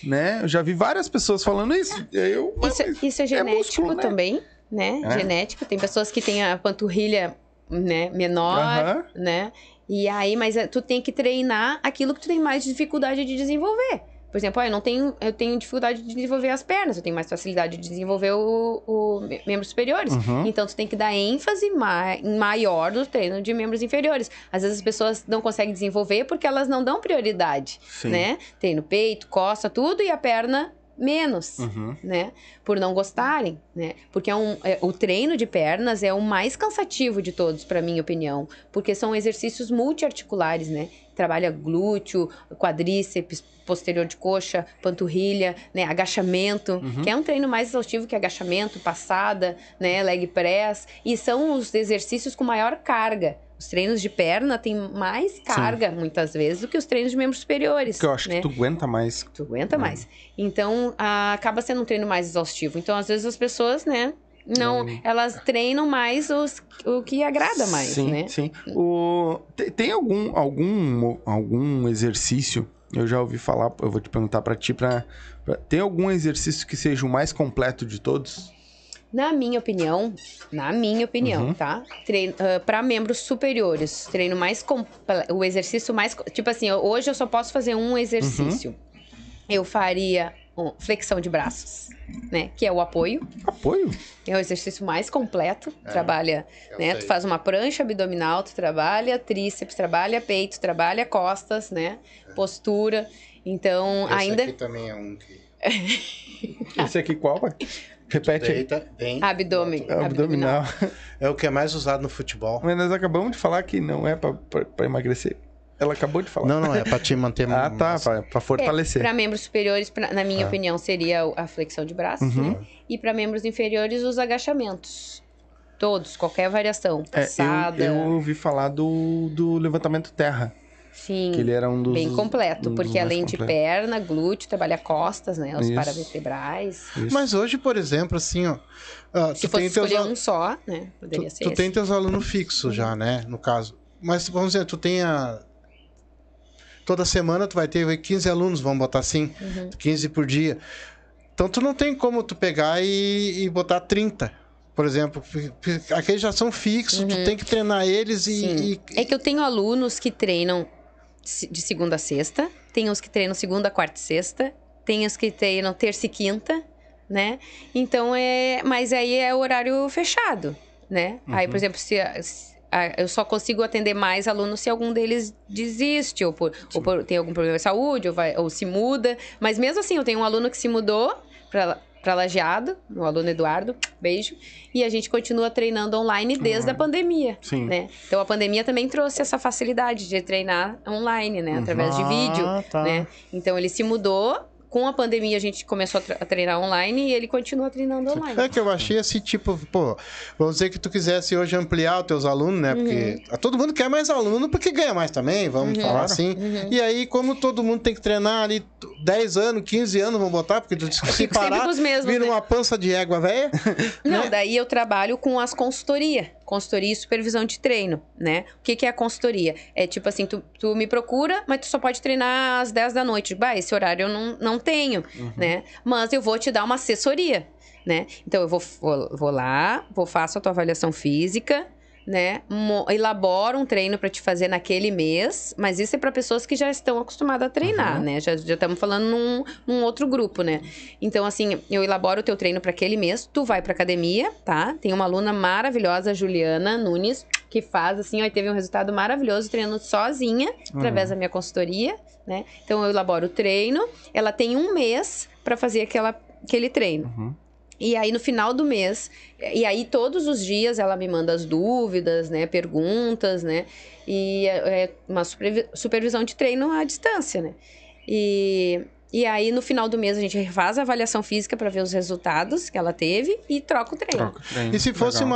né? Eu já vi várias pessoas falando isso. Eu, Isso, isso é genético músculo, né? também, né? É. Genético. Tem pessoas que têm a panturrilha né, menor, Aham. né? E aí, mas eh, tu tem que treinar aquilo que tu tem mais dificuldade de desenvolver. Por exemplo, ah, eu não tenho, eu tenho dificuldade de desenvolver as pernas, eu tenho mais facilidade de desenvolver o, o me- membros superiores. Uhum. Então tu tem que dar ênfase ma maior no treino de membros inferiores. Às vezes as pessoas não conseguem desenvolver porque elas não dão prioridade, Sim. né? Treino peito, costa, tudo e a perna menos Uhum. né? Por não gostarem, né? Porque é um, é- o treino de pernas é o mais cansativo de todos, para minha opinião, porque são exercícios multiarticulares, né? Trabalha glúteo, quadríceps, posterior de coxa, panturrilha, né? Agachamento, que é um treino mais exaustivo que agachamento, passada, né? Leg press, e são os exercícios com maior carga. Os treinos de perna têm mais carga, muitas vezes, do que os treinos de membros superiores. Porque eu acho né? que tu aguenta mais. Tu aguenta mais. Então, ah, acaba sendo um treino mais exaustivo. Então, às vezes, as pessoas, né? Não, elas treinam mais os, o que agrada mais, sim, né? sim. O... Tem, tem algum, algum, algum exercício, eu já ouvi falar, eu vou te perguntar pra ti, pra, pra- tem algum exercício que seja o mais completo de todos? Na minha opinião, na minha opinião, Uhum. tá? Treino, para membros superiores, treino mais o exercício mais, tipo assim, hoje eu só posso fazer um exercício. Uhum. Eu faria um, flexão de braços, né? Que é o apoio. Apoio? É o exercício mais completo. Trabalha, eu né? sei. Tu faz uma prancha abdominal, tu trabalha tríceps, trabalha peito, trabalha costas, né? Postura. Então, Esse ainda aqui também é um que Esse aqui qual, pai? Repete deita bem. abdômen. Abdominal. É o que é mais usado no futebol. Mas nós acabamos de falar que não é pra emagrecer. Ela acabou de falar. Não, não, é pra te manter Ah, tá, pra fortalecer. Para membros superiores, pra- na minha Ah. opinião, seria a flexão de braços, Uhum. né? E para membros inferiores, os agachamentos. Todos, qualquer variação. É, Passada. eu, eu ouvi falar do, do levantamento terra, Sim. que ele era um dos... Bem completo, um porque além de completos. perna, glúteo, trabalha costas, né? Os Isso. paravertebrais. Isso. Mas hoje, por exemplo, assim, ó. ah, Se tu fosse teus, escolher al- um só, né? tu, Poderia ser tu esse. tem teus alunos fixos já, né? No caso. Mas vamos dizer, tu tem a. Toda semana tu vai ter 15 alunos, vamos botar assim, Uhum. 15 por dia. Então tu não tem como tu pegar e, e botar 30. Por exemplo, aqueles já são fixos, tu tem que treinar eles e. Uhum. E- É que eu tenho alunos que treinam de segunda a sexta, tem os que treinam segunda, quarta e sexta, tem os que treinam terça e quinta, né? Então é. Mas aí é horário fechado, né? Aí, Uhum. por exemplo, se. se- eu só consigo atender mais alunos se algum deles desiste, ou, por, ou por- tem algum problema de saúde, ou, vai, ou se muda. Mas mesmo assim, eu tenho um aluno que se mudou para para Lajeado, o aluno Eduardo, beijo. E a gente continua treinando online desde a pandemia Sim. né? Então a pandemia também trouxe essa facilidade de treinar online, né? Através de vídeo, Ah, tá. né? Então ele se mudou. Com a pandemia a gente começou a, tre- a treinar online e ele continua treinando online. É que eu achei assim, tipo, pô, vamos dizer que tu quisesse hoje ampliar os teus alunos, né? Porque Uhum. todo mundo quer mais aluno porque ganha mais também, vamos falar Claro. assim. Uhum. E aí, como todo mundo tem que treinar ali 10 anos, 15 anos, vamos botar, porque tu disse que se parar, mesmos, vira né? uma pança de égua velha. Não, né? daí eu trabalho com as consultoria. Consultoria e supervisão de treino, né? O que, que é a consultoria? É tipo assim, tu, tu me procura, mas tu só pode treinar às 10 da noite. Bah, esse horário eu não, não tenho, né? Mas eu vou te dar uma assessoria, né? Então eu vou, vou, vou lá, vou faço a tua avaliação física, né? elabora um treino para te fazer naquele mês, mas isso é para pessoas que já estão acostumadas a treinar, né? Já já estamos falando num, num outro grupo, né? Então assim, eu elaboro o teu treino para aquele mês, tu vai para academia, tá? Tem uma aluna maravilhosa, Juliana Nunes, que faz assim, ó, e teve um resultado maravilhoso treinando sozinha através da minha consultoria, né? Então eu elaboro o treino, ela tem um mês para fazer aquela, aquele treino. Uhum. E aí, no final do mês, e aí todos os dias ela me manda as dúvidas, né? Perguntas, né? E é é uma supervi- supervisão de treino à distância, né? E, e aí, no final do mês, a gente refaz a avaliação física para ver os resultados que ela teve e troca o treino. Troca o treino. E se fosse Legal.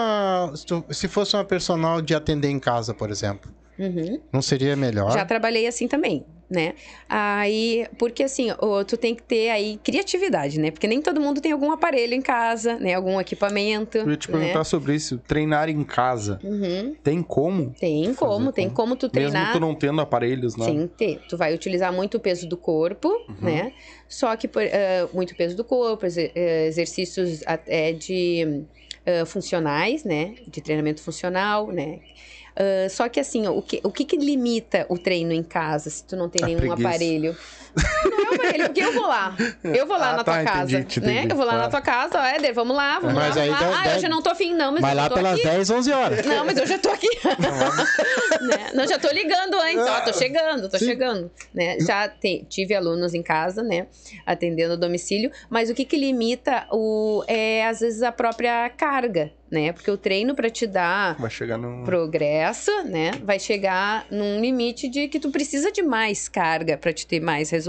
uma. Se fosse uma personal de atender em casa, por exemplo, Uhum. não seria melhor? Já trabalhei assim também, né? Aí, porque assim, tu tem que ter aí criatividade, né? Porque nem todo mundo tem algum aparelho em casa, né? Algum equipamento. Eu ia te né? perguntar sobre isso. Treinar em casa. Uhum. Tem como? Tem como, tem como? tu treinar. Mesmo tu não tendo aparelhos, né? Sem ter. Tu vai utilizar muito o peso do corpo, Uhum. né? Só que por- eh, muito peso do corpo, eh, exercícios até de eh, funcionais, né? De treinamento funcional, né? Ah, só que assim, ó, o que, o que que limita o treino em casa se tu não tem A nenhum preguiça. aparelho? Não aparelho, porque eu vou lá. Eu vou lá Ah, na tá, tua casa, entendi, te né? entendi, Eu vou lá na claro. tua casa, ó, Éder, vamos lá, vamos Mas lá, aí vamos lá. dá- Ah, eu já não tô afim, não, mas, Mas eu lá já tô pelas aqui. 10, 11 horas. Não, mas eu já tô aqui. Né? Não, já tô ligando antes, ó, tô chegando, tô Sim. chegando. Né? Já te- tive alunos em casa, né? Atendendo a domicílio, mas o que que limita o, é, às vezes, a própria carga, né? Porque o treino para te dar Vai chegar no. progresso, né? Vai chegar num limite de que tu precisa de mais carga para te ter mais resultado,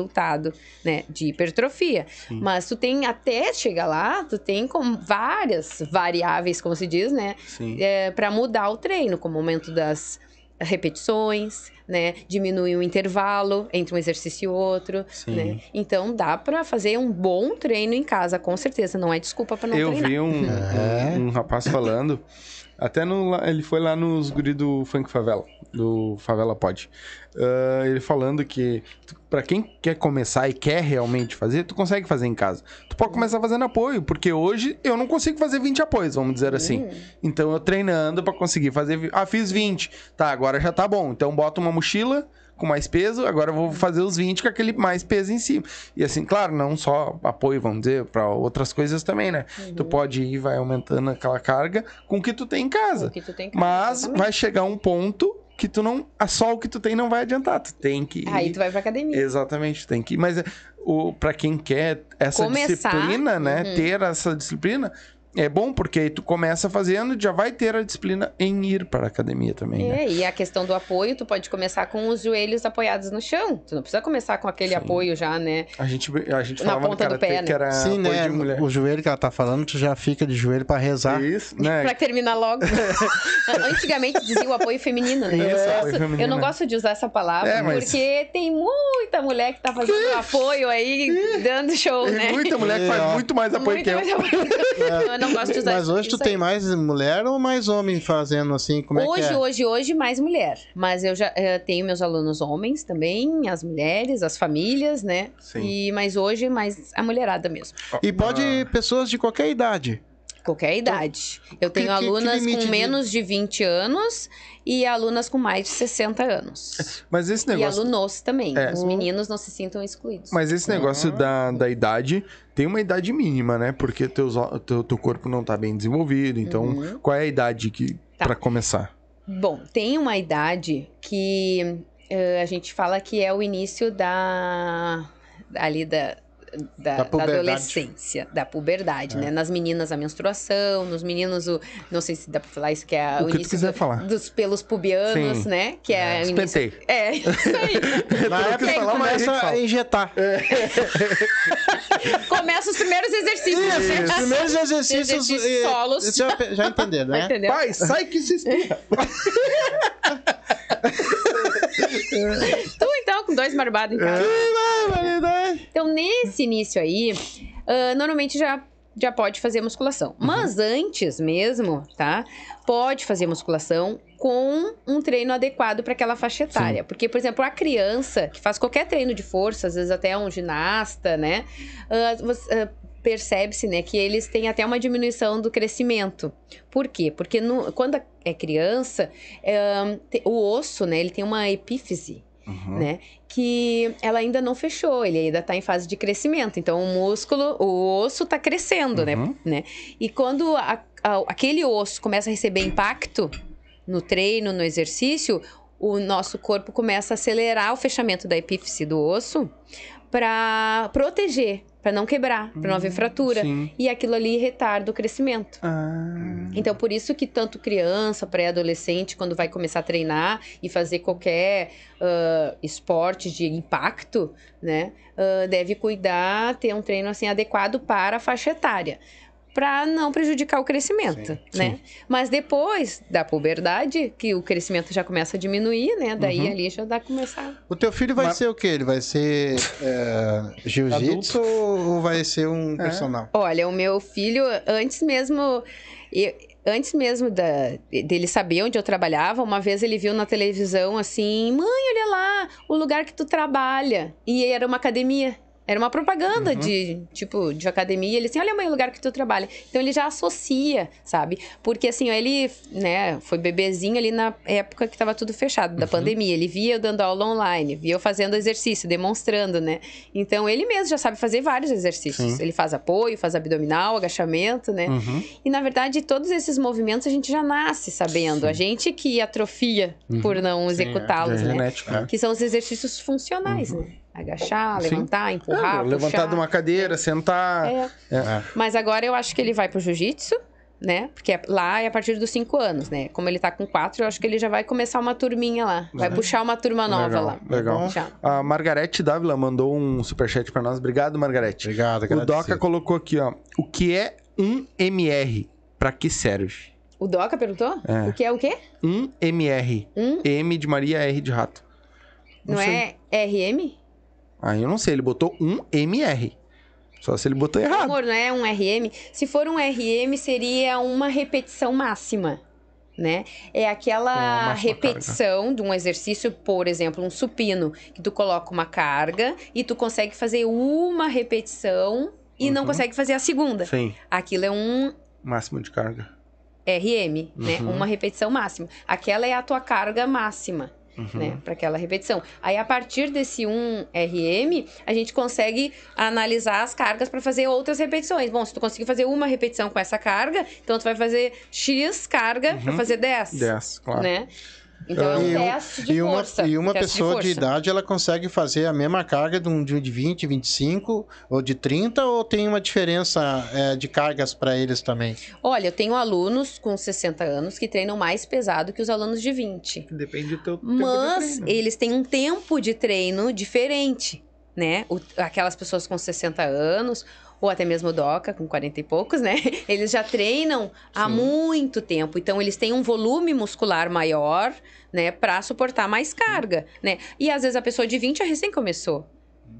né? De hipertrofia. Sim. Mas tu tem até chegar lá, tu tem com várias variáveis, como se diz, né? É, para mudar o treino, como o aumento das repetições, né? Diminuir o intervalo entre um exercício e outro, Sim. né? Então dá para fazer um bom treino em casa, com certeza. Não é desculpa para não Eu treinar. vi um, É. um, um rapaz falando. Até no, ele foi lá nos guri do Funk Favela, do Favela Pod. Ah, ele falando que pra quem quer começar e quer realmente fazer, tu consegue fazer em casa. Tu pode começar fazendo apoio, porque hoje eu não consigo fazer 20 apoios, vamos dizer assim. Então eu treinando pra conseguir fazer. Ah, fiz 20. Tá, agora já tá bom. Então bota uma mochila com mais peso, agora eu vou fazer os 20 com aquele mais peso em cima. E assim, claro, não só apoio, vamos dizer, pra outras coisas também, né? Tu pode ir, vai aumentando aquela carga com o que tu tem em casa. Tem que Mas exatamente. vai chegar um ponto que tu não. Só o que tu tem não vai adiantar. Tu tem que. ir- Aí tu vai pra academia. Exatamente, tem que ir. Mas é, o, pra quem quer essa Começar, disciplina, né? uhum. Ter essa disciplina. É bom porque aí tu começa fazendo, já vai ter a disciplina em ir para a academia também, né? É, e a questão do apoio, tu pode começar com os joelhos apoiados no chão. Tu não precisa começar com aquele Sim. apoio já, né? A gente, a gente Na falava no ponta do karatê pé, né? que era Sim, apoio né? de mulher. O joelho que ela tá falando, tu já fica de joelho pra rezar. Isso, né? Pra terminar logo. Antigamente dizia o apoio feminino, né? Isso, eu, gosto- feminino, eu não né? gosto de usar essa palavra, É, mas- porque tem muita mulher que tá fazendo apoio aí, dando show, Tem né? muita mulher que faz É. muito mais apoio Muito que eu. mais apoio. Eu não gosto de usar Mas hoje tu tem aí. mais mulher ou mais homem fazendo assim? Como é hoje, que é? hoje, hoje, mais mulher. Mas eu já eh, tenho meus alunos homens também, as mulheres, as famílias, né? Sim. E, mas hoje, mais a mulherada mesmo. E pode pessoas de qualquer idade. Qualquer idade. Eu que- tenho que- que alunas limite com de- menos de 20 anos e alunas com mais de 60 anos. Mas esse E negócio. alunos também. É. Os meninos não se sintam excluídos. Mas esse negócio da, da idade tem uma idade mínima, né? Porque teus, teu, teu corpo não tá bem desenvolvido. Então, Uhum. qual é a idade que Tá. para começar? Bom, tem uma idade que eh, a gente fala que é o início da. ali da. Da, Da da adolescência, da puberdade, né? Nas meninas a menstruação, nos meninos o. Não sei se dá pra falar isso, que é O o, que tu início quiser do- falar. dos pelos pubianos, Sim. né? Que é, o início. Espentei. É, isso aí. Na época que falar, mas a começa fala. a injetar. Começa os primeiros exercícios. Isso, os primeiros exercícios. Exercícios solos. Já, já entenderam, né? Entendeu? Pai, sai que se espirra. Tu então, com dois barbados em casa. Então, nesse início aí, ah, normalmente já, já pode fazer musculação. Mas antes mesmo, tá? Pode fazer musculação com um treino adequado para aquela faixa etária. Porque, por exemplo, a criança que faz qualquer treino de força, às vezes até um ginasta, né? você- ah, percebe-se, né, que eles têm até uma diminuição do crescimento. Por quê? Porque no- quando é criança, é, o osso, né, ele tem uma epífise, Uhum. né, que ela ainda não fechou, ele ainda está em fase de crescimento. Então, o músculo, o osso está crescendo, né, Uhum. né? E quando a- a- aquele osso começa a receber impacto no treino, no exercício, o nosso corpo começa a acelerar o fechamento da epífise do osso para proteger, para não quebrar, para não haver fratura. Sim. E aquilo ali retarda o crescimento. Ah, Então, por isso que tanto criança, pré-adolescente, quando vai começar a treinar e fazer qualquer ah, esporte de impacto, né, ah, deve cuidar, ter um treino assim adequado para a faixa etária. Para não prejudicar o crescimento, né? Mas depois da puberdade, que o crescimento já começa a diminuir, né? Daí Uhum. ali já dá começar. O teu filho vai Mas- ser o quê? Ele vai ser é, jiu-jitsu ou vai ser um personal? Olha, o meu filho, antes mesmo. eu- antes mesmo da, dele saber onde eu trabalhava, uma vez ele viu na televisão assim: mãe, olha lá, o lugar que tu trabalha. E era uma academia. Era uma propaganda Uhum. de, tipo, de academia. Ele assim, olha, mãe, o lugar que tu trabalha. Então, ele já associa, sabe? Porque, assim, ele, né, foi bebezinho ali na época que tava tudo fechado, Uhum. da pandemia. Ele via eu dando aula online, via eu fazendo exercício, demonstrando, né? Então, ele mesmo já sabe fazer vários exercícios. Sim. Ele faz apoio, faz abdominal, agachamento, né? Uhum. E, na verdade, todos esses movimentos a gente já nasce sabendo. A gente que atrofia por não executá-los, é né? genético, né? Que são os exercícios funcionais, né? Agachar, Sim. levantar, empurrar, É, levantar de uma cadeira, sentar. É. É. Mas agora eu acho que ele vai pro jiu-jitsu, né? Porque é- lá é a partir dos cinco anos, né? Como ele tá com quatro, eu acho que ele já vai começar uma turminha lá. Vai puxar uma turma nova Legal, lá. legal. Já. A Margarete Dávila mandou um superchat pra nós. Obrigado, Margarete. Obrigado, O agradecido. Doca colocou aqui, ó. O que é um MR? Pra que serve? O Doca perguntou? É. O que é o quê? Um MR. Um? M de Maria, R de rato. Não, sei. é RM? Aí eu não sei, ele botou um MR. Só se ele botou errado. Amor, não é um RM? Se for um RM, seria uma repetição máxima. Né? É aquela repetição de um exercício, por exemplo, um supino, que tu coloca uma carga e tu consegue fazer uma repetição e não Uhum. consegue fazer a segunda. Sim, Aquilo é um máximo de carga. RM, né? Uhum. Uma repetição máxima. Aquela é a tua carga máxima, Uhum. né? Para aquela repetição. Aí, a partir desse 1 RM, a gente consegue analisar as cargas para fazer outras repetições. Bom, se tu conseguir fazer uma repetição com essa carga, então tu vai fazer X carga para fazer 10, 10, claro. né? Então, é um E teste de e uma, força. e uma teste pessoa de, força. idade, ela consegue fazer a mesma carga de um de um de 20, 25 ou de 30 ou tem uma diferença é, de cargas para eles também? Olha, eu tenho alunos com 60 anos que treinam mais pesado que os alunos de 20. Depende do teu tempo Mas de eles têm um tempo de treino diferente, né? O- aquelas pessoas com 60 anos, ou até mesmo o DOCA, com 40 e poucos, né? Eles já treinam há Sim. muito tempo. Então, eles têm um volume muscular maior, né? Pra suportar mais carga, né? E às vezes a pessoa de 20 já recém começou,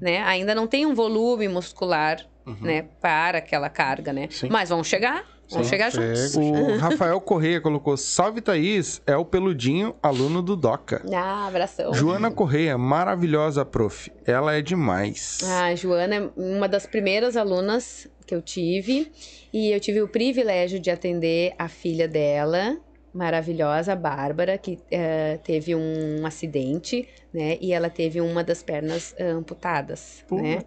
né? Ainda não tem um volume muscular, Uhum. né? Para aquela carga, né? Sim. Mas vão chegar, Sim, chegar juntos. O Rafael Correia colocou: Salve Thaís, é o peludinho, aluno do Doca. Ah, abração. Joana Correia, maravilhosa prof. Ela é demais. A Joana é uma das primeiras alunas que eu tive e eu tive o privilégio de atender a filha dela, maravilhosa, Bárbara, que eh, teve um acidente, né? E ela teve uma das pernas eh, amputadas, né?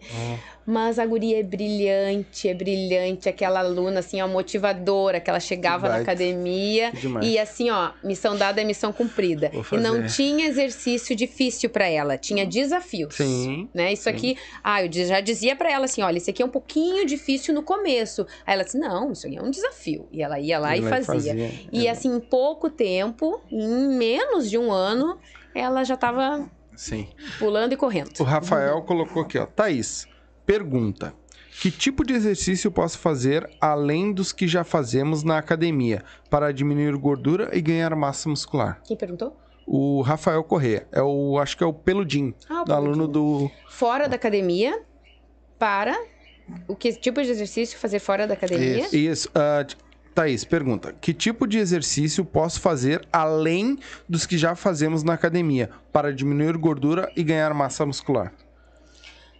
Mas a guria é brilhante, é brilhante, aquela aluna assim, ó, motivadora, que ela chegava na academia e assim, ó, missão dada é missão cumprida. E não tinha exercício difícil pra ela, tinha desafios Sim. né? Isso aqui, ah, eu já dizia pra ela assim, olha, isso aqui é um pouquinho difícil no começo. Aí ela disse, não, isso aqui é um desafio. E ela ia lá e Ela fazia. E assim, em pouco tempo, em menos de um ano, ela já tava Sim. pulando e correndo. O Rafael colocou aqui, ó. Thaís, pergunta. Que tipo de exercício posso fazer além dos que já fazemos na academia para diminuir gordura e ganhar massa muscular? Quem perguntou? O Rafael Corrêa, é o, acho que é o Peludim, Ah, o do aluno do Fora da academia, para o que tipo de exercício fazer fora da academia? Isso. Isso. t- Thaís, pergunta: que tipo de exercício posso fazer além dos que já fazemos na academia para diminuir gordura e ganhar massa muscular?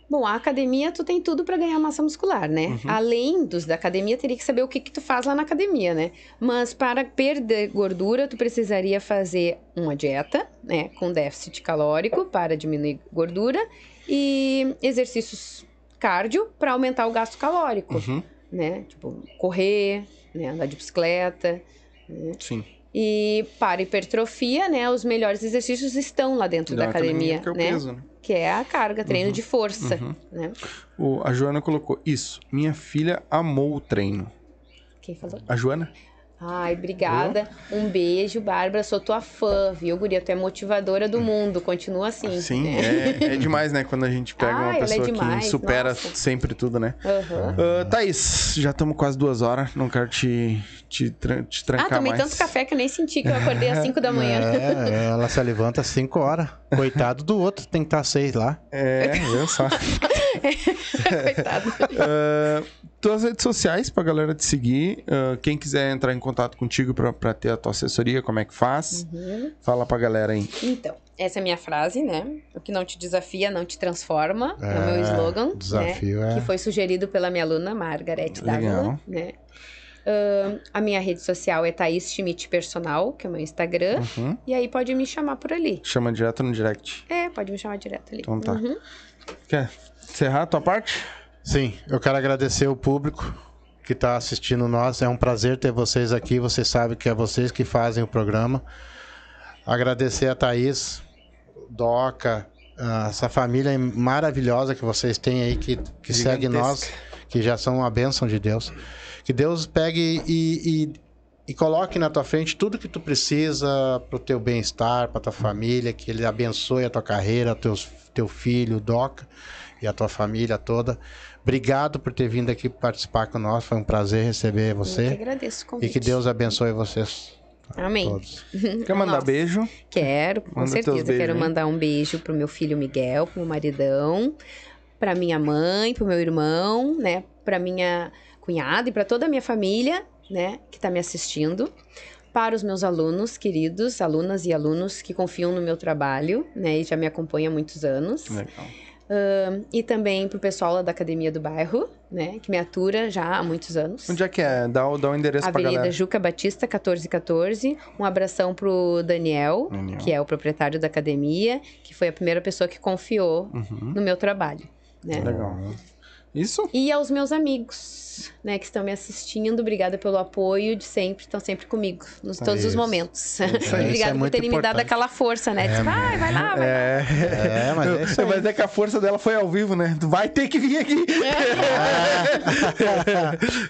Bom, a academia, tu tem tudo pra ganhar massa muscular, né? Uhum. Além dos da academia, teria que saber o que que tu faz lá na academia, né? Mas para perder gordura, tu precisaria fazer uma dieta, né? Com déficit calórico para diminuir gordura e exercícios cardio para aumentar o gasto calórico, Uhum. né? Tipo, correr, né? Andar de bicicleta. Sim. E para hipertrofia, né? Os melhores exercícios estão lá dentro da, academia, que é o né? peso, né? Que é a carga, treino de força, Uhum. né? O- a Joana colocou isso. Minha filha amou o treino. Quem falou? A Joana? Ai, obrigada. Um beijo, Bárbara. Sou tua fã, viu, Guria? Tu é motivadora do mundo. Continua assim. Sim, né? é, é demais, né? Quando a gente pega Ah, uma é pessoa demais, que supera nossa. sempre tudo, né? Aham. Ah, Thaís, já estamos quase duas horas. Não quero te, te, te Ah, trancar tomei mais. tanto café que eu nem senti que eu acordei às 5 da manhã. É, ela se levanta às 5 horas. Coitado do outro, tem que estar às 6 lá. É, viu só. Coitado. Ah, tuas redes sociais pra galera te seguir. Ah, quem quiser entrar em contato contigo pra, pra ter a tua assessoria, como é que faz? Uhum. Fala pra galera aí. Então, essa é a minha frase, né? O que não te desafia, não te transforma. É, o meu É, slogan. desafio né? é- Que foi sugerido pela minha aluna Margaret. Dávila, né? Ahn, a minha rede social é Thaís Schmidt Personal, que é o meu Instagram. Uhum. E aí pode me chamar por ali. Chama direto no direct. É, pode me chamar direto ali. Então tá. Uhum. Quer encerrar a tua parte? Sim, eu quero agradecer o público que está assistindo nós. É um prazer ter vocês aqui. Vocês sabem que é vocês que fazem o programa. Agradecer a Thaís, Doca, essa família maravilhosa que vocês têm aí, que, que segue nós, que já são uma bênção de Deus. Que Deus pegue e, e, e coloque na tua frente tudo que tu precisa para o teu bem-estar, para tua família, que Ele abençoe a tua carreira, teus, teu filho, Doca, e a tua família toda. Obrigado por ter vindo aqui participar com nós, foi um prazer receber Eu que você. agradeço o E convite. que Deus abençoe vocês Amém. todos. Quer mandar Nossa. beijo? Quero, com Manda certeza. beijos, Quero mandar um beijo pro meu filho Miguel, pro meu maridão, pra minha mãe, pro meu irmão, né? Pra minha cunhada e pra toda a minha família, né? Que tá me assistindo. Para os meus alunos queridos, alunas e alunos que confiam no meu trabalho, né? E já me acompanham há muitos anos. Legal. Ahn, e também pro pessoal lá da Academia do Bairro, né? Que me atura já há muitos anos. Onde é que é? Dá, o- dá o endereço pra Avenida galera. Juca Batista, 1414. Um abração pro Daniel, Daniel. que é o proprietário da academia, que foi a primeira pessoa que confiou Uhum. no meu trabalho. Né? Legal. Isso? E aos meus amigos, né, que estão me assistindo, obrigada pelo apoio de sempre, estão sempre comigo, nos todos os Isso. momentos. aí. Isso é obrigada por muito terem me dado importante. aquela força, né? Diz, vai, vai lá, vai lá. É. É, mas é isso. Mas é que a força dela foi ao vivo, né? Tu vai ter que vir aqui.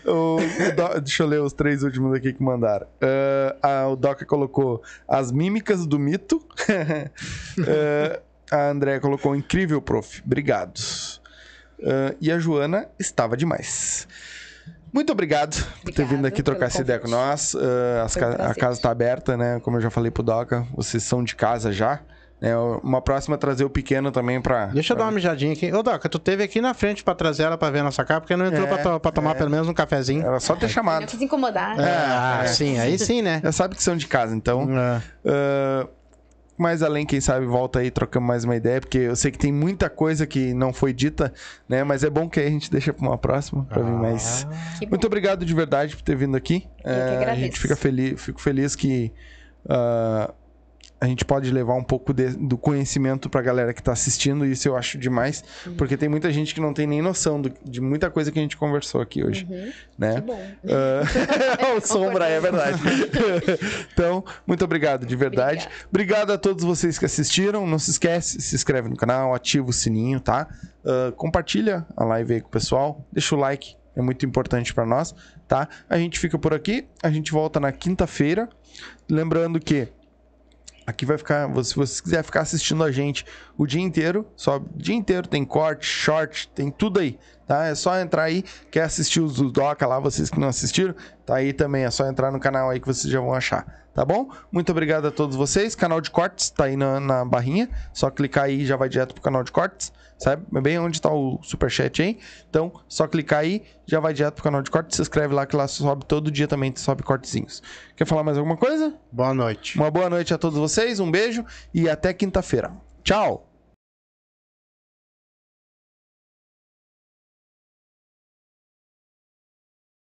o, o Do- deixa eu ler os três últimos aqui que mandaram. Ah, a- o Doca colocou as mímicas do mito. Ah, a Andrea colocou incrível, prof. Obrigado. Ah, e a Joana estava demais. Muito obrigado por ter vindo aqui trocar essa ideia com nós. As Foi um a casa está aberta, né? Como eu já falei pro Doca, vocês são de casa já. né? uma próxima é trazer o pequeno também pra. Deixa eu dar uma mijadinha aqui. Ô, Doca, tu teve aqui na frente pra trazer ela pra ver a nossa cara, porque não entrou É, pra, to- pra tomar pelo menos um cafezinho. Era só ter Eu chamado. quis incomodar. É, ah, é. sim, aí sim, né? Já sabe que são de casa, então. É. ah, mais além, quem sabe, volta aí, trocamos mais uma ideia, porque eu sei que tem muita coisa que não foi dita, né? Mas é bom que aí a gente deixa pra uma próxima, pra vir mais. Que. Muito obrigado de verdade por ter vindo aqui. Eu que É, a agradeço. gente fica feliz, fico feliz que ah, a gente pode levar um pouco de- do conhecimento pra galera que tá assistindo, e isso eu acho demais, Uhum. porque tem muita gente que não tem nem noção do- de muita coisa que a gente conversou aqui hoje, Uhum. né? Que bom. Ah, o sombra, é verdade. então, muito obrigado, de verdade. Obrigada. Obrigado a todos vocês que assistiram. Não se esquece, se inscreve no canal, ativa o sininho, tá? Ah, compartilha a live aí com o pessoal. Deixa o like, é muito importante pra nós, tá? A gente fica por aqui, a gente volta na quinta-feira. Lembrando que Aqui vai ficar, se você quiser ficar assistindo a gente o dia inteiro, só o dia inteiro tem corte, short, tem tudo aí, tá? É só entrar aí, quer assistir os do Doca lá, vocês que não assistiram, tá aí também, é só entrar no canal aí que vocês já vão achar, tá bom? Muito obrigado a todos vocês, canal de cortes tá aí na, na barrinha, só clicar aí já vai direto pro canal de cortes, sabe? É bem onde tá o superchat aí, então só clicar aí, já vai direto pro canal de cortes, se inscreve lá que lá sobe todo dia também, sobe cortezinhos. Quer falar mais alguma coisa? Boa noite. Uma boa noite a todos vocês, um beijo e até quinta-feira. Tchau!